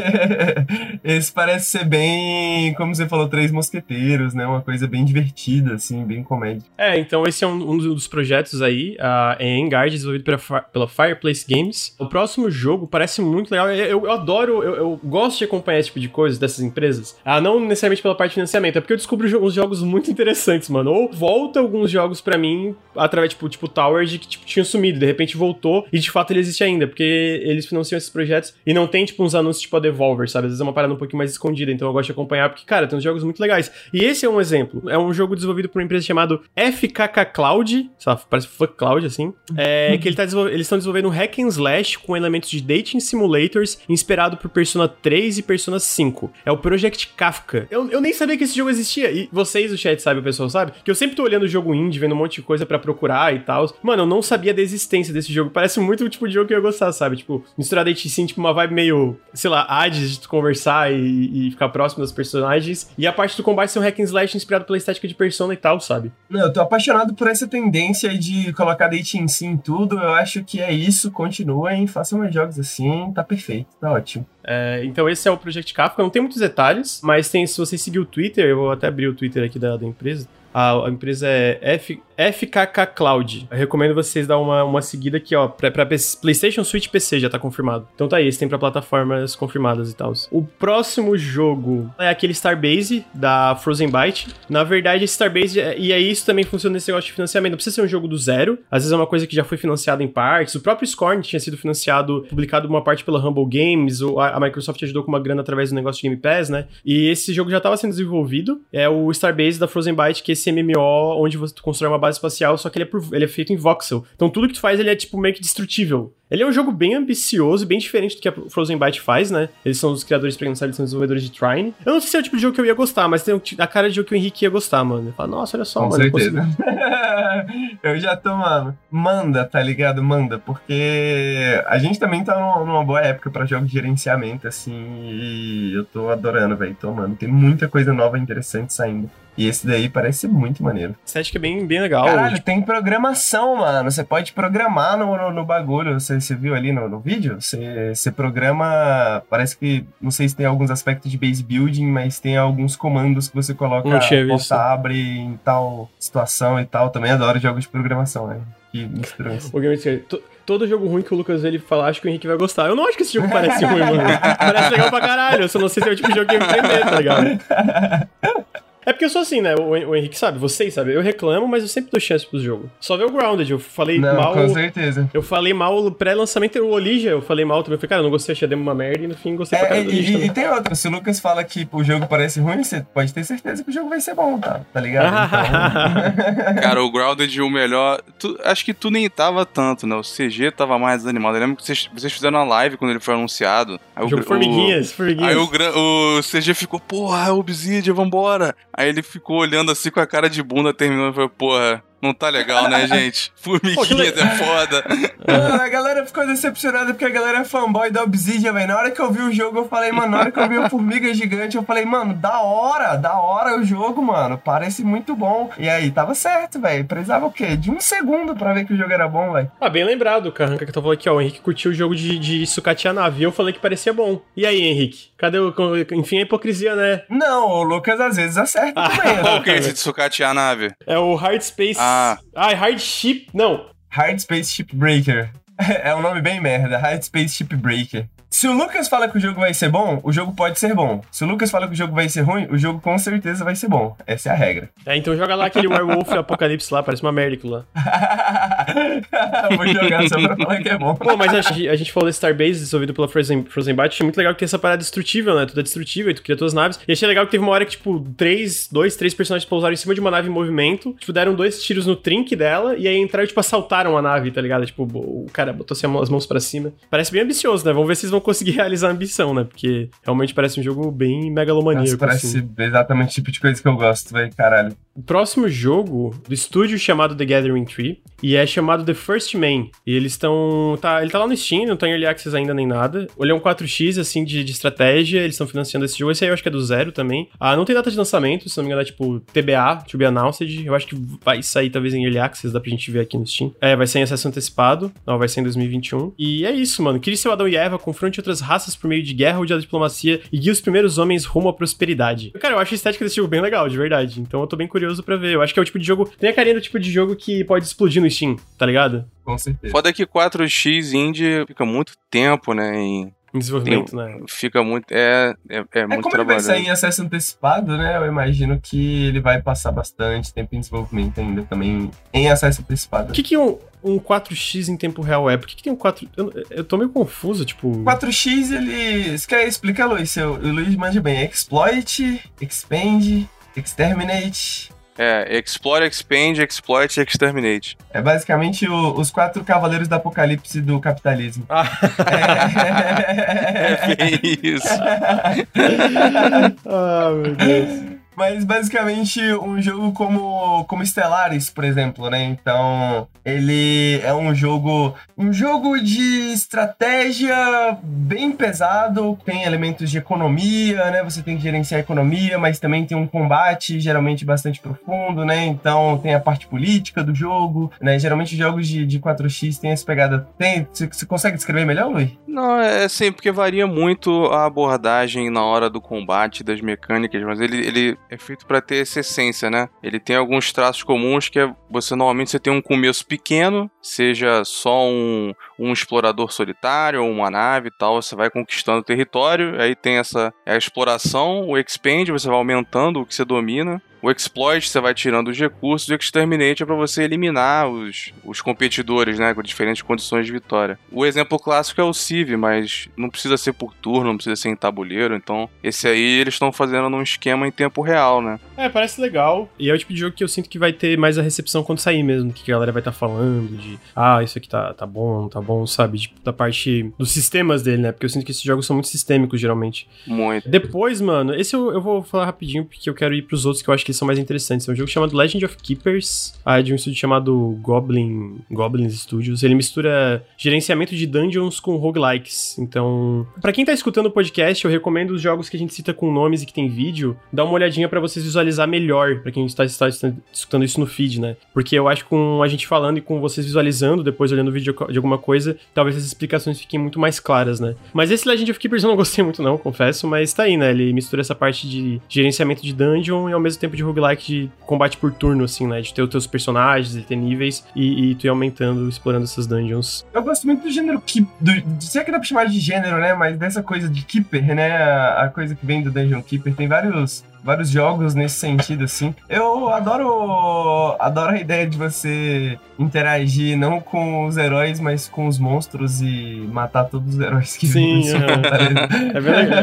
Esse parece ser bem, como você falou, Três Mosqueteiros, né? Uma coisa bem divertida, assim, bem comédia. É, então esse é um, um dos projetos aí, a é Engard, desenvolvido pela, pela Fireplace Games. O próximo jogo parece muito legal. Eu, eu- eu adoro, eu, eu gosto de acompanhar esse tipo de coisa dessas empresas. Ah, não necessariamente pela parte de financiamento, é porque eu descubro uns jogos muito interessantes, mano. Ou volta alguns jogos pra mim através através, tipo, tipo Tower, de que tipo, tinha sumido, de repente voltou e de fato ele existe ainda, porque eles financiam esses projetos e não tem, tipo, uns anúncios tipo a Devolver, sabe? Às vezes é uma parada um pouquinho mais escondida, então eu gosto de acompanhar, porque, cara, tem uns jogos muito legais. E esse é um exemplo. É um jogo desenvolvido por uma empresa chamada FKK Cloud, sabe? Parece Fuck Cloud, assim. É, que ele tá eles estão desenvolvendo um hack and slash com elementos de dating simulators inspirado por Persona 3 e Persona 5. É o Project Kafka. Eu, eu nem sabia que esse jogo existia. E vocês, o chat, sabe, o pessoal sabe? Que eu sempre tô olhando o jogo indie, vendo um monte de coisa para procurar e tal. Mano, eu não sabia da existência desse jogo. Parece muito o tipo de jogo que eu ia gostar, sabe? Tipo, misturar dating sim, tipo uma vibe meio, sei lá, Hades de tu conversar e, e, ficar próximo dos personagens. E a parte do combate ser um hack and slash inspirado pela estética de Persona e tal, sabe? Não, eu tô apaixonado por essa tendência de colocar dating sim em tudo. Eu acho que é isso. Continuem, façam mais jogos assim. Tá perfeito, tá ótimo. É, então esse é o Project Kafka, não tem muitos detalhes, mas tem, se você seguir o Twitter, eu vou até abrir o Twitter aqui da, da empresa, a, a empresa é F, FKK Cloud. Eu recomendo vocês dar uma, uma seguida aqui, ó, pra, pra PlayStation, Switch PC, já tá confirmado. Então tá aí, esse tem pra plataformas confirmadas e tal. O próximo jogo é aquele Starbase da Frozen Byte. Na verdade, esse Starbase, é, e aí isso também funciona nesse negócio de financiamento. Não precisa ser um jogo do zero. Às vezes é uma coisa que já foi financiada em partes. O próprio Scorn tinha sido financiado, publicado uma parte pela Humble Games. Ou a, a Microsoft ajudou com uma grana através do negócio de Game Pass, né? E esse jogo já tava sendo desenvolvido. É o Starbase da Frozen Byte, que é esse MMO onde você constrói uma base espacial, só que ele é, por, ele é feito em voxel. Então tudo que tu faz ele é tipo meio que destrutível. Ele é um jogo bem ambicioso, bem diferente do que a Frozen Byte faz, né? Eles são os criadores, pra quem não sabe, eles são desenvolvedores de Trine. Eu não sei se é o tipo de jogo que eu ia gostar, mas tem a cara de jogo que o Henrique ia gostar, mano. Fala, nossa, olha só, Com mano. Certeza. Eu, eu já tô, mano. Manda, tá ligado? Manda, porque a gente também tá numa boa época pra jogos de gerenciamento, assim, e eu tô adorando, velho. Tô, mano. Tem muita coisa nova interessante saindo. E esse daí parece muito maneiro. Estética é bem, bem legal. Caralho, tipo... tem programação, mano. Você pode programar no, no, no bagulho. Você, você viu ali no, no vídeo? Você, você programa. Parece que. Não sei se tem alguns aspectos de base building, mas tem alguns comandos que você coloca. Visto. abre em tal situação e tal. Também adoro jogos de programação, né? Que misturam isso. O Game todo jogo ruim que o Lucas ele fala, acho que o Henrique vai gostar. Eu não acho que esse jogo parece ruim, mano. Parece legal pra caralho. Eu só não sei se é o tipo de jogo que ia me prender, tá ligado? É porque eu sou assim, né? O, o Henrique sabe, vocês sabem. Eu reclamo, mas eu sempre dou chance pro jogo. Só ver o Grounded. Eu falei não, mal. Com certeza. Eu falei mal pré-lançamento. O Olija, eu falei mal também. Eu falei, cara, eu não gostei, achei a demo uma merda. E no fim, gostei é, pra caralho do Olija. E, e, tem outra. Se o Lucas fala que o jogo parece ruim, você pode ter certeza que o jogo vai ser bom, tá? Tá ligado? Então... cara, o Grounded, o melhor. Tu, acho que tu nem tava tanto, né? O CG tava mais desanimado. Eu lembro que vocês, vocês fizeram a live quando ele foi anunciado. Aí o jogo o, formiguinhas, formiguinhas. Aí o, o CG ficou, porra, Obsidian, vambora. Aí ele ficou olhando assim com a cara de bunda, terminando e falou, porra, não tá legal, né, gente? Formiguinhas é foda. Mano, a galera ficou decepcionada porque a galera é fanboy da Obsidian, velho. Na hora que eu vi o jogo, eu falei, mano, na hora que eu vi o Formiga Gigante, eu falei, mano, da hora, da hora o jogo, mano. Parece muito bom. E aí, tava certo, velho. Precisava o quê? De um segundo pra ver que o jogo era bom, velho. Ah, bem lembrado, Carranca, que eu falando aqui, ó. O Henrique curtiu o jogo de, de sucatear nave. Eu falei que parecia bom. E aí, Henrique? Cadê o. Enfim, a hipocrisia, né? Não, o Lucas às vezes acerta também. Né? Qual que é esse de sucatear a nave? É o Hard Space. Ah. Ah, Hard Ship. Não. Hard Space Ship Breaker. É um nome bem merda. Hard Space Ship Breaker. Se o Lucas fala que o jogo vai ser bom, o jogo pode ser bom. Se o Lucas fala que o jogo vai ser ruim, o jogo com certeza vai ser bom. Essa é a regra. É, então joga lá aquele Werewolf Apocalipse lá, parece uma merda aquilo lá. Vou jogar só pra falar que é bom. Pô, mas a, a gente falou desse Starbase desenvolvido pela Frozen, Frozen Byte, achei muito legal que tem essa parada destrutível, né? Tudo é destrutível e tu cria tuas naves. E achei legal que teve uma hora que, tipo, três, dois, três personagens pousaram em cima de uma nave em movimento, tipo, deram dois tiros no trinque dela e aí entraram, tipo, assaltaram a nave, tá ligado? Tipo, o cara botou assim, as mãos pra cima. Parece bem ambicioso, né? Vamos ver se eles vão conseguir realizar ambição, né? Porque realmente parece um jogo bem megalomaníaco. Nossa, parece assim. exatamente o tipo de coisa que eu gosto, velho, caralho. O próximo jogo do estúdio chamado The Gathering Tree e é chamado The First Man. E eles estão. Tá, ele tá lá no Steam, não tá em Early Access ainda nem nada. Ele é um 4x, assim, de, de estratégia. Eles estão financiando esse jogo. Esse aí eu acho que é do zero também. Ah, não tem data de lançamento, se não me engano, é tipo TBA, To Be Announced. Eu acho que vai sair talvez em Early Access, dá pra gente ver aqui no Steam. É, vai sair em acesso antecipado. Não, vai ser em 2021. E é isso, mano. Crie seu Adão e Eva, confronte outras raças por meio de guerra ou de diplomacia e guie os primeiros homens rumo à prosperidade. Cara, eu acho a estética desse jogo bem legal, de verdade. Então eu tô bem curioso para ver. Eu acho que é o tipo de jogo. Tem a carinha do tipo de jogo que pode explodir no Steam, tá ligado? Com certeza. Foda que 4x indie fica muito tempo, né, em Em desenvolvimento, tem, né? Fica muito. É, é, é, é muito como ele vai sair em acesso antecipado, né? Eu imagino que ele vai passar bastante tempo em desenvolvimento ainda também em acesso antecipado. O que, que um, um 4x em tempo real é? Por que, que tem um 4. Eu, eu tô meio confuso, tipo. 4x, ele. Você quer explicar, Luiz? O Luiz manja bem. Exploit, expand, exterminate. É, Explore, Expand, Exploit e Exterminate. É basicamente o, os quatro cavaleiros do apocalipse do capitalismo. Ah. É, é bem isso. ah, meu Deus. Mas basicamente um jogo como, como Stellaris, por exemplo, né? Então, ele é um jogo um jogo de estratégia bem pesado, tem elementos de economia, né? Você tem que gerenciar a economia, mas também tem um combate geralmente bastante profundo, né? Então, tem a parte política do jogo, né? Geralmente jogos de, de 4x tem essa pegada. Tem, você consegue descrever melhor, Luiz? Não, é assim, porque varia muito a abordagem na hora do combate, das mecânicas, mas ele, ele é feito para ter essa essência, né? Ele tem alguns traços comuns que é você normalmente você tem um começo pequeno, seja só um, um explorador solitário ou uma nave e tal, você vai conquistando o território, aí tem essa a exploração, o expand, você vai aumentando o que você domina, o exploit você vai tirando os recursos e o exterminate é para você eliminar os, os competidores, né, com diferentes condições de vitória. O exemplo clássico é o Civ, mas não precisa ser por turno, não precisa ser em tabuleiro, então esse aí eles estão fazendo num esquema em tempo real, né? É, parece legal. E é o tipo de jogo que eu sinto que vai ter mais a recepção quando sair mesmo, que a galera vai estar tá falando de, ah, isso aqui tá, tá bom, tá bom, sabe? Tipo, da parte dos sistemas dele, né? Porque eu sinto que esses jogos são muito sistêmicos, geralmente. Muito. Depois, mano, esse eu, eu vou falar rapidinho, porque eu quero ir pros outros que eu acho que são mais interessantes. É um jogo chamado Legend of Keepers, ah, é de um estúdio chamado Goblin, Goblins Studios. Ele mistura gerenciamento de dungeons com roguelikes. Então, para quem tá escutando o podcast, eu recomendo os jogos que a gente cita com nomes e que tem vídeo, dá uma olhadinha para vocês visualizar melhor, para quem está, está, está, escutando isso no feed, né? Porque eu acho que com a gente falando e com vocês visualizando, depois olhando o vídeo de alguma coisa, talvez as explicações fiquem muito mais claras, né? Mas esse Legend of Keepers eu não gostei muito não, confesso, mas tá aí, né? Ele mistura essa parte de gerenciamento de dungeon e ao mesmo tempo de roguelike de combate por turno, assim, né? De ter os teus personagens, de ter níveis e, e tu ir aumentando, explorando essas dungeons. Eu gosto muito do gênero Keep. Do, sei que dá pra chamar de gênero, né? Mas dessa coisa de Keeper, né? A, a coisa que vem do Dungeon Keeper. Tem vários vários jogos nesse sentido, assim. Eu adoro, adoro a ideia de você interagir não com os heróis, mas com os monstros e matar todos os heróis que Sim, uhum. é bem legal.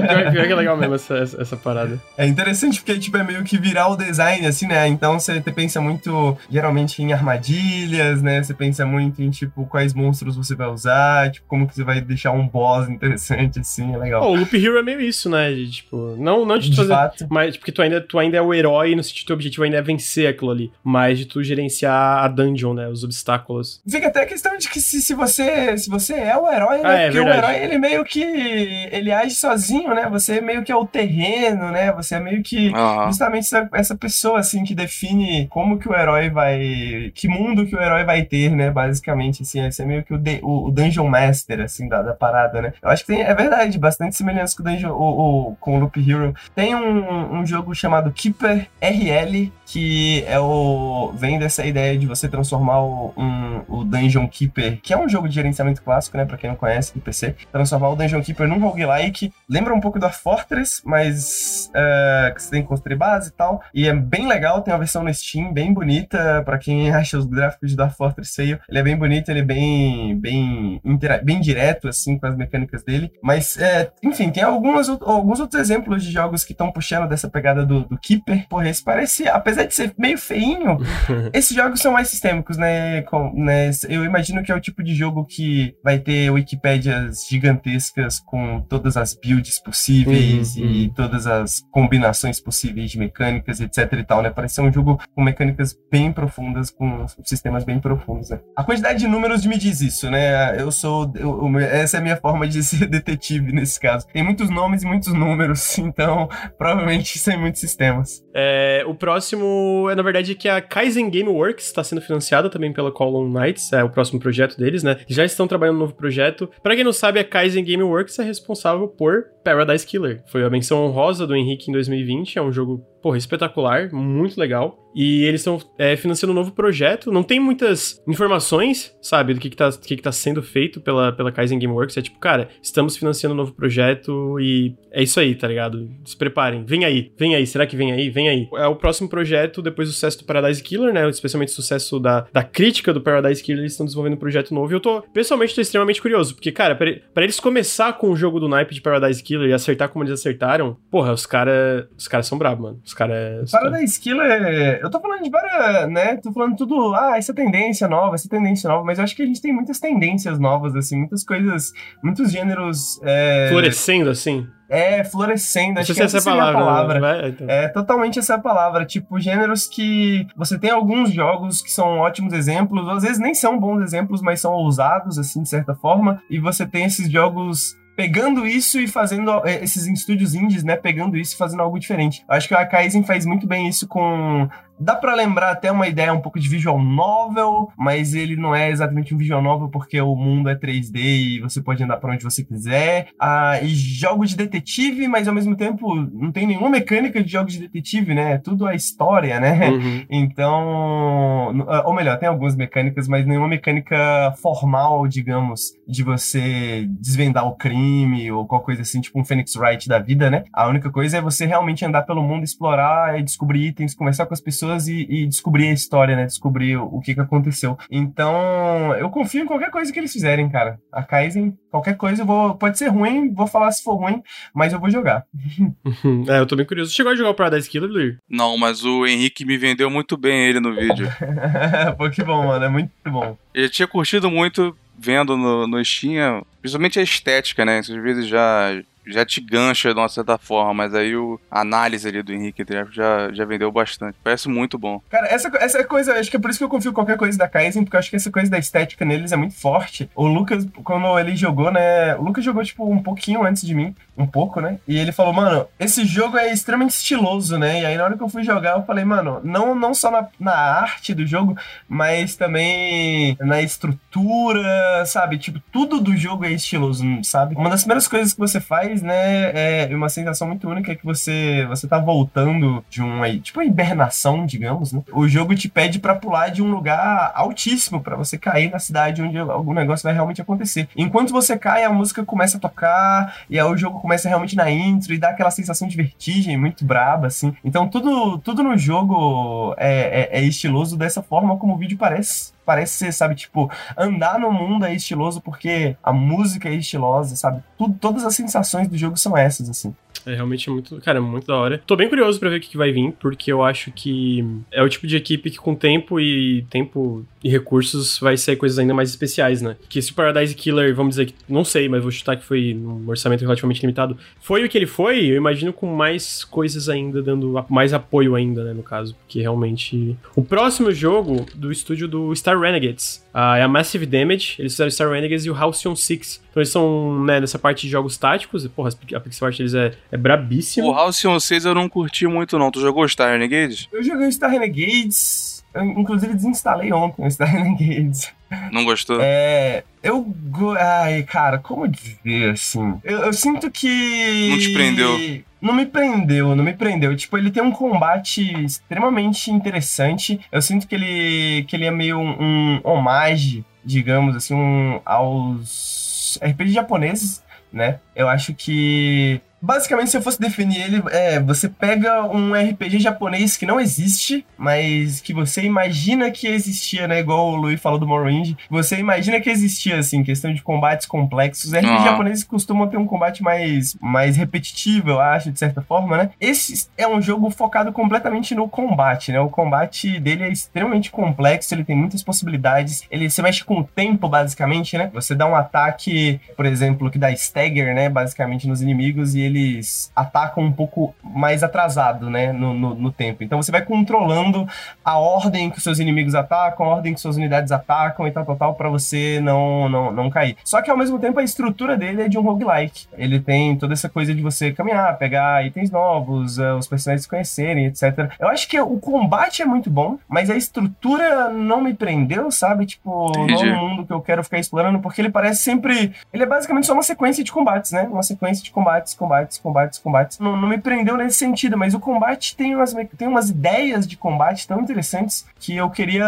É legal mesmo essa, essa, essa, parada. É interessante porque, tipo, é meio que virar o design, assim, né? Então você pensa muito, geralmente, em armadilhas, né? Você pensa muito em, tipo, quais monstros você vai usar, tipo, como que você vai deixar um boss interessante, assim, é legal. Oh, o Loop Hero é meio isso, né? De, tipo, não, não de, de fazer... Fato. Mas, tipo, porque tu ainda, tu ainda é o herói, no sentido que teu objetivo ainda é vencer aquilo ali. Mas de tu gerenciar a dungeon, né? Os obstáculos. Fica até a questão de que se, se, você, se você é o herói, né? Ah, é, porque verdade. o herói, ele meio que. Ele age sozinho, né? Você meio que é o terreno, né? Você é meio que. Uhum. Justamente essa, essa pessoa, assim, que define como que o herói vai. Que mundo que o herói vai ter, né? Basicamente, assim. Você é meio que o, de, o, o Dungeon Master, assim, da, da parada, né? Eu acho que tem, é verdade, bastante semelhança com o, Dungeon, o, o, com o Loop Hero. Tem um, um jogo chamado Keeper RL, que é o vem dessa ideia de você transformar o, um, o Dungeon Keeper, que é um jogo de gerenciamento clássico, né, para quem não conhece do PC, transformar o Dungeon Keeper num roguelike, lembra um pouco da Fortress, mas uh, que você tem que construir base e tal, e é bem legal, tem uma versão no Steam bem bonita, para quem acha os gráficos da Fortress feio, ele é bem bonito, ele é bem bem bem direto assim com as mecânicas dele, mas é, enfim, tem algumas, alguns outros exemplos de jogos que estão puxando dessa pegada do, do Keeper, porra, esse parece, apesar de ser meio feinho, esses jogos são mais sistêmicos, né? Com, né? Eu imagino que é o tipo de jogo que vai ter Wikipédias gigantescas com todas as builds possíveis uhum, e uhum. todas as combinações possíveis de mecânicas, etc e tal, né? Parece ser um jogo com mecânicas bem profundas, com sistemas bem profundos, né? A quantidade de números me diz isso, né? Eu sou... Eu, essa é a minha forma de ser detetive nesse caso. Tem muitos nomes e muitos números, então provavelmente isso é muitos sistemas. É, o próximo é, na verdade, que a Kaizen Gameworks está sendo financiada também pela Column Knights, é o próximo projeto deles, né? Já estão trabalhando no novo projeto. Para quem não sabe, a Kaizen Gameworks é responsável por Paradise Killer. Foi a menção honrosa do Henrique em 2020, é um jogo, porra, espetacular, muito legal. E eles estão é, financiando um novo projeto. Não tem muitas informações, sabe, do que, que, tá, do que, que tá sendo feito pela, pela Kaizen Gameworks. É tipo, cara, estamos financiando um novo projeto e é isso aí, tá ligado? Se preparem. Vem aí, vem aí. Será que vem aí? Vem aí. É o próximo projeto, depois do sucesso do Paradise Killer, né? Especialmente o sucesso da, da crítica do Paradise Killer, eles estão desenvolvendo um projeto novo. E eu tô, pessoalmente, tô extremamente curioso. Porque, cara, para eles começar com o jogo do naipe de Paradise Killer e acertar como eles acertaram, porra, os caras os cara são bravos, mano. Os caras. Paradise Killer. Eu tô falando de várias, né? Tô falando tudo. Ah, essa tendência nova, essa tendência nova. Mas eu acho que a gente tem muitas tendências novas, assim, muitas coisas, muitos gêneros. É... Florescendo, assim. É, florescendo. Acho que essa é a palavra. A palavra. Né? Então. É, totalmente essa é palavra. Tipo, gêneros que você tem alguns jogos que são ótimos exemplos, às vezes nem são bons exemplos, mas são ousados, assim, de certa forma. E você tem esses jogos pegando isso e fazendo é, esses estúdios indies, né, pegando isso e fazendo algo diferente. Acho que a Kaizen faz muito bem isso com Dá para lembrar até uma ideia um pouco de visual novel, mas ele não é exatamente um visual novel porque o mundo é 3D e você pode andar para onde você quiser. Ah, e jogos de detetive, mas ao mesmo tempo não tem nenhuma mecânica de jogos de detetive, né? É tudo a história, né? Uhum. Então, ou melhor, tem algumas mecânicas, mas nenhuma mecânica formal, digamos, de você desvendar o crime ou qualquer coisa assim, tipo um Phoenix Wright da vida, né? A única coisa é você realmente andar pelo mundo, explorar, descobrir itens, conversar com as pessoas pessoas e, e, descobrir a história, né? Descobrir o, o, que, que aconteceu. Então, eu confio em qualquer coisa que eles fizerem, cara. A Kaizen, qualquer coisa, eu vou, pode ser ruim, vou falar se for ruim, mas eu vou jogar. é, eu tô bem curioso. Chegou a jogar o Paradise Killer, Luir? Não, mas o Henrique me vendeu muito bem ele no vídeo. Pô, que bom, mano. É muito bom. Eu tinha curtido muito vendo no, no Steam, principalmente a estética, né? Às vezes já já te gancha de uma certa forma, mas aí o, análise ali do Henrique já, já vendeu bastante. Parece muito bom. Cara, essa, essa coisa, acho que é por isso que eu confio em qualquer coisa da Kaizen, porque eu acho que essa coisa da estética neles é muito forte. O Lucas, quando ele jogou, né? O Lucas jogou, tipo, um pouquinho antes de mim, um pouco, né? E ele falou, mano, esse jogo é extremamente estiloso, né? E aí na hora que eu fui jogar, eu falei, mano, não, não só na, na arte do jogo, mas também na estrutura, sabe? Tipo, tudo do jogo é estiloso, sabe? Uma das primeiras coisas que você faz né, é uma sensação muito única que você você tá voltando de uma, tipo, uma hibernação, digamos, né? O jogo te pede para pular de um lugar altíssimo para você cair na cidade onde algum negócio vai realmente acontecer. Enquanto você cai, a música começa a tocar e aí o jogo começa realmente na intro e dá aquela sensação de vertigem muito braba, assim. Então tudo, tudo no jogo é, é, é estiloso dessa forma como o vídeo parece parece ser, sabe, tipo, andar no mundo é estiloso porque a música é estilosa, sabe? Tudo, todas as sensações do jogo são essas, assim. É realmente muito, cara, muito da hora. Tô bem curioso para ver o que, vai vir, porque eu acho que é o tipo de equipe que com tempo e tempo e recursos vai ser coisas ainda mais especiais, né? Que se o Paradise Killer, vamos dizer que, não sei, mas vou chutar que foi um orçamento relativamente limitado, foi o que ele foi, eu imagino com mais coisas ainda, dando mais apoio ainda, né, no caso, porque realmente... O próximo jogo do estúdio do Star Renegades uh, é a Massive Damage, eles fizeram Star Renegades e o Halcyon 6, então eles são, né, nessa parte de jogos táticos, porra, a pixel art deles é, é brabíssima. O Halcyon 6 eu não curti muito não, tu jogou Star Renegades? Eu joguei Star Renegades... Eu, inclusive, desinstalei ontem o Star Renegades. Não gostou? É. Eu. Ai, cara, como dizer assim? Eu, eu, sinto que. Não te prendeu? Não me prendeu, não me prendeu. Tipo, ele tem um combate extremamente interessante. Eu sinto que ele, que ele é meio um, um homage, digamos assim, um, aos RPG japoneses, né? Eu acho que Basicamente, se eu fosse definir ele, é, você pega um RPG japonês que não existe, mas que você imagina que existia, né? Igual o Luiz falou do Morrowind. Você imagina que existia, assim, questão de combates complexos. RPGs uhum. japoneses costumam ter um combate mais, mais repetitivo, eu acho, de certa forma, né? Esse é um jogo focado completamente no combate, né? O combate dele é extremamente complexo, ele tem muitas possibilidades. Ele se mexe com o tempo, basicamente, né? Você dá um ataque, por exemplo, que dá stagger, né? Basicamente nos inimigos e ele eles atacam um pouco mais atrasado, né, no, no, no, tempo. Então você vai controlando a ordem que os seus inimigos atacam, a ordem que suas unidades atacam e tal, tal, tal, pra você não, não, não cair. Só que ao mesmo tempo a estrutura dele é de um roguelike. Ele tem toda essa coisa de você caminhar, pegar itens novos, uh, os personagens se conhecerem, etc. Eu acho que o combate é muito bom, mas a estrutura não me prendeu, sabe? Tipo, Entendi. não é um mundo que eu quero ficar explorando, porque ele parece sempre. Ele é basicamente só uma sequência de combates, né? Uma sequência de combates, combates combates, combates, combates. Não, não me prendeu nesse sentido, mas o combate tem umas, tem umas ideias de combate tão interessantes que eu queria,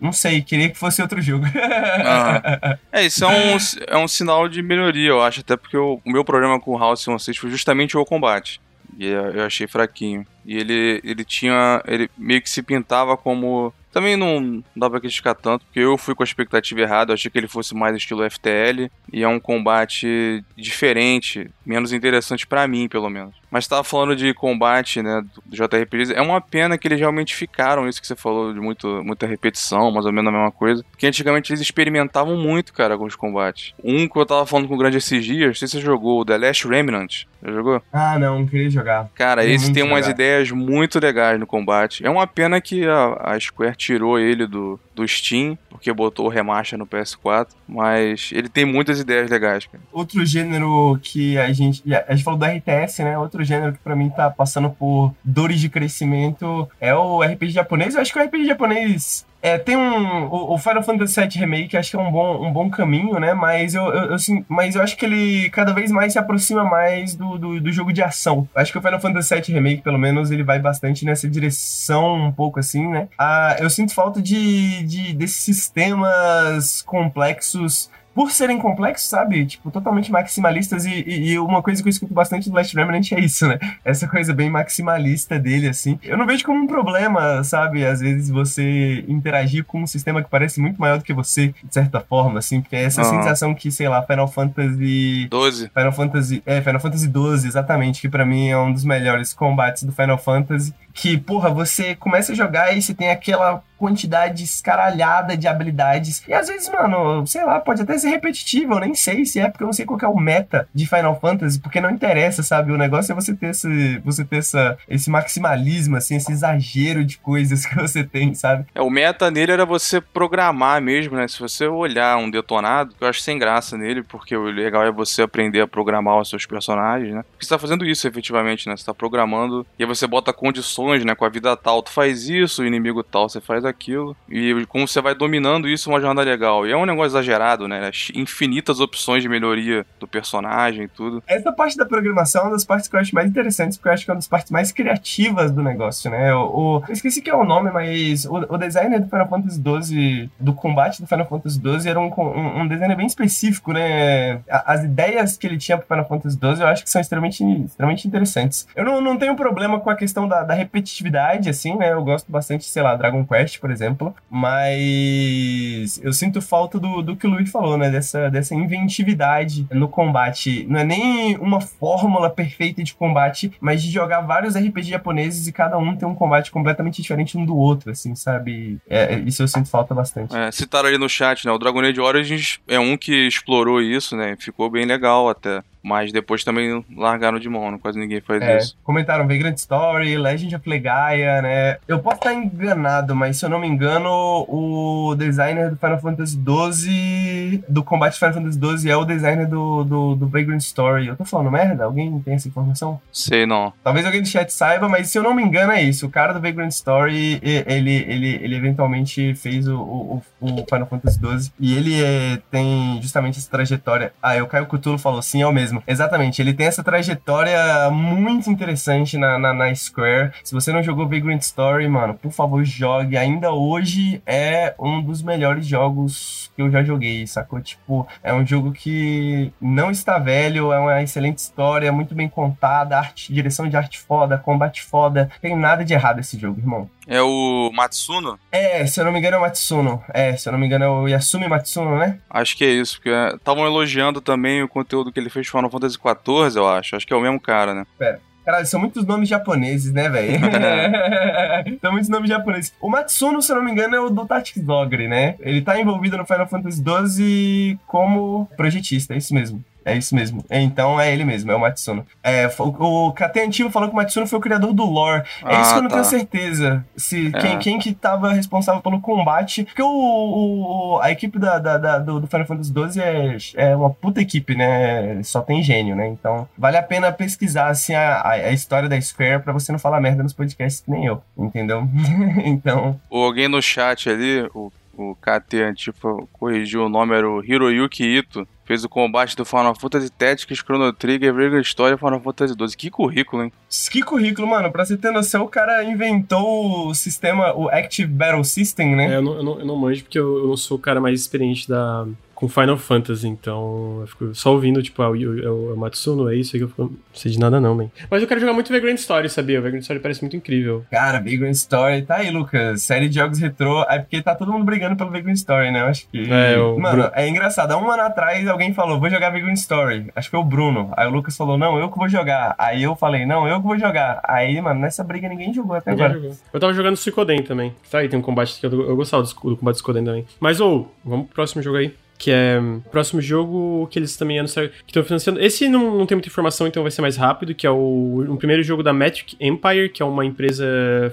não sei, queria que fosse outro jogo. Ah. É, isso é um, é um sinal de melhoria, eu acho, até porque o, o meu problema com o House 6 foi justamente o combate. E eu achei fraquinho. E ele, ele tinha. Ele meio que se pintava como também não dá pra criticar tanto, porque eu fui com a expectativa errada, achei que ele fosse mais estilo FTL, e é um combate diferente, menos interessante para mim, pelo menos. Mas tava falando de combate, né, do JRPGs, é uma pena que eles realmente ficaram, isso que você falou, de muito, muita repetição, mais ou menos a mesma coisa, porque antigamente eles experimentavam muito, cara, com os combates. Um que eu tava falando com o Grande esses dias, não sei se você jogou, o The Last Remnant, já jogou? Ah, não, não queria jogar. Cara, queria esse tem umas jogar. ideias muito legais no combate. É uma pena que a, a Square tirou ele do, do Steam, porque botou o remaster no PS4, mas ele tem muitas ideias legais, cara. Outro gênero que a gente. A gente falou do RTS, né? Outro gênero que pra mim tá passando por dores de crescimento é o RPG japonês. Eu acho que o RPG japonês é, tem um. O, Final Fantasy VII Remake acho que é um bom, um bom caminho, né? Mas eu, eu, eu, mas eu acho que ele cada vez mais se aproxima mais do, do, do, jogo de ação. Acho que o Final Fantasy VII Remake, pelo menos, ele vai bastante nessa direção, um pouco assim, né? Ah, eu sinto falta de, de desses sistemas complexos por serem complexos, sabe? Tipo, totalmente maximalistas. E, e, e, uma coisa que eu escuto bastante do Last Remnant é isso, né? Essa coisa bem maximalista dele, assim. Eu não vejo como um problema, sabe? Às vezes você interagir com um sistema que parece muito maior do que você, de certa forma, assim. Porque é essa uhum. sensação que, sei lá, Final Fantasy. 12. Final Fantasy. É, Final Fantasy 12, exatamente. Que para mim é um dos melhores combates do Final Fantasy. Que, porra, você começa a jogar e você tem aquela quantidade escaralhada de habilidades. E às vezes, mano, sei lá, pode até ser repetitivo, eu nem sei se é, porque eu não sei qual é o meta de Final Fantasy, porque não interessa, sabe? O negócio é você ter esse, você ter essa, esse maximalismo, assim, esse exagero de coisas que você tem, sabe? É, o meta nele era você programar mesmo, né? Se você olhar um detonado, eu acho sem graça nele, porque o legal é você aprender a programar os seus personagens, né? Porque você tá fazendo isso efetivamente, né? Você tá programando e aí você bota condições, né? Com a vida tal, tu faz isso, o inimigo tal, você faz aquilo. E como você vai dominando isso, é uma jornada legal. E é um negócio exagerado, né? Infinitas opções de melhoria do personagem e tudo. Essa parte da programação é uma das partes que eu acho mais interessantes, porque eu acho que é uma das partes mais criativas do negócio, né? O, o eu esqueci que é o nome, mas o, o designer do Final Fantasy XII, do combate do Final Fantasy XII, era um, um, um designer bem específico, né? As ideias que ele tinha pro Final Fantasy XII eu acho que são extremamente, extremamente interessantes. Eu não, não tenho problema com a questão da, da repetitividade, assim, né? Eu gosto bastante, sei lá, Dragon Quest, por exemplo, mas eu sinto falta do, do que o Luiz falou, né? Dessa, dessa inventividade no combate. Não é nem uma fórmula perfeita de combate, mas de jogar vários RPG japoneses e cada um tem um combate completamente diferente um do outro, assim, sabe? É, isso eu sinto falta bastante. É, citaram ali no chat, né? O Dragon Age Origins é um que explorou isso, né? Ficou bem legal até. Mas depois também largaram de mão, quase ninguém faz é, isso. Comentaram Vagrant Story, Legend of Legaia, né? Eu posso estar enganado, mas se eu não me engano, o designer do Final Fantasy XII, do combate Final Fantasy XII, é o designer do, do, do Vagrant Story. Eu tô falando merda? Alguém tem essa informação? Sei não. Talvez alguém do chat saiba, mas se eu não me engano é isso. O cara do Vagrant Story, ele, ele, ele eventualmente fez o, o, o Final Fantasy XII e ele é, tem justamente essa trajetória. Ah, o Caio Cthulhu falou sim, é o mesmo mesmo. Exatamente, ele tem essa trajetória muito interessante na, na, na Square. Se você não jogou Vagrant Story, mano, por favor, jogue. Ainda hoje é um dos melhores jogos que eu já joguei, sacou? Tipo, é um jogo que não está velho, é uma excelente história, muito bem contada, arte, direção de arte foda, combate foda. Tem nada de errado esse jogo, irmão. É o Matsuno? É, se eu não me engano é o Matsuno. É, se eu não me engano é o Yasumi Matsuno, né? Acho que é isso, porque estavam elogiando também o conteúdo que ele fez de Final Fantasy XIV, eu acho. Acho que é o mesmo cara, né? Pera. Caralho, são muitos nomes japoneses, né, velho? são muitos nomes japoneses. O Matsuno, se eu não me engano, é o do Tactics Ogre, né? Ele tá envolvido no Final Fantasy XII como projetista, é isso mesmo. É isso mesmo. Então é ele mesmo, é o Matsuno. É, o, o KT Antigo falou que o Matsuno foi o criador do lore. É ah, isso que eu não tá. tenho certeza. Se, é. quem, quem que tava responsável pelo combate. Porque o, o a equipe da, da, da, do, do Final Fantasy XII é, é uma puta equipe, né? Só tem gênio, né? Então vale a pena pesquisar assim, a, a, história da Square pra você não falar merda nos podcasts que nem eu, entendeu? então. Alguém no chat ali, o o KT Antifa corrigiu o nome, era o Hiroyuki Ito. Fez o combate do Final Fantasy Tactics, Chrono Trigger, Vagrant Story e Final Fantasy XII. Que currículo, hein? Que currículo, mano. Pra você ter noção, o cara inventou o sistema, o Active Battle System, né? É, eu não, eu não, eu não manjo porque eu, eu não sou o cara mais experiente da, com Final Fantasy, então eu fico só ouvindo, tipo, ah, o, o, o Matsuno, é isso aí que eu fico, não sei de nada não, man. Mas eu quero jogar muito Vagrant Story, sabia? O Vagrant Story parece muito incrível. Cara, Vagrant Story, tá aí, Lucas. Série de jogos retrô, é porque tá todo mundo brigando pelo Vagrant Story, né? Eu acho que... É, o Mano, é engraçado. Há um ano atrás, alguém falou, vou jogar Vagrant Story. Acho que foi o Bruno. Aí o Lucas falou, não, eu que vou jogar. Aí eu falei, não, eu que vou jogar. Aí, mano, nessa briga ninguém jogou até Ninguém agora. jogou. Eu tava jogando Suicoden também. Tá aí, tem um combate que eu, eu gostava do, do combate do Suicoden também. Mas, ou, vamos pro próximo jogo aí. Que é o próximo jogo que eles também anunciaram que estão financiando. Esse não, não tem muita informação, então vai ser mais rápido, que é o, primeiro jogo da Metric Empire, que é uma empresa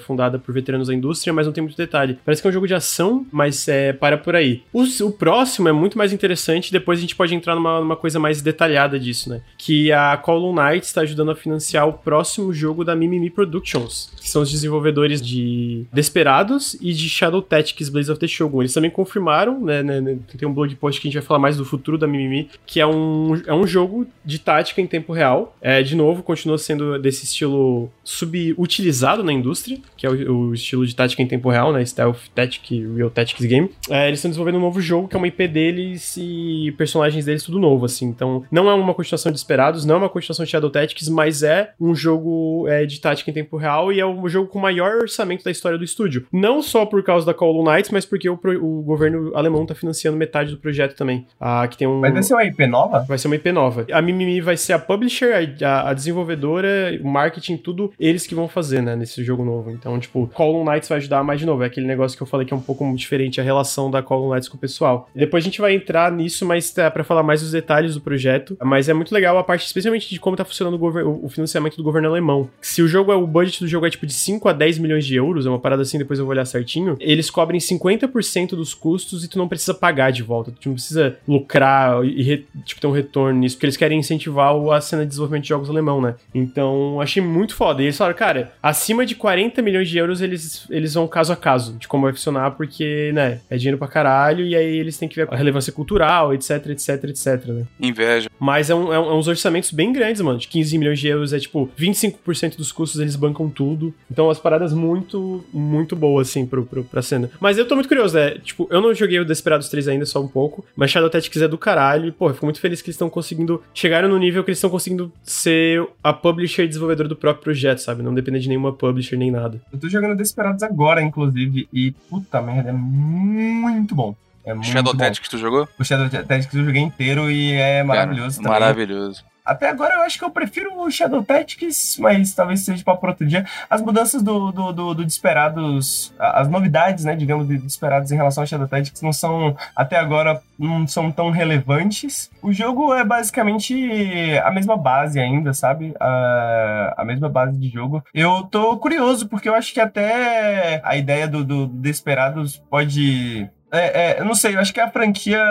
fundada por veteranos da indústria, mas não tem muito detalhe. Parece que é um jogo de ação, mas é, para por aí. O, o próximo é muito mais interessante, depois a gente pode entrar numa, numa coisa mais detalhada disso, né? Que a Column Knight está ajudando a financiar o próximo jogo da Mimimi Productions, que são os desenvolvedores de Desperados e de Shadow Tactics Blaze of the Shogun. Eles também confirmaram, né, né, né, tem um blog post que a gente vai falar mais do futuro da Mimimi, que é um, é um jogo de tática em tempo real. É, de novo, continua sendo desse estilo subutilizado na indústria, que é o, o estilo de tática em tempo real, né, Stealth Tactic, Real Tactics Game. É, eles estão desenvolvendo um novo jogo, que é uma IP deles e personagens deles tudo novo, assim. Então, não é uma continuação de Desperados, não é uma continuação de Shadow Tactics, mas é um jogo é, de tática em tempo real e é o jogo com o maior orçamento da história do estúdio. Não só por causa da Call of Knights, mas porque o, o governo alemão tá financiando metade do projeto também. Ah, que tem um... Vai ser uma IP nova? Vai ser uma IP nova. A Mimimi vai ser a publisher, a, a desenvolvedora, o marketing, tudo eles que vão fazer, né, nesse jogo novo. Então, tipo, Call of Knights vai ajudar mais de novo. É aquele negócio que eu falei que é um pouco diferente a relação da Call of Knights com o pessoal. Depois a gente vai entrar nisso, mas tá, pra falar mais dos detalhes do projeto. Mas é muito legal a parte, especialmente de como tá funcionando o, o financiamento do governo alemão. Se o jogo é, o budget do jogo é tipo de 5 a 10 milhões de euros, é uma parada assim, depois eu vou olhar certinho, eles cobrem 50% dos custos e tu não precisa pagar de volta. Tu não precisa lucrar e, tipo, ter um retorno nisso, porque eles querem incentivar a cena de desenvolvimento de jogos alemão, né? Então, achei muito foda. E eles falaram, cara, acima de 40 milhões de euros eles, eles vão caso a caso de como vai funcionar, porque, né, é dinheiro pra caralho e aí eles têm que ver a relevância cultural, etc, etc, etc, né? Inveja. Mas é, um, é, um- é uns orçamentos bem grandes, mano. De 15 milhões de euros é tipo 25% dos custos eles bancam tudo. Então, as paradas muito, muito boas, assim, pro, pro, pra cena. Mas eu tô muito curioso, né? Tipo, eu não joguei o Desperados 3 ainda, só um pouco. Mas Shadow Tactics é do caralho. E, pô, eu fico muito feliz que eles estão conseguindo. Chegaram no nível que eles estão conseguindo ser a publisher e desenvolvedora do próprio projeto, sabe? Não depender de nenhuma publisher nem nada. Eu tô jogando Desperados agora, inclusive, e puta merda, é muito bom. É muito Shadow. Tactics tu jogou? O Shadow Tactics eu joguei inteiro e é maravilhoso Cara, também. Maravilhoso. Até agora eu acho que eu prefiro o Shadow Tactics, mas talvez seja para outro dia. As mudanças do, do, do, do Desperados, as novidades, né, digamos, de Desperados em relação ao Shadow Tactics não são, até agora, não são tão relevantes. O jogo é basicamente a mesma base ainda, sabe? A, a mesma base de jogo. Eu tô curioso, porque eu acho que até a ideia do, do Desperados pode é, é, eu não sei, eu acho que a franquia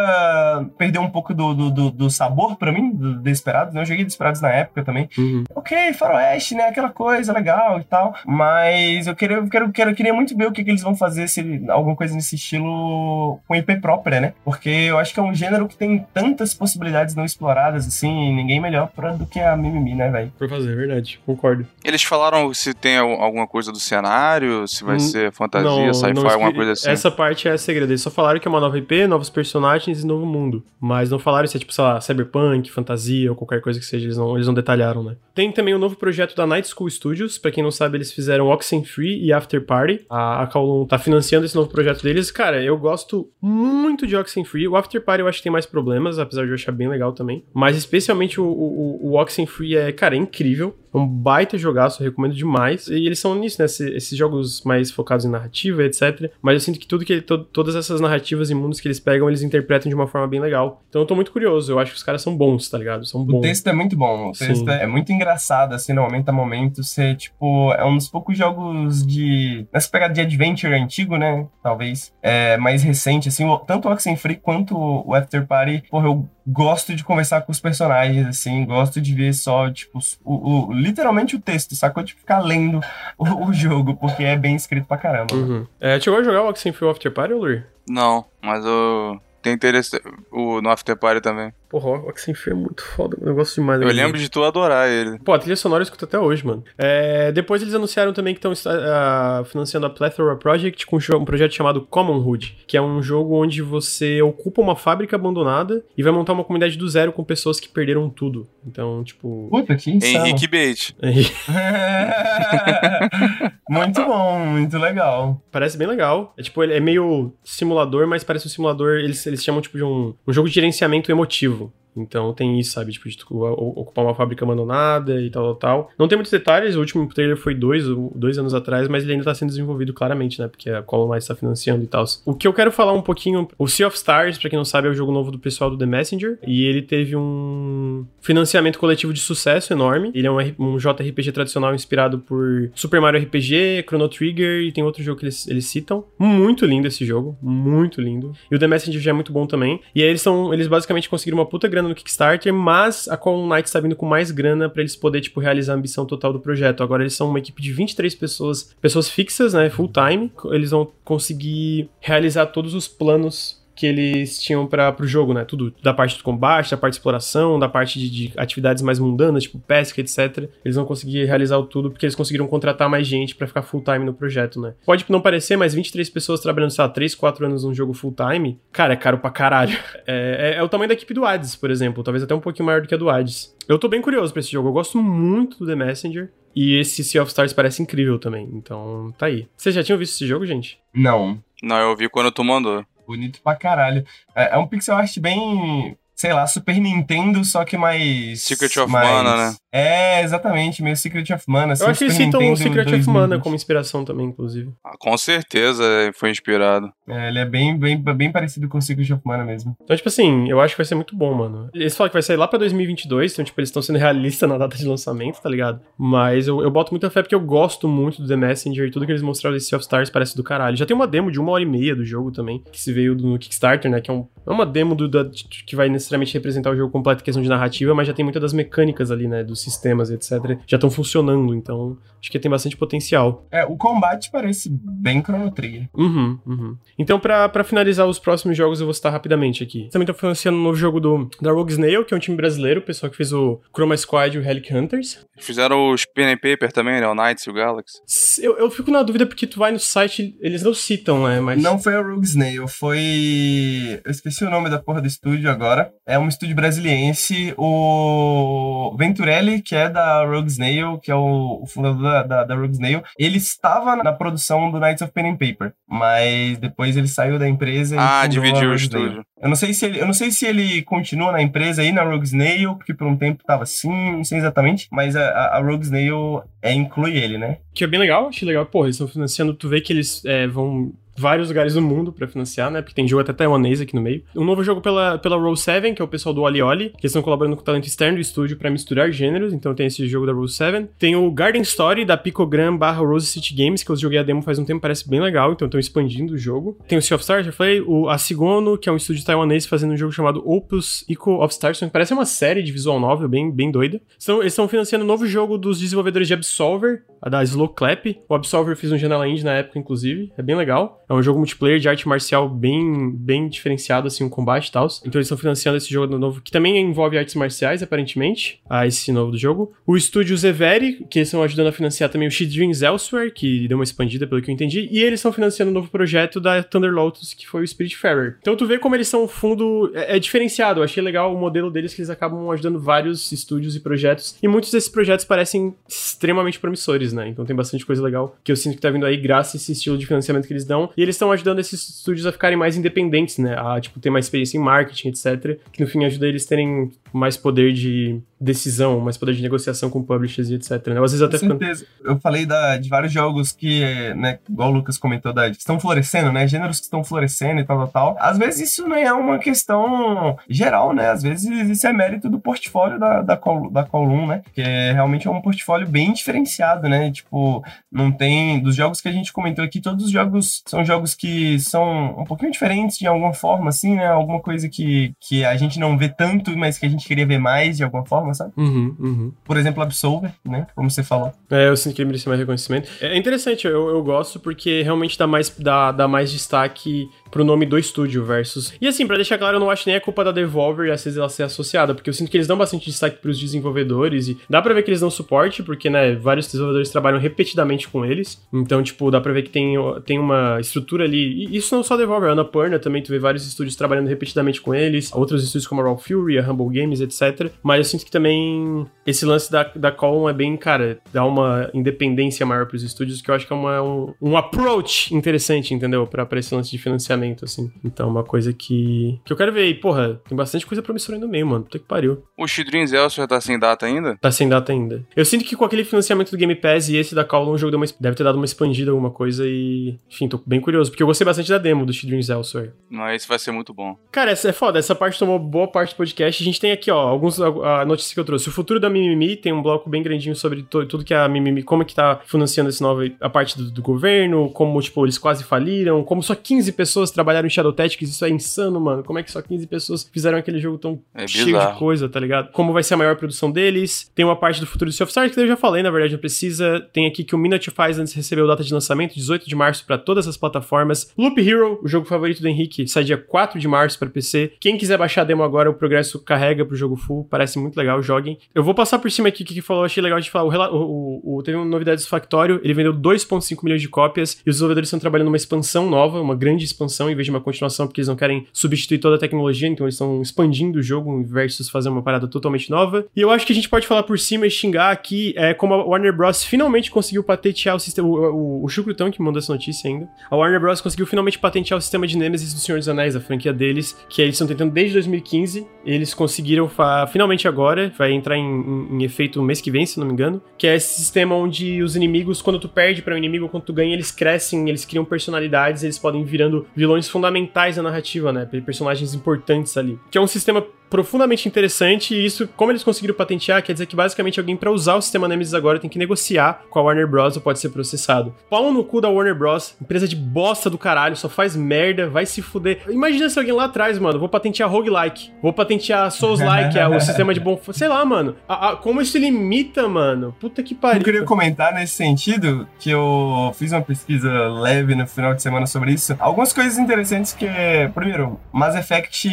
perdeu um pouco do, do, do- do sabor pra mim, do Desperados, né? Eu joguei Desperados na época também. Ok, faroeste, né? Aquela coisa legal e tal. Mas eu queria, eu quero, quero, queria muito ver o que, que eles vão fazer, se alguma coisa nesse estilo com IP própria, né? Porque eu acho que é um gênero que tem tantas possibilidades não exploradas, assim, e ninguém melhor pra, do que a Mimimi, né, velho? Por fazer, é verdade. Concordo. Eles falaram se tem al- alguma coisa do cenário, se vai Hum, ser fantasia, sci-fi, alguma coisa assim. Essa parte é segredo. Eles só falaram que é uma nova IP, novos personagens e novo mundo. Mas não falaram se é tipo, sei lá, cyberpunk, fantasia ou qualquer coisa que seja. Eles não, eles não detalharam, né? Tem também o novo projeto da Night School Studios. Pra quem não sabe, eles fizeram Oxenfree e After Party. A, a Kowloon tá financiando esse novo projeto deles. Cara, eu gosto muito de Oxenfree. O After Party eu acho que tem mais problemas, apesar de eu achar bem legal também. Mas especialmente o, o, o Oxenfree é, cara, é incrível. É um baita jogaço, eu recomendo demais. E eles são nisso, né? esse- Esses jogos mais focados em narrativa, etc. Mas eu sinto que tudo que ele- to- todas essas narrativas e mundos que eles pegam, eles interpretam de uma forma bem legal. Então eu tô muito curioso. Eu acho que os caras são bons, tá ligado? São O bons. texto é muito bom. O Sim. texto é muito engraçado, assim, no momento a momento. Você, tipo, é um dos poucos jogos de. Nessa pegada de adventure antigo, né? Talvez. É mais recente, assim. o- Tanto o Oxenfree quanto o After Party. Porra, eu gosto de conversar com os personagens, assim. Gosto de ver só, tipo, o, o- literalmente o texto, sacou? Tipo, ficar lendo o, o jogo, porque é bem escrito pra caramba. Uhum. É, chegou a jogar o Oxenfree After Party, Lur? Não, mas eu. Tem interesse o, no After Party também. Porra, o Oxenfree é muito foda, eu gosto demais. Eu dele. lembro de tu adorar ele. Pô, a trilha sonora eu escuto até hoje, mano. É, depois eles anunciaram também que estão uh, financiando a Plethora Project com um projeto chamado Commonhood, que é um jogo onde você ocupa uma fábrica abandonada e vai montar uma comunidade do zero com pessoas que perderam tudo. Então, tipo... Puta, que insano. Henrique Bate. muito bom, muito legal. Parece bem legal. É tipo, ele é meio simulador, mas parece um simulador, eles, eles chamam tipo de um, um jogo de gerenciamento emotivo tranquilo. Então tem isso, sabe? Tipo, de ocupar uma fábrica abandonada e tal, tal, tal. Não tem muitos detalhes, o último trailer foi dois, dois anos atrás, mas ele ainda tá sendo desenvolvido claramente, né? Porque a Column tá financiando e tal. O que eu quero falar um pouquinho, o Sea of Stars, pra quem não sabe, é o jogo novo do pessoal do The Messenger, e ele teve um financiamento coletivo de sucesso enorme. Ele é um, um JRPG tradicional inspirado por Super Mario RPG, Chrono Trigger, e tem outro jogo que eles, eles citam. Muito lindo esse jogo, muito lindo. E o The Messenger já é muito bom também. E aí eles são, eles basicamente conseguiram uma puta grana no Kickstarter, mas a Column Knight está vindo com mais grana para eles poderem tipo, realizar a ambição total do projeto. Agora eles são uma equipe de 23 pessoas, pessoas fixas, né, full time. Eles vão conseguir realizar todos os planos que eles tinham para o jogo, né? Tudo da parte do combate, da parte de exploração, da parte de, de, atividades mais mundanas, tipo pesca, etc. Eles vão conseguir realizar tudo porque eles conseguiram contratar mais gente para ficar full time no projeto, né? Pode não parecer, mas 23 pessoas trabalhando, sei lá, 3, 4 anos num jogo full time, cara, é caro pra caralho. É, é, é o tamanho da equipe do Hades, por exemplo, talvez até um pouquinho maior do que a do Hades. Eu tô bem curioso pra esse jogo, eu gosto muito do The Messenger. E esse Sea of Stars parece incrível também. Então, tá aí. Vocês já tinham visto esse jogo, gente? Não. Não, eu vi quando tu mandou. Bonito pra caralho. É, é um pixel art bem sei lá, Super Nintendo, só que mais. Secret of mais... Mana, né? É, exatamente, meio Secret of Mana. Assim, Eu acho que eles citam o Secret 2020. of Mana como inspiração também, inclusive. Ah, com certeza foi inspirado. É, ele é bem, bem, bem parecido com o Secret of Mana mesmo. Então, tipo assim, eu acho que vai ser muito bom, mano. Eles falam que vai sair lá pra 2022, então, tipo, eles estão sendo realistas na data de lançamento, tá ligado? Mas eu, eu boto muita fé porque eu gosto muito do The Messenger e tudo que eles mostraram desse Sea of Stars parece do caralho. Já tem uma demo de uma hora e meia do jogo também, que se veio no Kickstarter, né? Que é, um, é uma demo do, da, que vai necessariamente representar o jogo completo em questão de narrativa, mas já tem muitas das mecânicas ali, né? Sistemas, etc. Já estão funcionando, então acho que tem bastante potencial. É, o combate parece bem Chrono Trigger. Uhum, uhum. Então, pra, finalizar os próximos jogos, eu vou citar rapidamente aqui. Também tô financiando um novo jogo do, da Rogue Snail, que é um time brasileiro, o pessoal que fez o Chroma Squad e o Relic Hunters. Fizeram os Pen and Paper também, né? O Knights e o Galaxy. Eu, eu fico na dúvida porque tu vai no site, eles não citam, né? Mas... Não foi a Rogue Snail, foi... Eu esqueci o nome da porra do estúdio agora. É um estúdio brasiliense, o Venturelli, que é da Rogue Snail, que é o, fundador da, da, da Rogue Snail, ele estava na produção do Knights of Pen and Paper, mas depois ele saiu da empresa ah, dividiu o estúdio. Eu não sei se ele, eu não sei se ele continua na empresa aí na Rogue Snail, porque por um tempo tava assim, não sei exatamente, mas a, a Rogue Snail é, inclui ele, né? Que é bem legal, achei legal. Pô, eles estão financiando, tu vê que eles é, vão vários lugares do mundo para financiar, né? Porque tem jogo até taiwanês aqui no meio. Um novo jogo pela, pela Roll 7, que é o pessoal do Oli Oli, que estão colaborando com o talento externo do estúdio para misturar gêneros, então tem esse jogo da Roll 7. Tem o Garden Story da Picogram barra Rose City Games, que eu joguei a demo faz um tempo, parece bem legal, então estão expandindo o jogo. Tem o Sea of Stars, já falei, o Asigono, que é um estúdio taiwanês fazendo um jogo chamado Opus Eco of Stars, que parece uma série de visual novel bem, bem doida. Então, eles estão financiando um novo jogo dos desenvolvedores de Absolver, a da Slow Clap. O Absolver fez um Janela Indie na época, inclusive, é bem legal. É um jogo multiplayer de arte marcial bem, bem diferenciado, assim, o combate e tal. Então eles estão financiando esse jogo novo, que também envolve artes marciais, aparentemente, a esse novo do jogo. O estúdio Zeveri, que estão ajudando a financiar também o She Dreams Elsewhere, que deu uma expandida, pelo que eu entendi. E eles estão financiando um novo projeto da Thunder Lotus, que foi o Spiritfarer. Então tu vê como eles são um fundo... É, é diferenciado, eu achei legal o modelo deles, que eles acabam ajudando vários estúdios e projetos. E muitos desses projetos parecem extremamente promissores, né? Então tem bastante coisa legal que eu sinto que tá vindo aí graças a esse estilo de financiamento que eles dão. E eles estão ajudando esses estúdios a ficarem mais independentes, né? A, tipo, ter mais experiência em marketing, etc. Que no fim ajuda eles terem mais poder de decisão, mais poder de negociação com publishers e etc. Né? Às vezes até com certeza. Ficando... Eu falei da, de vários jogos que, né, igual o Lucas comentou, da, que estão florescendo, né? Gêneros que estão florescendo e tal, tal, tal. Às vezes isso não é uma questão geral, né? Às vezes isso é mérito do portfólio da, da, Col, da Column, né? Que é, realmente é um portfólio bem diferenciado, né? Tipo, não tem... Dos jogos que a gente comentou aqui, todos os jogos são jogos que são um pouquinho diferentes de alguma forma, assim, né? Alguma coisa que, que a gente não vê tanto, mas que a gente queria ver mais de alguma forma, sabe? Uhum, uhum. Por exemplo, Absolver, né? Como você falou. É, eu sinto que ele merecia mais reconhecimento. É interessante, eu, eu gosto porque realmente dá mais, dá, dá mais destaque pro nome do estúdio versus. E assim, para deixar claro, eu não acho nem a culpa da Devolver às vezes ela ser associada, porque eu sinto que eles dão bastante destaque pros desenvolvedores e dá pra ver que eles dão suporte, porque, né, vários desenvolvedores trabalham repetidamente com eles. Então, tipo, dá pra ver que tem, tem uma estrutura ali. E isso não só Devolver, a Annapurna também, tu vê vários estúdios trabalhando repetidamente com eles, outros estúdios como a Raw Fury, a Humble Games, etc. Mas eu sinto que também esse lance da, da Column é bem, cara, dá uma independência maior pros estúdios, que eu acho que é uma, um, um approach interessante, entendeu? Pra esse lance de financiamento, assim. Então, uma coisa que, que eu quero ver. E, porra, tem bastante coisa promissora aí no meio, mano. Puta que pariu. O Chidrins Elcio já tá sem data ainda? Tá sem data ainda. Eu sinto que com aquele financiamento do Game Pass e esse da Call, o jogo uma, deve ter dado uma expandida, alguma coisa e... Enfim, tô bem curioso, porque eu gostei bastante da demo do Chidrins Elsewhere. Não, esse vai ser muito bom. Cara, essa é foda. Essa parte tomou boa parte do podcast. A gente tem aqui, ó, alguns... A, a notícia que eu trouxe. O futuro da Mimimi tem um bloco bem grandinho sobre to, tudo que a Mimimi... Como é que tá financiando esse novo... A parte do, do governo, como, tipo, eles quase faliram, como só 15 pessoas trabalharam em Shadow Tactics. Isso é insano, mano. Como é que só 15 pessoas fizeram aquele jogo tão É cheio bizarro. de coisa, tá ligado? Como vai ser a maior produção deles. Tem uma parte do futuro do Sea of Stars que eu já falei, na verdade, não precisa. Tem aqui que o Minute of Islands recebeu data de lançamento, 18 de março, pra todas as plataformas. Loop Hero, o jogo favorito do Henrique, sai dia 4 de março pra PC. Quem quiser baixar a demo agora, o progresso carrega pro jogo full. Parece muito legal, joguem. Eu vou passar por cima aqui o que que falou, achei legal de falar. O, o, o- teve uma novidade do Factório, ele vendeu 2,5 milhões de cópias e os desenvolvedores estão trabalhando numa expansão nova, uma grande expansão, em vez de uma continuação, porque eles não querem substituir toda a tecnologia, então eles estão expandindo o jogo versus fazer uma parada totalmente nova. E eu acho que a gente pode falar por cima e xingar aqui é, como a Warner Bros. finalmente conseguiu patentear o sistema. O, o, o Chucrutão que mandou essa notícia ainda. A Warner Bros. conseguiu finalmente patentear o sistema de Nemesis do Senhor dos Anéis, a franquia deles, que eles estão tentando desde 2015. Eles conseguiram finalmente agora, vai entrar em, em- em efeito mês que vem, se não me engano, que é esse sistema onde os inimigos, quando tu perde para um inimigo, quando tu ganha, eles crescem, eles criam personalidades, eles podem ir virando vilões fundamentais na narrativa, né? Personagens importantes ali. Que é um sistema profundamente interessante e isso, como eles conseguiram patentear, quer dizer que basicamente alguém pra usar o sistema Nemesis agora tem que negociar com a Warner Bros. ou pode ser processado. Pau no cu da Warner Bros. Empresa de bosta do caralho, só faz merda, vai se fuder. Imagina se alguém lá atrás, mano, vou patentear roguelike, vou patentear Souls-like, é o sistema de bom... Sei lá, mano. A- a- como isso limita, mano? Puta que Eu pariu. queria comentar nesse sentido que eu fiz uma pesquisa leve no final de semana sobre isso. Algumas coisas interessantes que, primeiro, Mass Effect,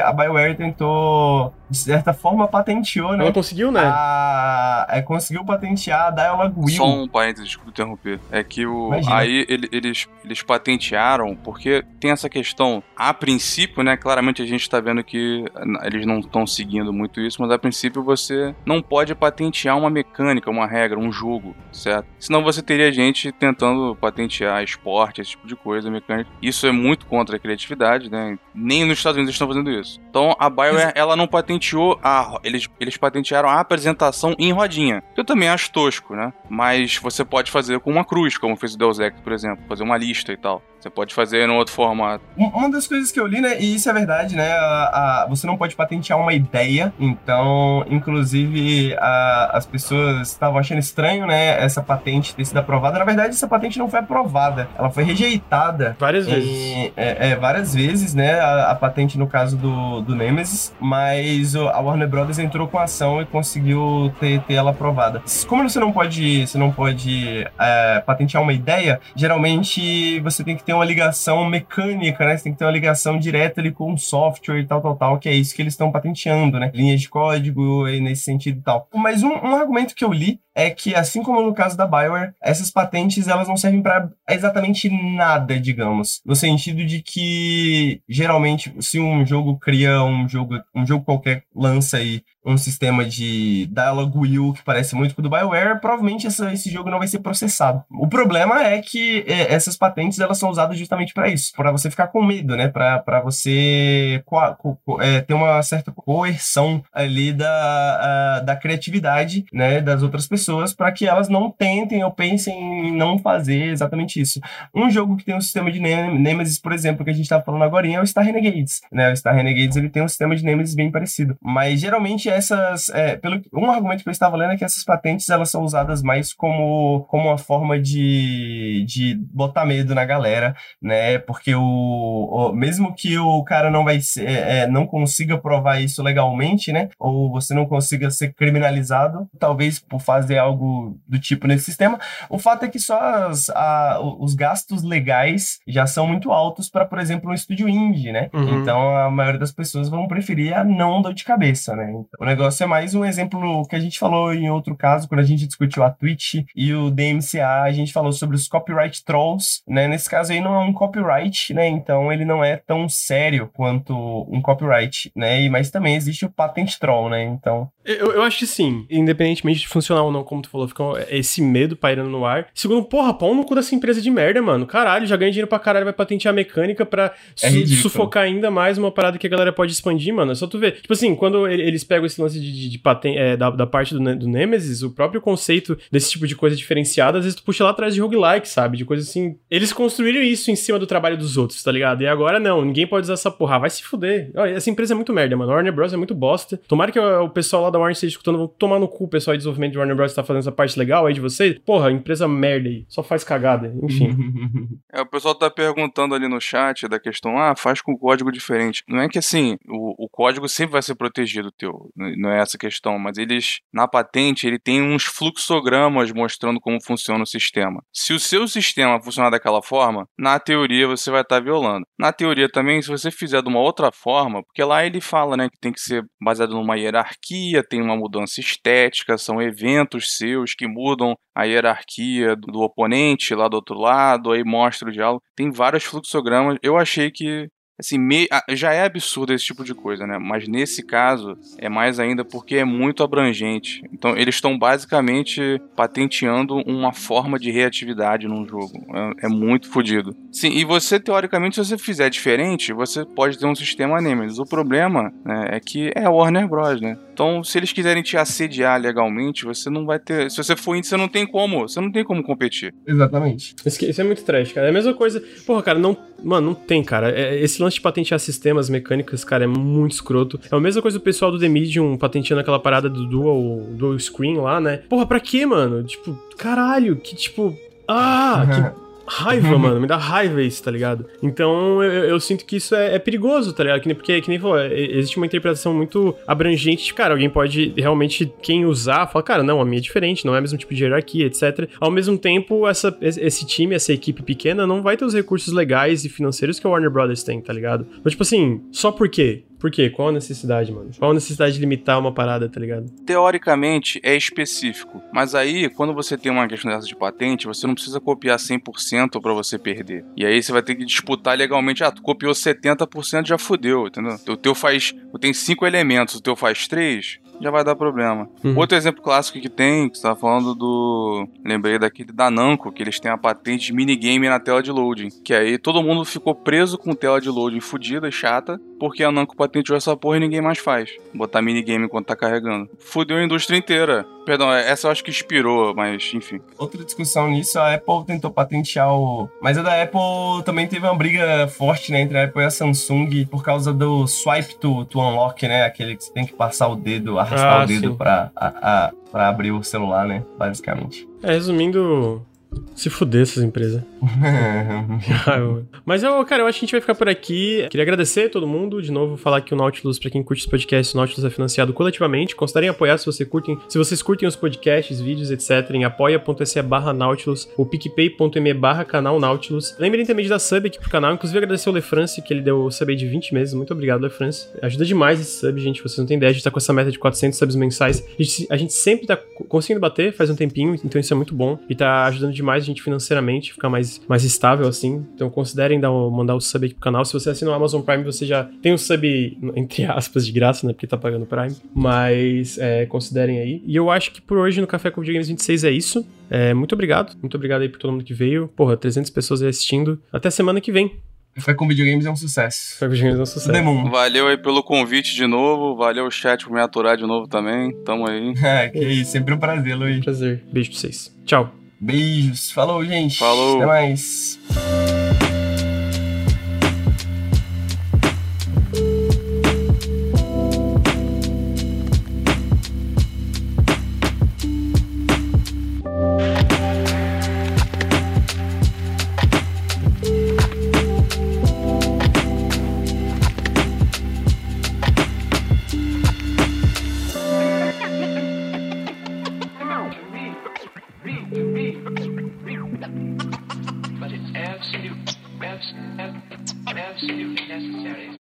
a BioWare tentou, Oh, de certa forma, patenteou, né? Ela conseguiu, né? A, é, conseguiu patentear a Dialogue Wheel. Só um parênteses, desculpa interromper. É que o. Imagina. Aí ele- eles, eles patentearam, porque tem essa questão. A princípio, né? Claramente a gente tá vendo que eles não estão seguindo muito isso, mas a princípio você não pode patentear uma mecânica, uma regra, um jogo, certo? Senão você teria gente tentando patentear esporte, esse tipo de coisa, mecânica. Isso é muito contra a criatividade, né? Nem nos Estados Unidos estão fazendo isso. Então a BioWare, ela não patenteou a. Eles, eles patentearam a apresentação em rodinha. Eu também acho tosco, né? Mas você pode fazer com uma cruz, como fez o Deus Ex, por exemplo. Fazer uma lista e tal. Você pode fazer em outro formato. Um- Uma das coisas que eu li, né, e isso é verdade, né, a- a- você não pode patentear uma ideia, então, inclusive, a- as pessoas estavam achando estranho, né, essa patente ter sido aprovada. Na verdade, essa patente não foi aprovada, ela foi rejeitada Várias vezes. é, é, várias vezes, né? A, a patente no caso do, do Nemesis, mas o- a Warner Brothers entrou com a ação e conseguiu ter, ter ela aprovada. Como você não pode, você não pode é, patentear uma ideia, geralmente você tem que ter uma ligação mecânica, né? Você tem que ter uma ligação direta ali com o software e tal, tal, tal, que é isso que eles estão patenteando, né? Linhas de código e nesse sentido e tal. Mas um, um argumento que eu li é que, assim como no caso da Bioware, essas patentes elas não servem para exatamente nada, digamos. No sentido de que, geralmente, se um jogo cria um jogo, um jogo qualquer lança aí um sistema de dialogue wheel que parece muito com o do BioWare, provavelmente essa- esse jogo não vai ser processado. O problema é que é, essas patentes elas são usadas justamente para isso, para você ficar com medo, né? Para você co- co- é, ter uma certa coerção ali da, a- da criatividade, né, das outras pessoas, para que elas não tentem ou pensem em não fazer exatamente isso. Um jogo que tem um sistema de Nem- Nemesis, por exemplo, que a gente estava falando agora, é o Star Renegades, né? O Star Renegades ele tem um sistema de Nemesis bem parecido, mas geralmente essas, é, pelo um argumento que eu estava lendo é que essas patentes elas são usadas mais como, como uma forma de, de botar medo na galera, né? Porque o, o mesmo que o cara não vai ser, é, é, não consiga provar isso legalmente, né? Ou você não consiga ser criminalizado, talvez por fazer algo do tipo nesse sistema. O fato é que só as, a, os gastos legais já são muito altos para, por exemplo, um estúdio indie, né? Uhum. Então a maioria das pessoas vão preferir a não dor de cabeça, né? Então, o negócio é mais um exemplo que a gente falou em outro caso, quando a gente discutiu a Twitch e o DMCA, a gente falou sobre os copyright trolls, né? Nesse caso aí não é um copyright, né? Então ele não é tão sério quanto um copyright, né? E, mas também existe o patent troll, né? Então. Eu, eu acho que sim, independentemente de funcionar ou não, como tu falou, fica esse medo pairando no ar. Segundo, porra, pau no cu dessa empresa de merda, mano. Caralho, já ganha dinheiro pra caralho, vai patentear a mecânica pra é su sufocar ainda mais uma parada que a galera pode expandir, mano. É só tu ver. Tipo assim, quando eles pegam esse lance de, de, de patente, é, da, da parte do, do Nemesis, o próprio conceito desse tipo de coisa diferenciada, às vezes tu puxa lá atrás de roguelike, sabe? De coisa assim. Eles construíram isso em cima do trabalho dos outros, tá ligado? E agora não, ninguém pode usar essa porra. Vai se fuder. Olha, essa empresa é muito merda, mano. Warner Bros. é muito bosta. Tomara que o pessoal lá da Warner esteja escutando, vão tomar no cu o pessoal de desenvolvimento de Warner Bros. Tá fazendo essa parte legal aí de vocês. Porra, empresa merda aí. Só faz cagada. Enfim. é, o pessoal tá perguntando ali no chat da questão, ah, faz com código diferente. Não é que assim, o, o código sempre vai ser protegido teu. Não é essa questão, mas eles, na patente, ele tem uns fluxogramas mostrando como funciona o sistema. Se o seu sistema funcionar daquela forma, na teoria você vai estar tá violando. Na teoria também, se você fizer de uma outra forma, porque lá ele fala, né, que tem que ser baseado numa hierarquia, tem uma mudança estética, são eventos seus que mudam a hierarquia do oponente lá do outro lado, aí mostra o diálogo. Tem vários fluxogramas. Eu achei que Assim, me, já é absurdo esse tipo de coisa, né? Mas nesse caso é mais ainda porque é muito abrangente. Então eles estão basicamente patenteando uma forma de reatividade num jogo. É, é muito fodido. Sim, e você, teoricamente, se você fizer diferente, você pode ter um sistema Nemesis. O problema né, é que é a Warner Bros, né? Então, se eles quiserem te assediar legalmente, você não vai ter. Se você for índice, você não tem como. Você não tem como competir. Exatamente. Isso é muito trash, cara. É a mesma coisa. Porra, cara, não. Mano, não tem, cara. É, esse lance de patentear sistemas mecânicas, cara, é muito escroto. É a mesma coisa do pessoal do The Medium patenteando aquela parada do dual, dual screen lá, né? Porra, pra quê, mano? Tipo, caralho, que tipo. Ah, que raiva, mano. Me dá raiva isso, tá ligado? Então eu, eu sinto que isso é, é, perigoso, tá ligado? Que nem, porque, que nem falou, é, existe uma interpretação muito abrangente de, cara, alguém pode realmente, quem usar, fala, cara, não, a minha é diferente, não é o mesmo tipo de hierarquia, etc. Ao mesmo tempo, essa, esse time, essa equipe pequena, não vai ter os recursos legais e financeiros que a Warner Brothers tem, tá ligado? Então, tipo assim, só por quê? Por quê? Qual a necessidade, mano? Qual a necessidade de limitar uma parada, tá ligado? Teoricamente é específico, mas aí quando você tem uma questão dessa de patente, você não precisa copiar 100% para você perder. E aí você vai ter que disputar legalmente, ah, tu copiou 70%, já fudeu, entendeu? O teu faz, tem cinco elementos, o teu faz três, já vai dar problema. Uhum. Outro exemplo clássico que tem, que você tava falando do. Lembrei daquele da Namco, que eles têm a patente de minigame na tela de loading. Que aí todo mundo ficou preso com tela de loading fodida e chata, porque a Namco patenteou essa porra e ninguém mais faz. Botar minigame enquanto tá carregando. Fudeu a indústria inteira. Perdão, essa eu acho que inspirou, mas enfim. Outra discussão nisso, a Apple tentou patentear o. Mas a da Apple também teve uma briga forte, né, entre a Apple e a Samsung por causa do swipe to, to unlock, né? Aquele que você tem que passar o dedo, arrastar ah, o dedo pra, a, a, pra abrir o celular, né? Basicamente. É, resumindo, se fuder essas empresas. Mas eu, cara, eu acho que a gente vai ficar por aqui. Queria agradecer a todo mundo. De novo, falar que o Nautilus, pra quem curte os podcasts, o Nautilus é financiado coletivamente. Considerem apoiar se você curtem. Se vocês curtem os podcasts, vídeos, etc. em apoia.se barra Nautilus ou picpay.me barra canal Nautilus. Lembrem também de dar sub aqui pro canal. Inclusive, agradecer o Lefrance, que ele deu o sub aí de 20 meses. Muito obrigado, Lefrance. Ajuda demais esse sub, gente. Vocês não têm ideia. A gente tá com essa meta de 400 subs mensais. A gente, a gente sempre tá conseguindo bater faz um tempinho. Então isso é muito bom. E tá ajudando demais a gente financeiramente, ficar mais, mais estável assim. Então considerem dar um, mandar o sub aqui pro canal. Se você assina o Amazon Prime, você já tem o sub, entre aspas, de graça, né? Porque tá pagando Prime. Mas é, considerem aí. E eu acho que por hoje no Café com Videogames 26 é isso. É, muito obrigado. Muito obrigado aí por todo mundo que veio. Porra, 300 pessoas assistindo. Até semana que vem. Café com videogames é um sucesso. Café com videogames é um sucesso. Demon. Valeu aí pelo convite de novo. Valeu o chat por me aturar de novo também. Tamo aí. É, que isso. Sempre um prazer, Luiz. Prazer. Beijo pra vocês. Tchau. Beijos. Falou, gente. Falou. Até mais.